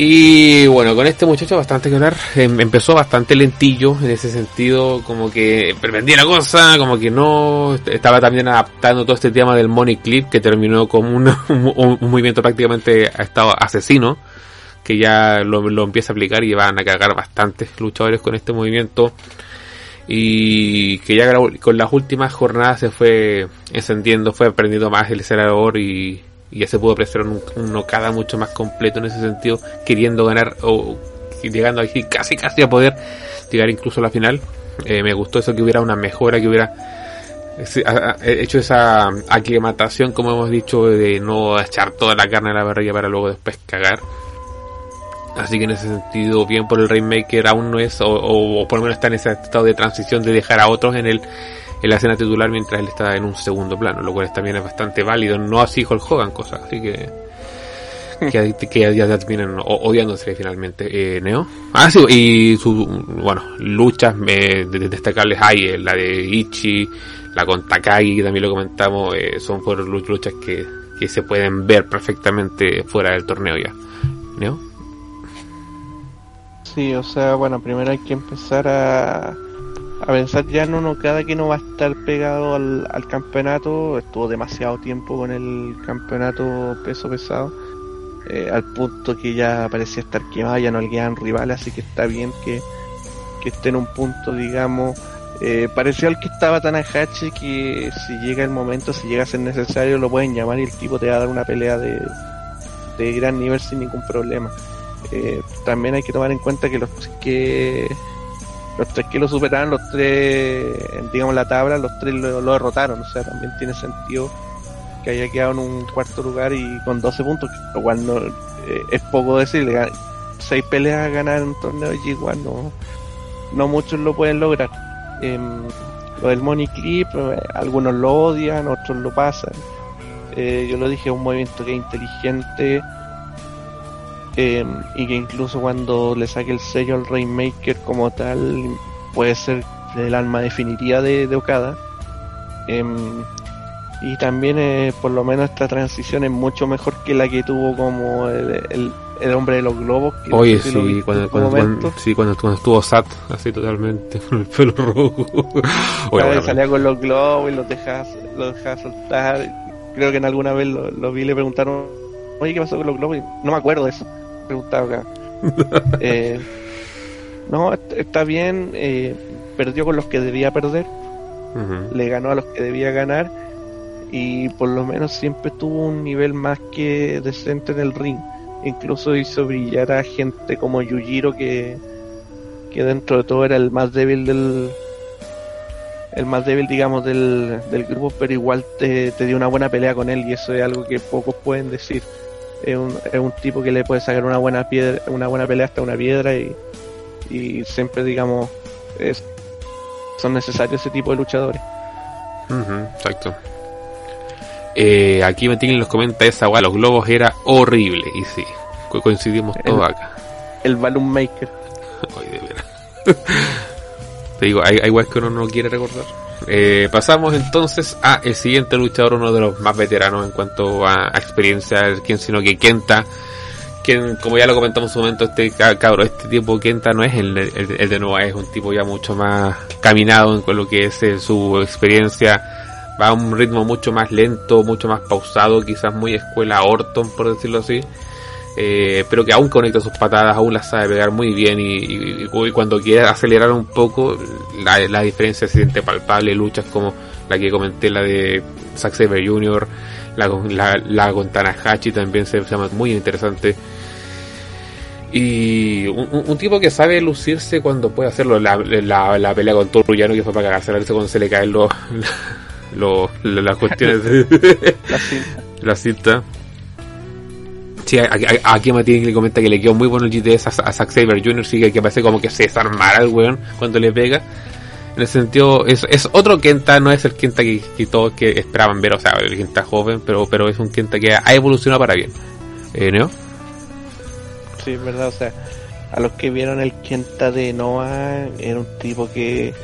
Y bueno, con este muchacho bastante que hablar. Em, empezó bastante lentillo en ese sentido, como que prendía la cosa, como que no. Estaba también adaptando todo este tema del Money Clip que terminó como un, movimiento prácticamente estado asesino que ya lo, empieza a aplicar y van a cagar bastantes luchadores con este movimiento y que ya con las últimas jornadas se fue encendiendo, fue aprendiendo más el acelerador y, ya se pudo apreciar un, un cada mucho más completo en ese sentido, queriendo ganar o llegando aquí casi casi a poder llegar incluso a la final. Eh, me gustó eso que hubiera una mejora, que hubiera hecho esa aclimatación, como hemos dicho, de no echar toda la carne a la barriga para luego después cagar. Así que en ese sentido, bien por el Rainmaker aún no es, o, por lo menos está en ese estado de transición de dejar a otros en el en la escena titular mientras él está en un segundo plano, lo cual también es bastante válido, no así Hulk Hogan, cosas, así que que, que ya, terminan odiándose finalmente eh, Neo. Ah, sí, y su, bueno, luchas eh, destacables hay, eh, la de Ichi, la con Takagi, que también lo comentamos, eh, son fueron luchas que, que se pueden ver perfectamente fuera del torneo ya. ¿Neo? Sí, o sea, bueno, primero hay que empezar a, a pensar ya en uno cada que no va a estar pegado al, campeonato. Estuvo demasiado tiempo con el campeonato peso pesado. Eh, al punto que ya parecía estar quemado, ya no le quedan rivales, así que está bien que, que esté en un punto, digamos, Eh, pareció al que estaba Tanahashi que si llega el momento, si llega a ser necesario, lo pueden llamar y el tipo te va a dar una pelea de, de gran nivel sin ningún problema. Eh, también hay que tomar en cuenta que los que los tres que lo superaron, los tres, digamos la tabla, los tres lo, derrotaron. O sea, también tiene sentido que haya quedado en un cuarto lugar y con 12 puntos, lo cual no eh, es poco decirle. Seis peleas a ganar en un torneo y igual no, no muchos lo pueden lograr. Eh, lo del Money Clip, eh, algunos lo odian, otros lo pasan. Eh, yo lo dije, es un movimiento que es inteligente Em, y que incluso cuando le saque el sello al Rainmaker como tal puede ser el alma definitiva de, Okada. Em, y también eh, por lo menos esta transición es mucho mejor que la que tuvo como el, el, hombre de los globos oye sí cuando, cuando, sí cuando, estuvo Sat así totalmente con el pelo rojo. Salía con los globos y los dejaba, los dejaba soltar. Creo que en alguna vez lo, vi y le preguntaron oye qué pasó con los globos no me acuerdo de eso preguntaba eh, no, está bien, eh, perdió con los que debía perder, le ganó a los que debía ganar y por lo menos siempre tuvo un nivel más que decente en el ring. Incluso hizo brillar a gente como Yujiro que, que dentro de todo era el más débil del el más débil digamos del, del grupo pero igual te, te dio una buena pelea con él y eso es algo que pocos pueden decir es un, es un tipo que le puede sacar una buena piedra, una buena pelea hasta una piedra y, y siempre digamos es, son necesarios ese tipo de luchadores. exacto. Eh, aquí Metín nos comenta esa weá, los globos era horrible y sí, coincidimos todos acá. El Balloon Maker. de Te digo, hay, hay que uno no quiere recordar. Eh, pasamos entonces a el siguiente luchador, uno de los más veteranos en cuanto a, experiencia, quien sino que Kenta, quien como ya lo comentamos en su momento, este cabro, este tipo Kenta no es el, el, de Nova, es un tipo ya mucho más caminado en lo que es eh, su experiencia, va a un ritmo mucho más lento, mucho más pausado, quizás muy escuela Orton, por decirlo así. Eh, pero que aún conecta sus patadas, aún las sabe pegar muy bien y, cuando quiere acelerar un poco la, diferencia se siente palpable, luchas como la que comenté, la de Zack Saber Jr., la, la, la con Tanahashi también se, llama muy interesante. Y un, tipo que sabe lucirse cuando puede hacerlo, la, la, pelea con Toro Llano que fue para cagarse la cuando se le caen los, los, las cuestiones de la cinta. Sí, aquí Matías le comenta que le quedó muy bueno el GTS a, Zack Saber Jr. Sí, que parece como que se desarmara el weón cuando le pega. En el sentido, es, es otro Kenta, no es el Kenta que, todos que esperaban ver, o sea, el Kenta joven, pero, pero es un Kenta que ha evolucionado para bien. ¿Eh, ¿No? Sí, es verdad, o sea, a los que vieron el Kenta de Noah, era un tipo que,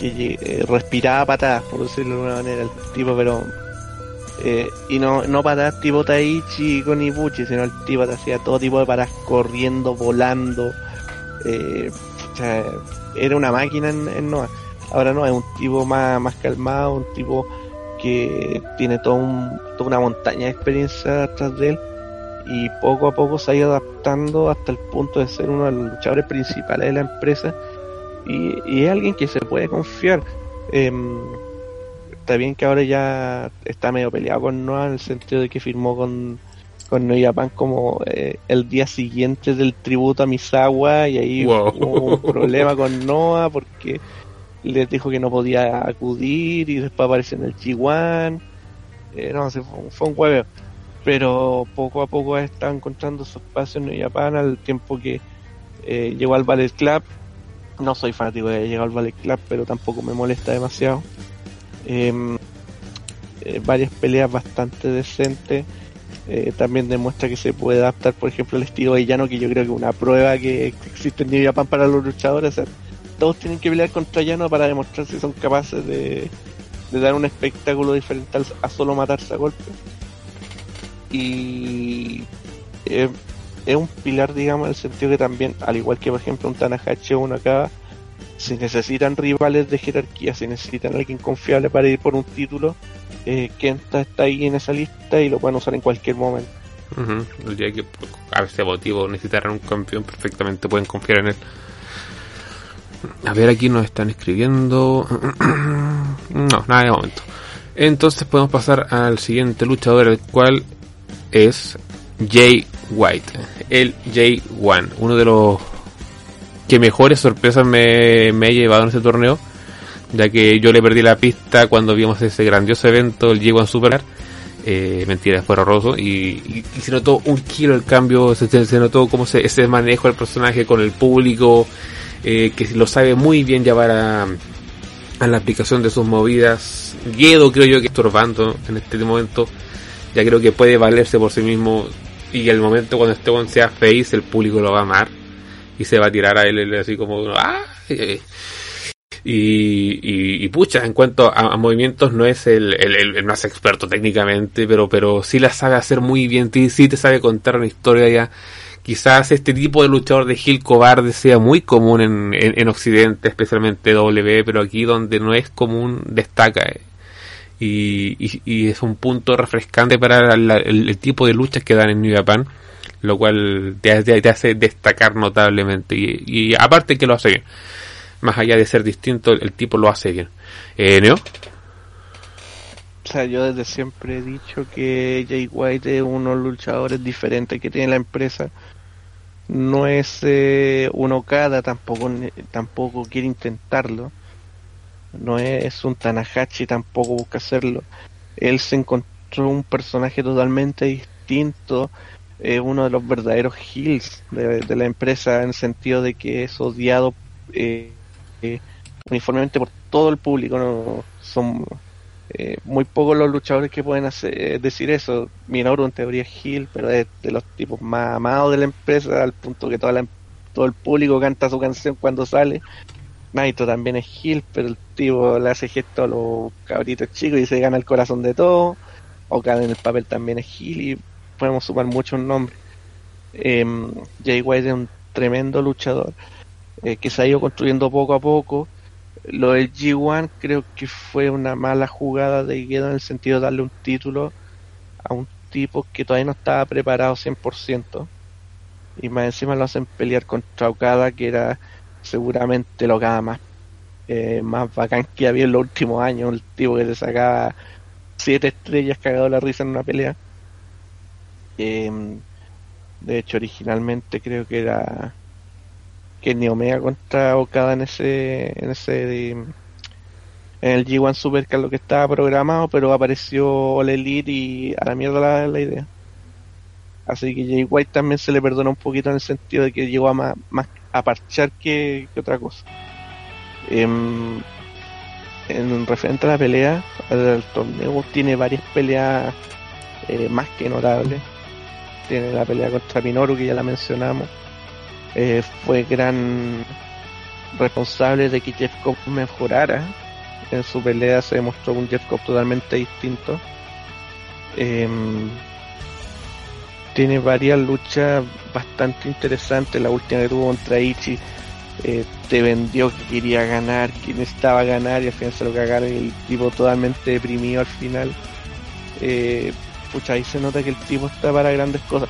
que eh, respiraba patadas, por decirlo de alguna manera, el tipo, pero eh, y no, no para tipo Taichi con Ibuchi, sino el tipo te hacía todo tipo de paras corriendo, volando. Eh, era una máquina en, en, Noah. Ahora no, es un tipo más, más calmado, un tipo que tiene todo un, toda una montaña de experiencia atrás de él y poco a poco se ha ido adaptando hasta el punto de ser uno de los luchadores principales de la empresa y, es alguien que se puede confiar. Eh, está bien que ahora ya está medio peleado con Noah en el sentido de que firmó con, con New Japan como eh, el día siguiente del tributo a Misawa y ahí hubo un problema con Noah porque les dijo que no podía acudir y después apareció en el G1 eh, no, fue, fue un huevo pero poco a poco está encontrando su espacio en New Japan al tiempo que eh, llegó al Ballet Club. No soy fanático de llegar al Ballet Club pero tampoco me molesta demasiado Em, eh, varias peleas bastante decentes. Eh, también demuestra que se puede adaptar, por ejemplo, el estilo de llano, que yo creo que es una prueba que existe en New para los luchadores. todos tienen que pelear contra llano para demostrar si son capaces de, dar un espectáculo diferente a solo matarse a golpes. Y eh, es un pilar, digamos, en el sentido que también, al igual que por ejemplo un Tanahashi o uno acá, si necesitan rivales de jerarquía, si necesitan alguien confiable para ir por un título, eh, Kenta está ahí en esa lista y lo pueden usar en cualquier momento. Día que a ese motivo necesitarán un campeón, perfectamente pueden confiar en él. a ver, aquí nos están escribiendo. no, nada de momento. Entonces podemos pasar al siguiente luchador, el cual es Jay White, el Jay One, uno de los que mejores sorpresas me, me he llevado en este torneo, ya que yo le perdí la pista cuando vimos ese grandioso evento, el Jay One Super. Eh, mentira, fue horroroso y, se notó un kilo el cambio, se, notó como se, ese manejo del personaje con el público, eh, que lo sabe muy bien llevar a, la aplicación de sus movidas. Guedo creo yo que estorbando en este momento, ya creo que puede valerse por sí mismo y el momento cuando este sea face el público lo va a amar y se va a tirar a él así como ¡ah! Y, y, pucha, en cuanto a, movimientos no es el, el, más experto técnicamente, pero, pero sí la sabe hacer muy bien, sí te sabe contar una historia ya. Quizás este tipo de luchador de Gil cobarde sea muy común en, en, Occidente, especialmente W, pero aquí donde no es común destaca. Eh. Y, y, es un punto refrescante para el, tipo de luchas que dan en New Japan, lo cual te, te, hace destacar notablemente. Y, y aparte que lo hace bien más allá de ser distinto, el, tipo lo hace bien. Eh, ¿Neo? O sea, yo desde siempre he dicho que Jay White es uno de los luchadores diferentes que tiene la empresa. No es eh, un Okada, tampoco, tampoco quiere intentarlo. No es un Tanahashi, tampoco busca hacerlo. Él se encontró un personaje totalmente distinto, eh, uno de los verdaderos heels de, la empresa en el sentido de que es odiado eh, uniformemente por todo el público. ¿no? Son eh, muy pocos los luchadores que pueden hacer, eh, decir eso. Minoru en teoría es Hill, pero es de los tipos más amados de la empresa, al punto que toda todo el público canta su canción cuando sale. Naito también es Hill, pero el tipo le hace gesto a los cabritos chicos y se gana el corazón de todos. Okada en el papel también es Hill y podemos sumar muchos nombres. Eh, Jay White es un tremendo luchador. Eh, que se ha ido construyendo poco a poco. Lo del G1 creo que fue una mala jugada de Guedo en el sentido de darle un título a un tipo que todavía no estaba preparado 100%. Y más encima lo hacen pelear contra Okada, que era seguramente lo Okada más, eh, más bacán que había en los últimos años. El tipo que le sacaba siete estrellas cagado la risa en una pelea. Em, de hecho, originalmente creo que era que Omega contra Okada en ese en ese en el G1 Super que lo que estaba programado pero apareció All Elite y a la mierda la, idea. Así que Jay White también se le perdona un poquito en el sentido de que llegó a más, a parchar que, otra cosa. Em, en referente a la pelea el torneo tiene varias peleas eh, más que notables tiene la pelea contra Minoru que ya la mencionamos eh, fue gran responsable de que Jeff Cobb mejorara. En su pelea se demostró un Jeff Cobb totalmente distinto. Em, tiene varias luchas bastante interesantes. La última que tuvo contra Ichi eh, te vendió que quería ganar, que necesitaba ganar y al final se lo cagaron el tipo totalmente deprimido al final. Eh, pucha, ahí se nota que el tipo está para grandes cosas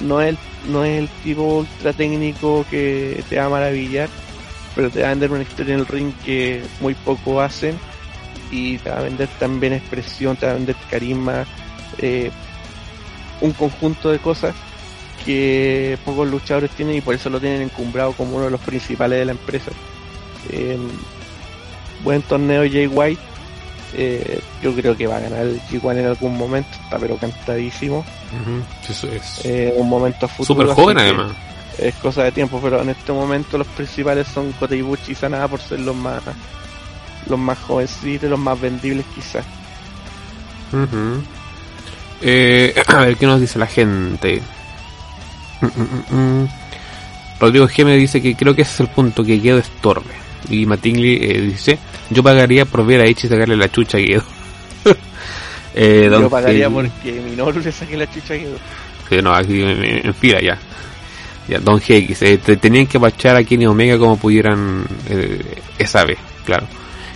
no es, no es el tipo ultra técnico que te va a maravillar, pero te va a vender una historia en el ring que muy poco hacen y te va a vender también expresión, te va a vender carisma, eh, un conjunto de cosas que pocos luchadores tienen y por eso lo tienen encumbrado como uno de los principales de la empresa. Buen torneo Jay White, eh, yo creo que va a ganar el G1 en algún momento, está pero cantadísimo. es eh, un momento futuro. Súper joven además. Es cosa de tiempo, pero en este momento los principales son Kota y Sanada por ser los más los más jovencitos, los más vendibles quizás. eh, a ver qué nos dice la gente. Rodrigo G me dice que creo que ese es el punto que quedó estorbe. Y Matingly eh, dice yo pagaría por ver a Ichi sacarle la chucha a Guido. eh, Yo pagaría porque Minoru le saque la chucha a Guido. Sí, no, aquí en, fila ya. Ya, Don GX, eh, tenían que bachar a Kenny Omega como pudieran eh, esa vez, claro.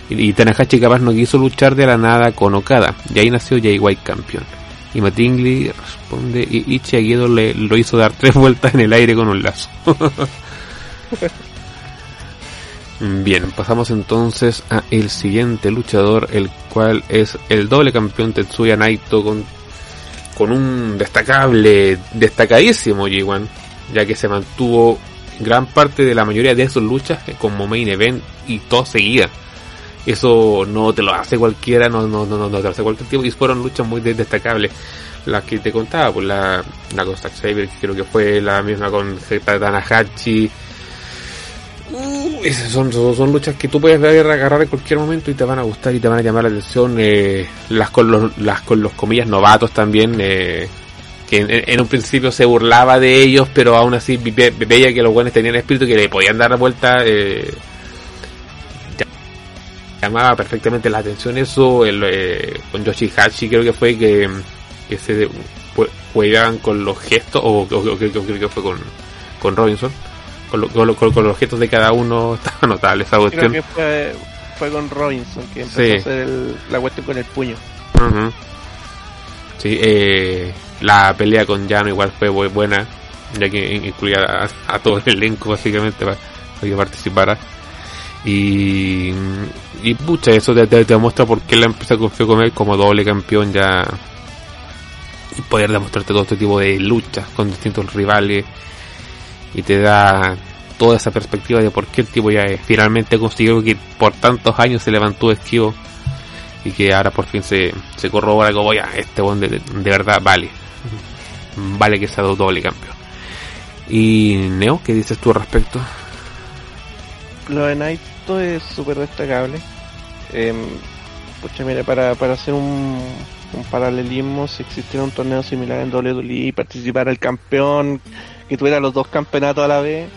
Y, y, Tanahashi capaz no quiso luchar de la nada con Okada. Y ahí nació Jay White campeón. Y Matingly responde, y Ichi Guido le lo hizo dar tres vueltas en el aire con un lazo. Bien, pasamos entonces a el siguiente luchador, el cual es el doble campeón Tetsuya Naito con, con un destacable, destacadísimo G1, ya que se mantuvo gran parte de la mayoría de sus luchas como main event y todo seguía. Eso no te lo hace cualquiera, no, no, no, no te lo hace cualquier tipo y fueron luchas muy destacables. Las que te contaba, pues la, la con Saber, creo que fue la misma con Tanahashi, Uh, esas son, son, luchas que tú puedes agarrar en cualquier momento y te van a gustar y te van a llamar la atención. Eh, las, con los, las con los comillas novatos también, eh, que en, un principio se burlaba de ellos, pero aún así veía que los buenos tenían espíritu que le podían dar la vuelta. Eh, llamaba perfectamente la atención eso. El, eh, con Yoshihashi creo que fue que, se juegan con los gestos, o, creo que fue con, con Robinson con, con, los gestos de cada uno estaba notable esa cuestión. Creo que fue, fue con Robinson que empezó a hacer la cuestión con el puño. Sí, eh, la pelea con Llano igual fue buena, ya que incluía a, todo el elenco básicamente para, que participara. Y, y pucha, eso te, te, demuestra por qué la empresa confió con él como doble campeón ya. Y poder demostrarte todo este tipo de luchas con distintos rivales y te da toda esa perspectiva de por qué el tipo ya finalmente consiguió que por tantos años se levantó esquivo y que ahora por fin se, se corrobora como ya este buen de, verdad vale. Vale que sea doble campeón y Neo ¿qué dices tú al respecto? lo de Naito es súper destacable. Eh, mire para, para hacer un, un paralelismo si existiera un torneo similar en WWE y participara el campeón que tuviera los dos campeonatos a la vez,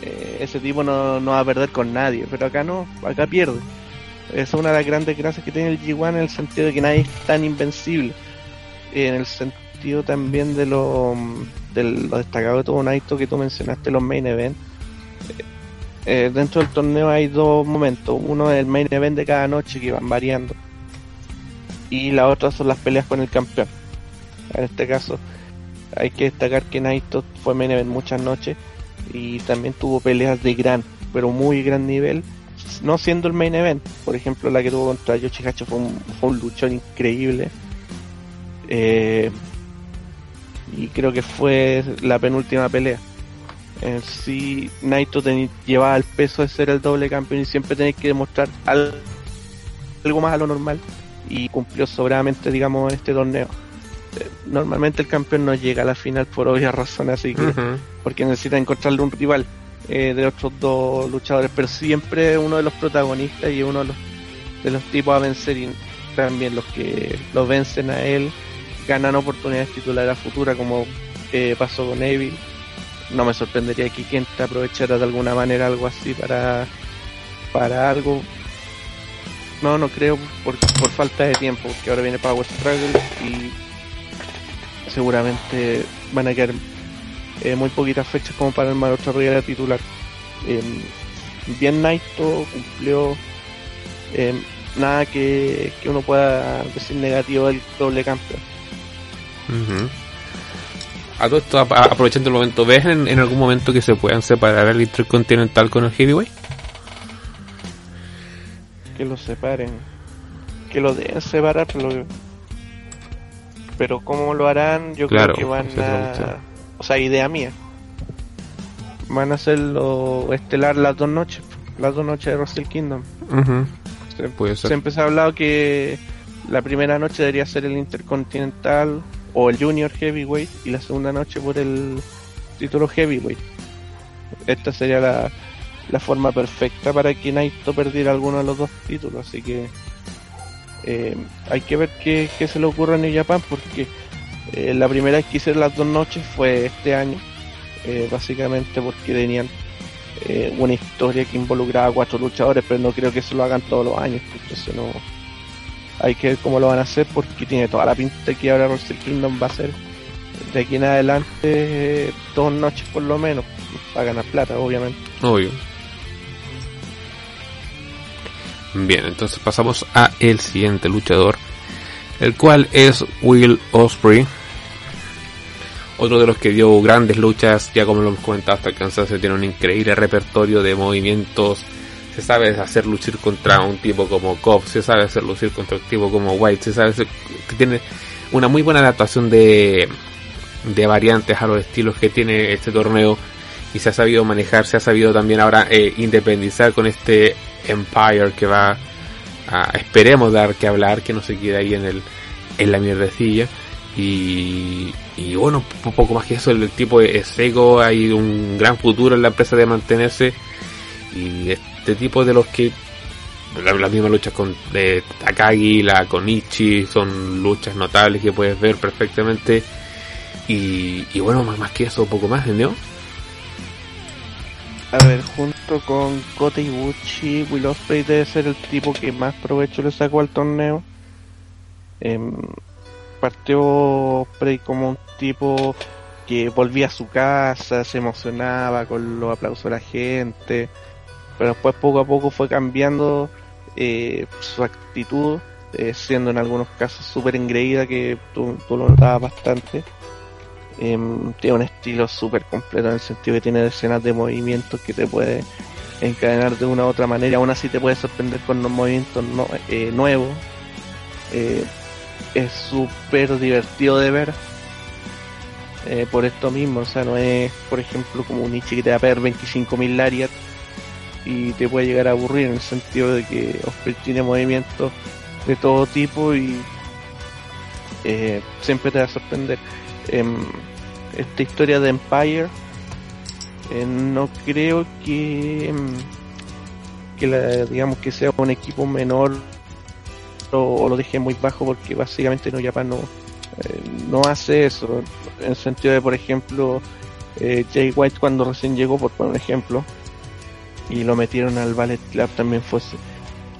eh, ese tipo no, no va a perder con nadie, pero acá no, acá pierde. Esa es una de las grandes gracias que tiene el G1 en el sentido de que nadie es tan invencible. En el sentido también de lo, de lo destacado de todo Naito que tú mencionaste, los main event. Eh, eh, dentro del torneo hay dos momentos. Uno es el main event de cada noche que van variando. Y la otra son las peleas con el campeón. En este caso, hay que destacar que Naito fue main event muchas noches y también tuvo peleas de gran, pero muy gran nivel, no siendo el main event. Por ejemplo, la que tuvo contra Yoshihachi fue fue un luchón increíble. Eh, y creo que fue la penúltima pelea. En sí, Naito llevaba el peso de ser el doble campeón y siempre tenés que demostrar algo, algo más a lo normal. Y cumplió sobradamente, digamos, este torneo normalmente el campeón no llega a la final por obvias razones, así que porque necesita encontrarle un rival eh, de otros dos luchadores, pero siempre uno de los protagonistas y uno de los, de los tipos a vencer y también los que lo vencen a él ganan oportunidades titulares a futura como eh, pasó con Evil. No me sorprendería que quien te aprovechara de alguna manera algo así para, para algo. No, no creo por, por falta de tiempo, porque ahora viene Power Struggle y seguramente van a quedar eh, muy poquitas fechas como para el otra Rivera titular. Eh, bien Naito cumplió eh, nada que, uno pueda decir negativo del doble campeón. A todo esto, aprovechando el momento, ¿ves en, algún momento que se puedan separar el Intercontinental con el Heavyweight? Que lo separen. Que lo deben separar, pero pero cómo lo harán, yo creo que van a... O sea, idea mía. Van a hacerlo estelar las dos noches, las dos noches de Wrestle Kingdom. se, Puede ser. se a hablar que la primera noche debería ser el Intercontinental o el Junior Heavyweight y la segunda noche por el título Heavyweight. Esta sería la, la forma perfecta para que Naito perdiera alguno de los dos títulos, así que eh, hay que ver qué, se le ocurre en New Japan porque eh, la primera vez que hice las dos noches fue este año, eh, básicamente porque tenían una historia que involucraba a cuatro luchadores, pero no creo que eso lo hagan todos los años, entonces no hay que ver cómo lo van a hacer porque tiene toda la pinta que ahora Wrestle Kingdom va a ser de aquí en adelante dos noches por lo menos para ganar plata obviamente. Obvio Bien, entonces pasamos a el siguiente luchador, el cual es Will Osprey. Otro de los que dio grandes luchas, ya como lo hemos comentado hasta el cansancio, tiene un increíble repertorio de movimientos, se sabe hacer lucir contra un tipo como Cobb, se sabe hacer lucir contra un tipo como White, se sabe que tiene una muy buena adaptación de, de variantes a los estilos que tiene este torneo y se ha sabido manejar, se ha sabido también ahora eh, independizar con este Empire que va a, esperemos dar que hablar, que no se quede ahí en el en la mierdecilla. Y, y bueno, poco más que eso, el tipo es seco, hay un gran futuro en la empresa de mantenerse. Y este tipo de los que las mismas luchas con de Takagi, la con Ichi, son luchas notables que puedes ver perfectamente. Y, y bueno, más, más que eso, un poco más, ¿no? A ver, junto con Kota Ibushi, Will Ospreay debe ser el tipo que más provecho le sacó al torneo. Em, partió Ospreay como un tipo que volvía a su casa, se emocionaba con los aplausos de la gente, pero después poco a poco fue cambiando eh, su actitud, eh, siendo en algunos casos súper engreída, que tú lo notabas bastante. Em, tiene un estilo súper completo en el sentido que tiene decenas de movimientos que te puede encadenar de una u otra manera. Aún así te puede sorprender con los movimientos eh, nuevos. Eh, es súper divertido de ver. Eh, por esto mismo, o sea, no es, por ejemplo, como un Ichi que te va a perder 25.000 lariat y te puede llegar a aburrir en el sentido de que tiene movimientos de todo tipo y siempre te va a sorprender esta historia de Empire eh, no creo que que la, digamos que sea un equipo menor o, lo deje muy bajo porque básicamente no Japan no eh, no hace eso. En el sentido de por ejemplo eh, Jay White cuando recién llegó por poner un ejemplo y lo metieron al Ballet Club también fue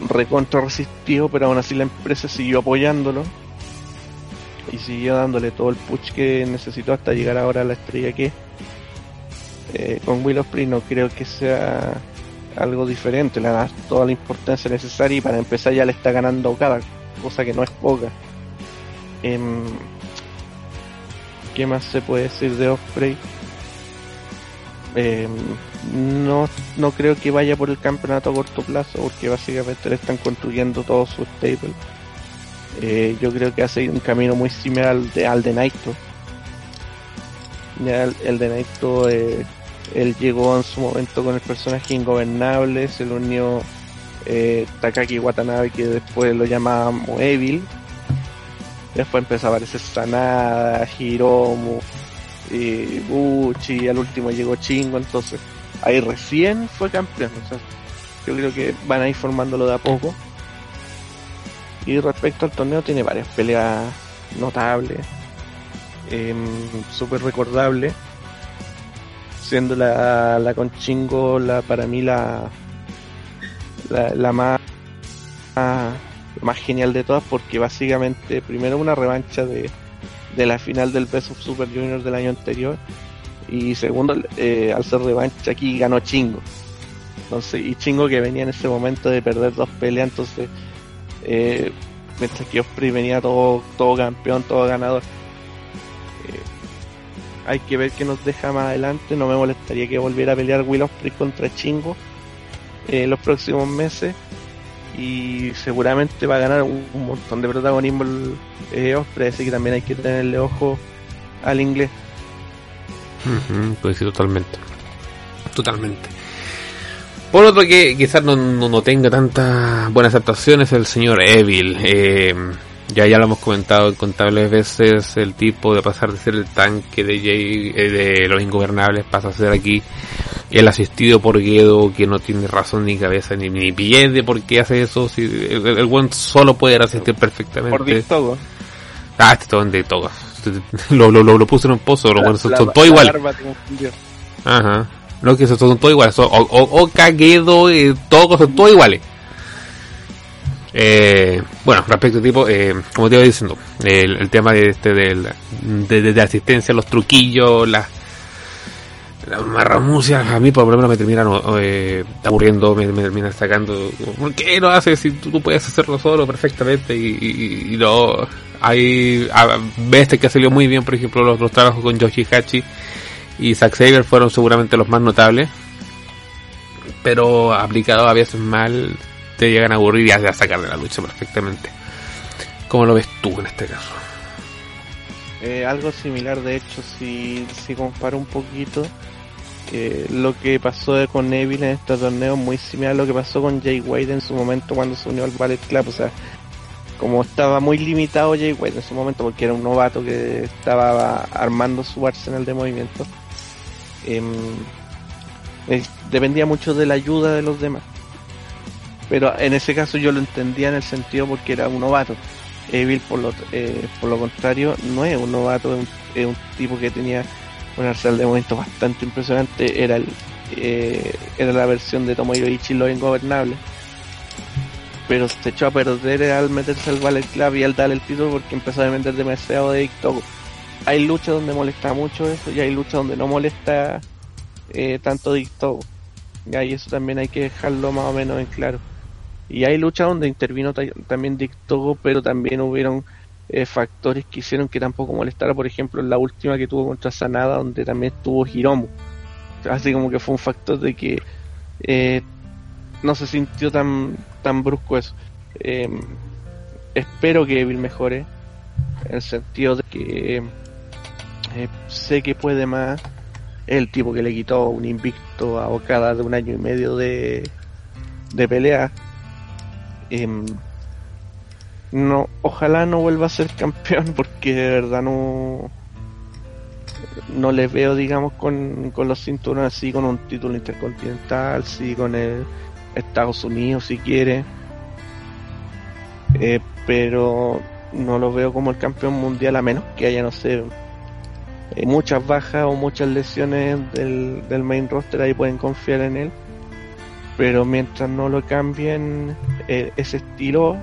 recontra resistido pero aún así la empresa siguió apoyándolo y siguió dándole todo el push que necesitó hasta llegar ahora a la estrella que eh, con Will Ospreay no creo que sea algo diferente, le da toda la importancia necesaria y para empezar ya le está ganando cada cosa que no es poca. Em, ¿Qué más se puede decir de Osprey? Em, no, no creo que vaya por el campeonato a corto plazo porque básicamente le están construyendo todo su stable eh, yo creo que hace un camino muy similar al de, al de Naito. el, de Naito, eh, él llegó en su momento con el personaje ingobernable, se lo unió eh, Takaki Watanabe, que después lo llamábamos Evil. Después empezó a aparecer Sanada, Hiromu, y Buchi, y al último llegó Chingo, entonces ahí recién fue campeón. yo creo que van a ir formándolo de a poco. Y respecto al torneo tiene varias peleas notables, eh, súper recordables, siendo la, la con Chingo la, para mí la, la, más, más genial de todas porque básicamente primero una revancha de, de la final del Best Super Junior del año anterior y segundo eh, al ser revancha aquí ganó Chingo. Entonces y Chingo que venía en ese momento de perder dos peleas entonces eh, mientras que Osprey venía todo, todo campeón, todo ganador. Eh, hay que ver qué nos deja más adelante. No me molestaría que volviera a pelear Will Osprey contra Chingo eh, en los próximos meses. Y seguramente va a ganar un, montón de protagonismo el Osprey, así que también hay que tenerle ojo al inglés. pues sí, totalmente. Totalmente. Por otro que quizás no, no, tenga tantas buenas actuaciones, el señor Evil. Eh, ya ya lo hemos comentado incontables veces, el tipo de pasar de ser el tanque de, Jay, eh, de los ingobernables pasa a ser aquí el asistido por Guedo que no tiene razón ni cabeza ni, ni pie de por qué hace eso. Si el, buen solo puede asistir perfectamente. Por todo. Ah, este todo de todo. Lo, lo, lo, puso en un pozo, lo bueno, son, todo igual. Ajá. No, que esos son todos iguales. o, o, Kagedo, eh, todos son todos iguales. Eh, bueno, respecto tipo, eh, como te iba diciendo, el, tema de este del, de, asistencia, los truquillos, las la marramucias, a mí por lo menos me terminan eh, aburriendo, me, me, terminan sacando. ¿Por qué lo haces si tú, puedes hacerlo solo perfectamente? Y, no, hay veces que ha salido muy bien, por ejemplo, los, los trabajos con Yoshi Hachi y Zack Saber fueron seguramente los más notables. pero aplicado a veces mal te llegan a aburrir y a sacar de la lucha perfectamente. ¿Cómo lo ves tú en este caso? Eh, algo similar, de hecho, si, si comparo un poquito, eh, lo que pasó con Neville en este torneo muy similar a lo que pasó con Jay Wade en su momento cuando se unió al Ballet Club. O sea, como estaba muy limitado Jay Wade en su momento porque era un novato que estaba armando su arsenal de movimiento, em, eh, dependía mucho de la ayuda de los demás. Pero en ese caso yo lo entendía en el sentido porque era un novato. Evil por lo, eh, contrario no es un novato, es un, tipo que tenía un arsenal de movimientos bastante impresionante. Era el, eh, la versión de Tomohiro Ichi lo ingobernable pero se echó a perder al meterse al Ballet Club y al darle el título porque empezó a vender demasiado de TikTok. Hay luchas donde molesta mucho eso y hay luchas donde no molesta eh, tanto TikTok. Y ahí eso también hay que dejarlo más o menos en claro. Y hay luchas donde intervino también TikTok, pero también hubieron eh, factores que hicieron que tampoco molestara. Por ejemplo, en la última que tuvo contra Sanada, donde también estuvo Hiromu. Así como que fue un factor de que eh, no se sintió tan tan brusco eso. Em, espero que Evil mejore, en el sentido de que eh, sé que puede más. El tipo que le quitó un invicto a Okada de un año y medio de, de pelea. Em, no, ojalá no vuelva a ser campeón porque de verdad no no le veo digamos con, con los cinturones así con un título intercontinental, sí con el Estados Unidos si quiere. Eh, pero no lo veo como el campeón mundial a menos que haya, no sé, eh, muchas bajas o muchas lesiones del, del main roster, ahí pueden confiar en él. Pero mientras no lo cambien eh, ese estilo,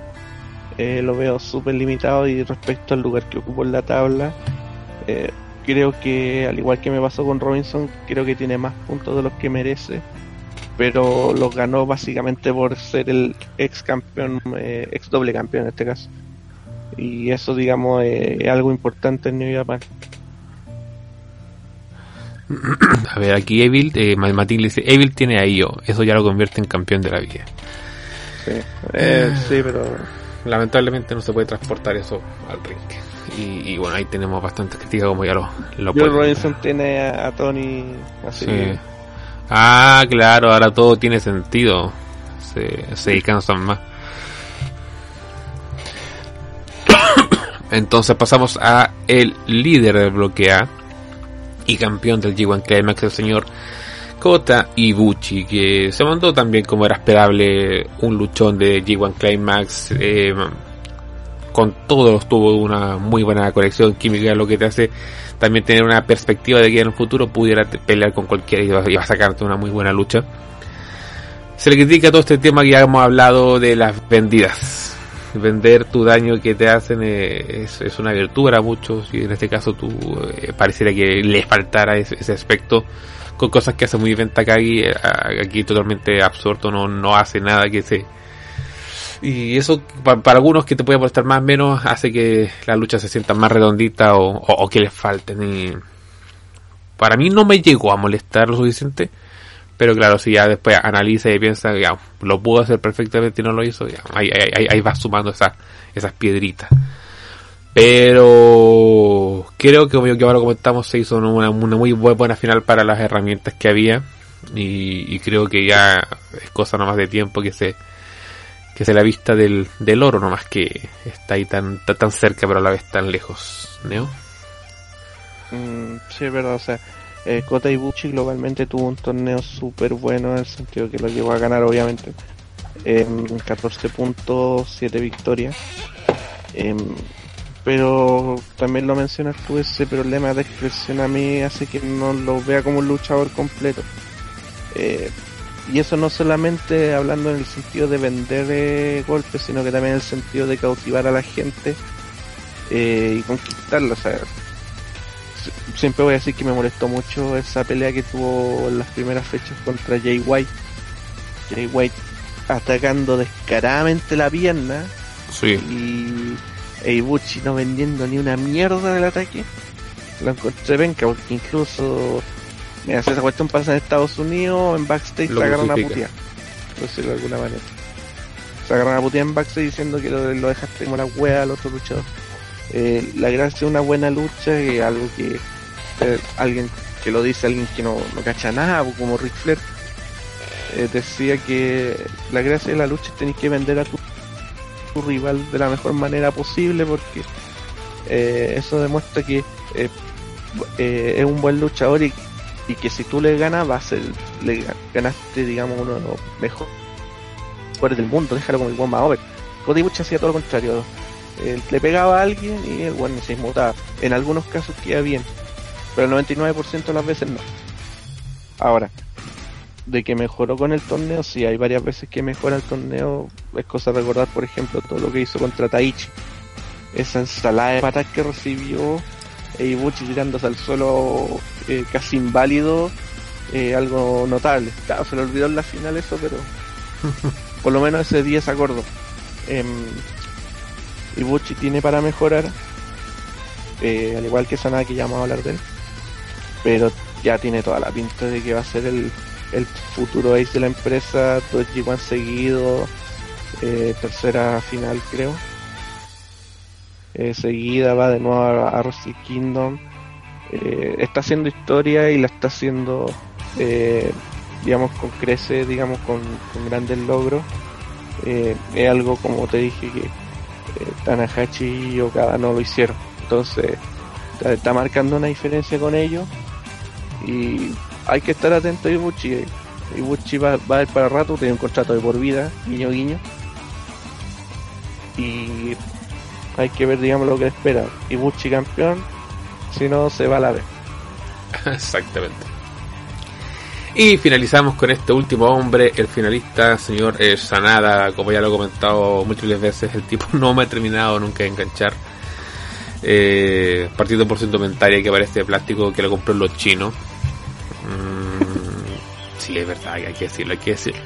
lo veo súper limitado y respecto al lugar que ocupó en la tabla, creo que al igual que me pasó con Robinson, creo que tiene más puntos de los que merece pero lo ganó básicamente por ser el ex campeón, eh, ex doble campeón en este caso. Y eso, digamos, es algo importante en New Japan. A ver, aquí Evil, eh, Matín le dice, Evil tiene a Io, eso ya lo convierte en campeón de la vida. Sí, eh, sí pero... Lamentablemente no se puede transportar eso al ring. Y, bueno, ahí tenemos bastante crítica como ya lo, lo Robinson tiene a, Tony así. Ah, claro, ahora todo tiene sentido. Se, se cansan más. Entonces pasamos a el líder del bloque A y campeón del G1 Climax, el señor Kota Ibuchi, que se mandó también como era esperable un luchón de G1 Climax. Eh, con todos tuvo una muy buena conexión química, lo que te hace también tener una perspectiva de que en el futuro pudiera pelear con cualquiera y va a sacarte una muy buena lucha. Se le critica todo este tema que ya hemos hablado de las vendidas. Vender tu daño que te hacen eh, es, una virtud para muchos y en este caso tú eh, pareciera que le faltara ese, aspecto con cosas que hace muy bien Takagi eh, aquí totalmente absorto no, no hace nada que se y eso, para, algunos que te puede aportar más o menos, hace que la lucha se sienta más redondita o, que les falten. Y para mí no me llegó a molestar lo suficiente. Pero claro, si ya después analiza y piensa, ya, lo pudo hacer perfectamente y no lo hizo, ya, ahí, ahí, va sumando esas, esas piedritas. Pero creo que como ahora comentamos se hizo una, una muy buena final para las herramientas que había. Y, creo que ya es cosa nomás de tiempo que se que es la vista del, del oro, nomás que está ahí tan, tan, cerca pero a la vez tan lejos, ¿no? Mm, sí, es verdad, o sea, eh, Kota Ibuchi globalmente tuvo un torneo súper bueno en el sentido que lo llevó a ganar obviamente. en 14 puntos, 7 victorias. Em, pero también lo mencionas tú, ese problema de expresión a mí hace que no lo vea como un luchador completo. Eh, y eso no solamente hablando en el sentido de vender eh, golpes, sino que también en el sentido de cautivar a la gente eh, y conquistarla. O siempre voy a decir que me molestó mucho esa pelea que tuvo en las primeras fechas contra Jay White. Jay White atacando descaradamente la pierna sí. y Eibuchi no vendiendo ni una mierda del ataque. Lo encontré venga porque incluso Mira, si esa cuestión pasa en Estados Unidos, en backstage Lo se agarran a putear. Por decirlo de alguna manera. Se agarran a putear en backstage diciendo que lo, lo dejaste como la wea al otro luchador. Eh, la gracia de una buena lucha algo que eh, alguien que lo dice alguien que no, no cacha nada, como Ric Flair, eh, decía que la gracia de la lucha es que vender a tu, rival de la mejor manera posible porque eso demuestra que es un buen luchador y, y que si tú le ganas va a ser le ganaste digamos uno de los mejores del mundo. Déjalo como el buen over Cody hacía todo lo contrario Él le pegaba a alguien y el bueno se inmutaba en algunos casos queda bien pero el 99% de las veces no ahora de que mejoró con el torneo sí hay varias veces que mejora el torneo es cosa de recordar por ejemplo todo lo que hizo contra Taichi esa ensalada de patas que recibió e Ibuchi tirándose al suelo eh, casi inválido, eh, algo notable. Claro, se le olvidó en la final eso, pero por lo menos ese día se acordó. Em, Ibuchi tiene para mejorar, eh, al igual que que ya vamos a hablar de él, pero ya tiene toda la pinta de que va a ser el, el futuro ace de la empresa, dos G1 seguido, eh, tercera final creo. Eh, seguida va de nuevo a, a Kingdom. Está haciendo historia y la está haciendo digamos con crece digamos con, con grandes logros. Es algo como te dije que Tanahashi y Okada no lo hicieron entonces está, marcando una diferencia con ellos y hay que estar atento a Ibuchi Ibuchi va, va a ir para rato tiene un contrato de por vida guiño guiño y hay que ver, digamos, lo que espera. Ibuchi campeón, si no, se va a la vez. Exactamente. Y finalizamos con este último hombre, el finalista, señor eh, Sanada, como ya lo he comentado múltiples veces, el tipo no me ha terminado nunca de enganchar. Eh, partido por su indumentaria que parece de plástico que lo compró en los chinos. Mm, sí, es verdad, hay que decirlo, hay que decirlo.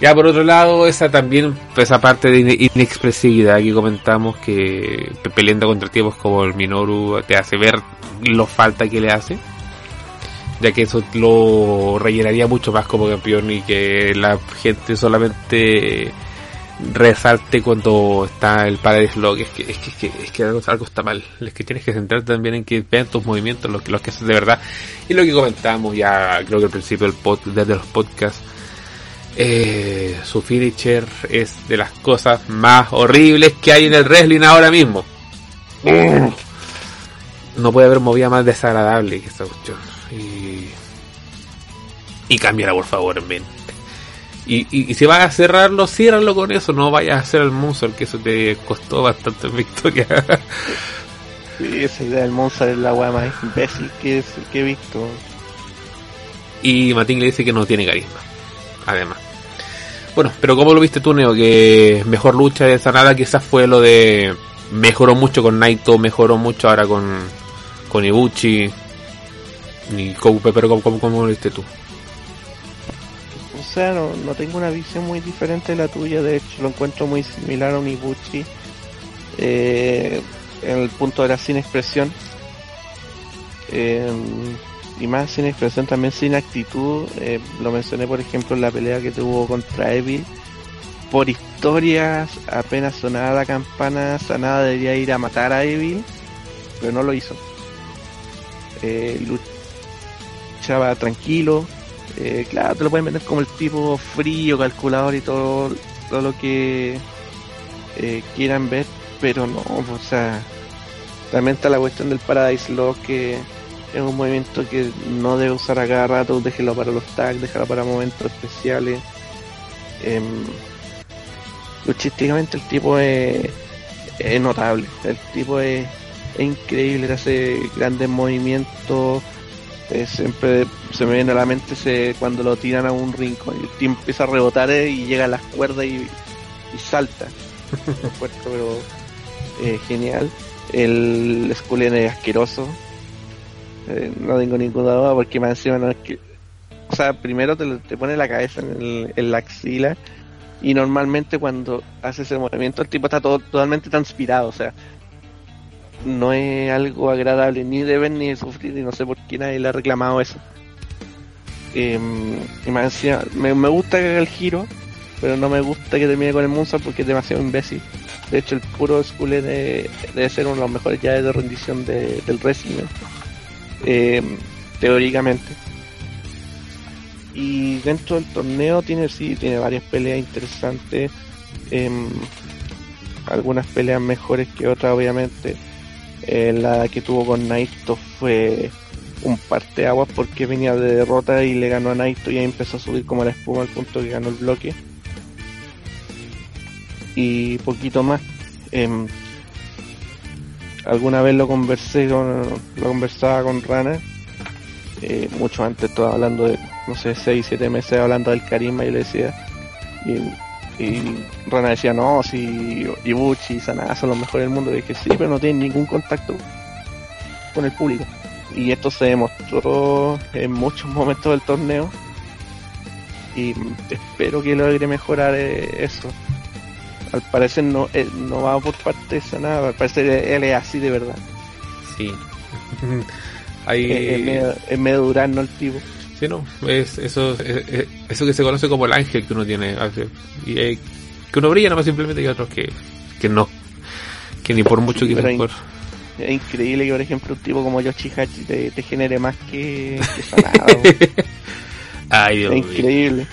Ya por otro lado, esa también, esa parte de ine- inexpresividad que comentamos, que pe- peleando contra tipos como el Minoru te hace ver lo falta que le hace, ya que eso lo rellenaría mucho más como campeón y que la gente solamente resalte cuando está el padre slog es que es que, es que, es que algo, algo está mal es que tienes que centrarte también en que vean tus movimientos los que los que haces de verdad y lo que comentamos ya creo que al principio del pod, desde los podcasts eh, su finisher es de las cosas más horribles que hay en el wrestling ahora mismo. No puede haber movida más desagradable que esta cuestión. Y, y cámbiala por favor en mente. Y, y, y si vas a cerrarlo, ciérralo con eso. No vayas a hacer el Moonsault, que eso te costó bastante victoria. Sí, esa idea del Monster es la weá más imbécil que, es- que he visto. y Matín le dice que no tiene carisma. Además. Bueno, pero ¿cómo lo viste tú, Neo? Que mejor lucha de Sanada quizás fue lo de... Mejoró mucho con Naito, mejoró mucho ahora con, con Ibuchi. Y Coupe, pero ¿cómo, cómo, lo viste tú? O sea, no, no tengo una visión muy diferente de la tuya, de hecho lo encuentro muy similar a un Ibuchi. Eh, en el punto de la sin expresión. Eh, y más sin expresión, también sin actitud. Eh, lo mencioné, por ejemplo, en la pelea que tuvo contra Evil. Por historias, apenas sonaba la campana, Sanada debería ir a matar a Evil, pero no lo hizo. Eh, luchaba tranquilo. Eh, claro, te lo pueden vender como el tipo frío, calculador y todo, todo lo que eh, quieran ver, pero no, o sea, también está la cuestión del Paradise Lock que es un movimiento que no debe usar a cada rato, déjelo para los tags, déjalo para momentos especiales. Em, luchísticamente el tipo es, es notable, el tipo es, es increíble, hace grandes movimientos, eh, siempre se me viene a la mente ese, cuando lo tiran a un rincón y el empieza a rebotar eh, y llega a las cuerdas y, y salta. Pero eh, genial. El Skullen es asqueroso. No tengo ninguna duda porque más encima no es que... O sea, primero te, te pone la cabeza en, el- en la axila y normalmente cuando hace ese movimiento el tipo está todo totalmente transpirado, o sea, no es algo agradable ni de ver ni de sufrir y no sé por qué nadie le ha reclamado eso. Em, y me, gusta que haga el giro, pero no me gusta que termine con el Moonsault porque es demasiado imbécil. De hecho, el puro Skull debe, ser uno de los mejores llaves de rendición del wrestling, em, teóricamente. Y dentro del torneo tiene sí, tiene varias peleas interesantes. Em, algunas peleas mejores que otras, obviamente. Eh, la que tuvo con Naito fue un parteaguas porque venía de derrota y le ganó a Naito y ahí empezó a subir como la espuma al punto que ganó el bloque. Y poquito más. Em, alguna vez lo conversé con, lo conversaba con Rana, eh, mucho antes, estaba hablando de, no sé, 6, 7 meses hablando del carisma y le decía, y, y Rana decía, no, si Ibuchi y Sanada son los mejores del mundo, y dije, sí, pero no tienen ningún contacto con el público y esto se demostró en muchos momentos del torneo. Y espero que logre mejorar eh, eso. Al parecer no eh, no va por parte de Sanada al parecer él es así de verdad. Sí. Hay... es, medio, durano el tipo no es eso eso que se conoce como el ángel que uno tiene y que uno brilla nada más simplemente y otros que que no que ni por mucho que por es increíble que, por ejemplo, un tipo como Yoshihachi te, te genere más que, que Ay, Dios es increíble.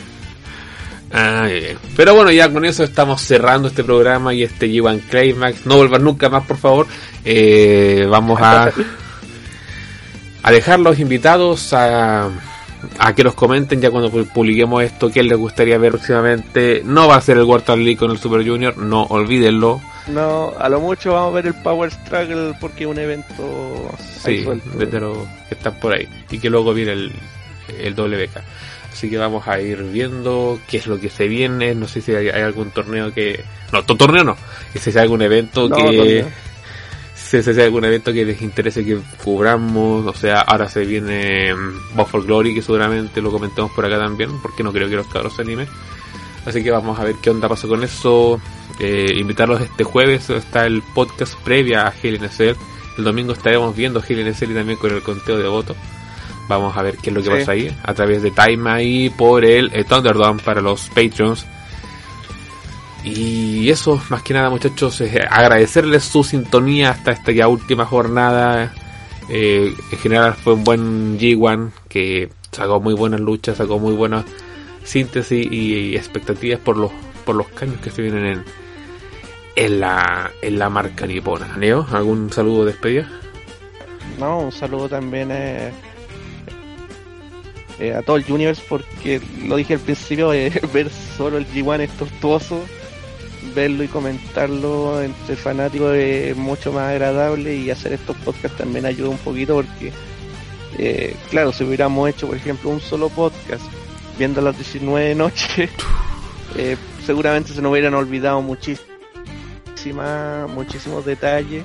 Ay, pero bueno, ya con eso estamos cerrando este programa y este G1 Climax. No vuelvan nunca más, por favor. Eh, vamos a, a dejar los invitados a, a que nos comenten ya cuando publiquemos esto, qué les gustaría ver próximamente. No va a ser el World League con el Super Junior, no olvídenlo. No, a lo mucho vamos a ver el Power Struggle porque es un evento sí, de los que están por ahí y que luego viene el, el WK. Así que vamos a ir viendo qué es lo que se viene. No sé si hay, algún torneo que. No, torneo no. Si hay algún evento que. Si, hay algún evento que les interese que cubramos. O sea, ahora se viene mm, Buffalo Glory, que seguramente lo comentemos por acá también. Porque no creo que los cabros se animen. Así que vamos a ver qué onda pasa con eso. Eh, invitarlos este jueves. Está el podcast previa a Hell El domingo estaremos viendo Hell y también con el conteo de votos. Vamos a ver qué es lo que pasa ahí. A través de Time ahí por el, el Thunderdome para los Patreons. Y eso, más que nada muchachos, es agradecerles su sintonía hasta esta ya última jornada. Eh, en general fue un buen G1 que sacó muy buenas luchas, sacó muy buenas síntesis y, expectativas por los por los cambios que se vienen en, la en la marca nipona. Neo, ¿algún saludo de despedida? No, un saludo también eh, eh, a todo el Universe porque lo dije al principio, eh, ver solo el G1 es tortuoso, verlo y comentarlo entre fanáticos es mucho más agradable y hacer estos podcasts también ayuda un poquito porque, claro, si hubiéramos hecho, por ejemplo, un solo podcast viendo las 19 de noche, eh, seguramente se nos hubieran olvidado muchísimas muchísimos detalles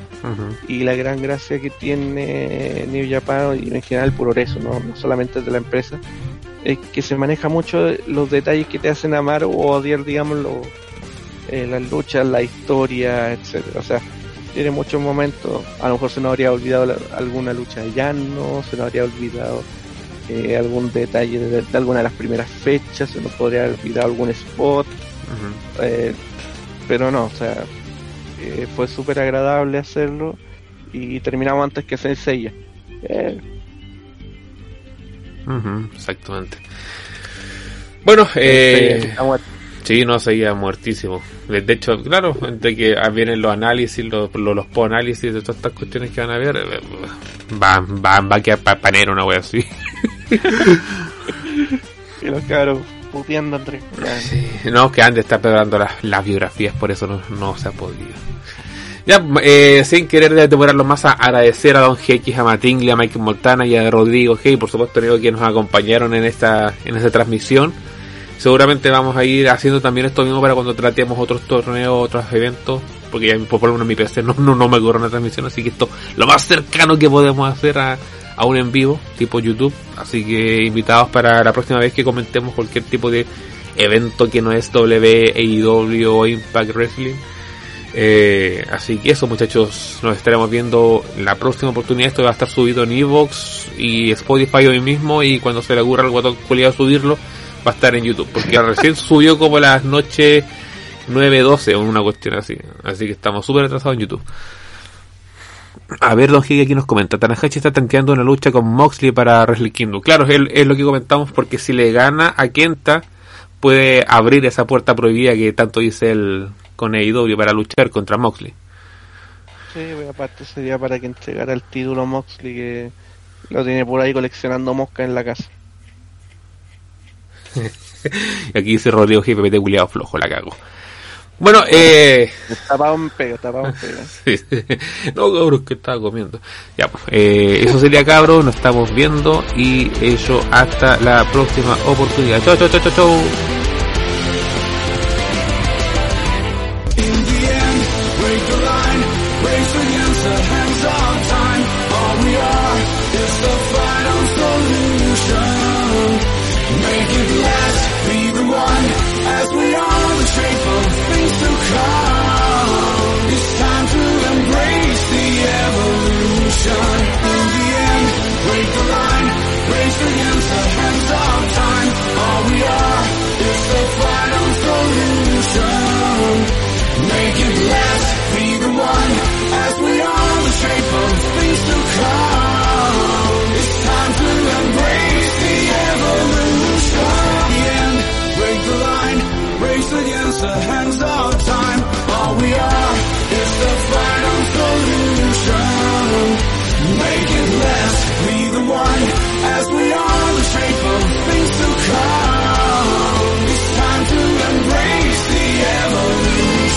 y la gran gracia que tiene New Japan y en general el progreso, ¿no? no solamente de la empresa, es que se maneja mucho los detalles que te hacen amar o odiar, digamos, eh, las luchas, la historia, etcétera. O sea, tiene muchos momentos, a lo mejor se nos habría olvidado alguna lucha de llano, se nos habría olvidado eh, algún detalle de, alguna de las primeras fechas, se nos podría olvidar algún spot, eh, pero no, o sea, eh, fue súper agradable hacerlo y terminamos antes que se sella. exactamente. Bueno, eh, sí, no, seguía muertísimo. De hecho, claro, entre que vienen los análisis, los, los, los análisis de todas estas cuestiones que van a ver, va, va, va a quedar panero una wea así. y los cabros puteando entre. no, que Andy está preparando las, las biografías, por eso no, no se ha podido. Ya, eh, sin querer demorarlo más, a agradecer a Don GX, a Matingly, a Michael Montana y a Rodrigo G, y por supuesto que nos acompañaron en esta, en esta transmisión. Seguramente vamos a ir haciendo también esto mismo para cuando tratemos otros torneos, otros eventos, porque ya por lo menos mi PC no, no, no me corre una transmisión, así que esto lo más cercano que podemos hacer a, aún en vivo, tipo YouTube. Así que invitados para la próxima vez que comentemos cualquier tipo de evento que no es WWE o Impact Wrestling. Eh, así que eso muchachos, nos estaremos viendo la próxima oportunidad. Esto va a estar subido en Evox y Spotify hoy mismo y cuando se le ocurra algo a subirlo va a estar en YouTube. Porque recién subió como las noches 9-12 o una cuestión así. Así que estamos súper atrasados en YouTube. A ver, Don Higue aquí nos comenta, Tanahashi está tanqueando una lucha con Moxley para Wrestle Kingdom. Claro, es, es, lo que comentamos porque si le gana a Kenta, puede abrir esa puerta prohibida que tanto dice el con AEW para luchar contra Moxley. Sí, pues, aparte sería para que entregara el título Moxley que lo tiene por ahí coleccionando mosca en la casa. Y aquí dice Rodrigo GPP culiado flojo, la cago. Bueno, eh. Tapado un pego, tapado un pego. sí, No, cabrón, que estaba comiendo. Ya, pues, eh, eso sería cabros, nos estamos viendo y eso hasta la próxima oportunidad. Chau, chau, chau, chau, chau.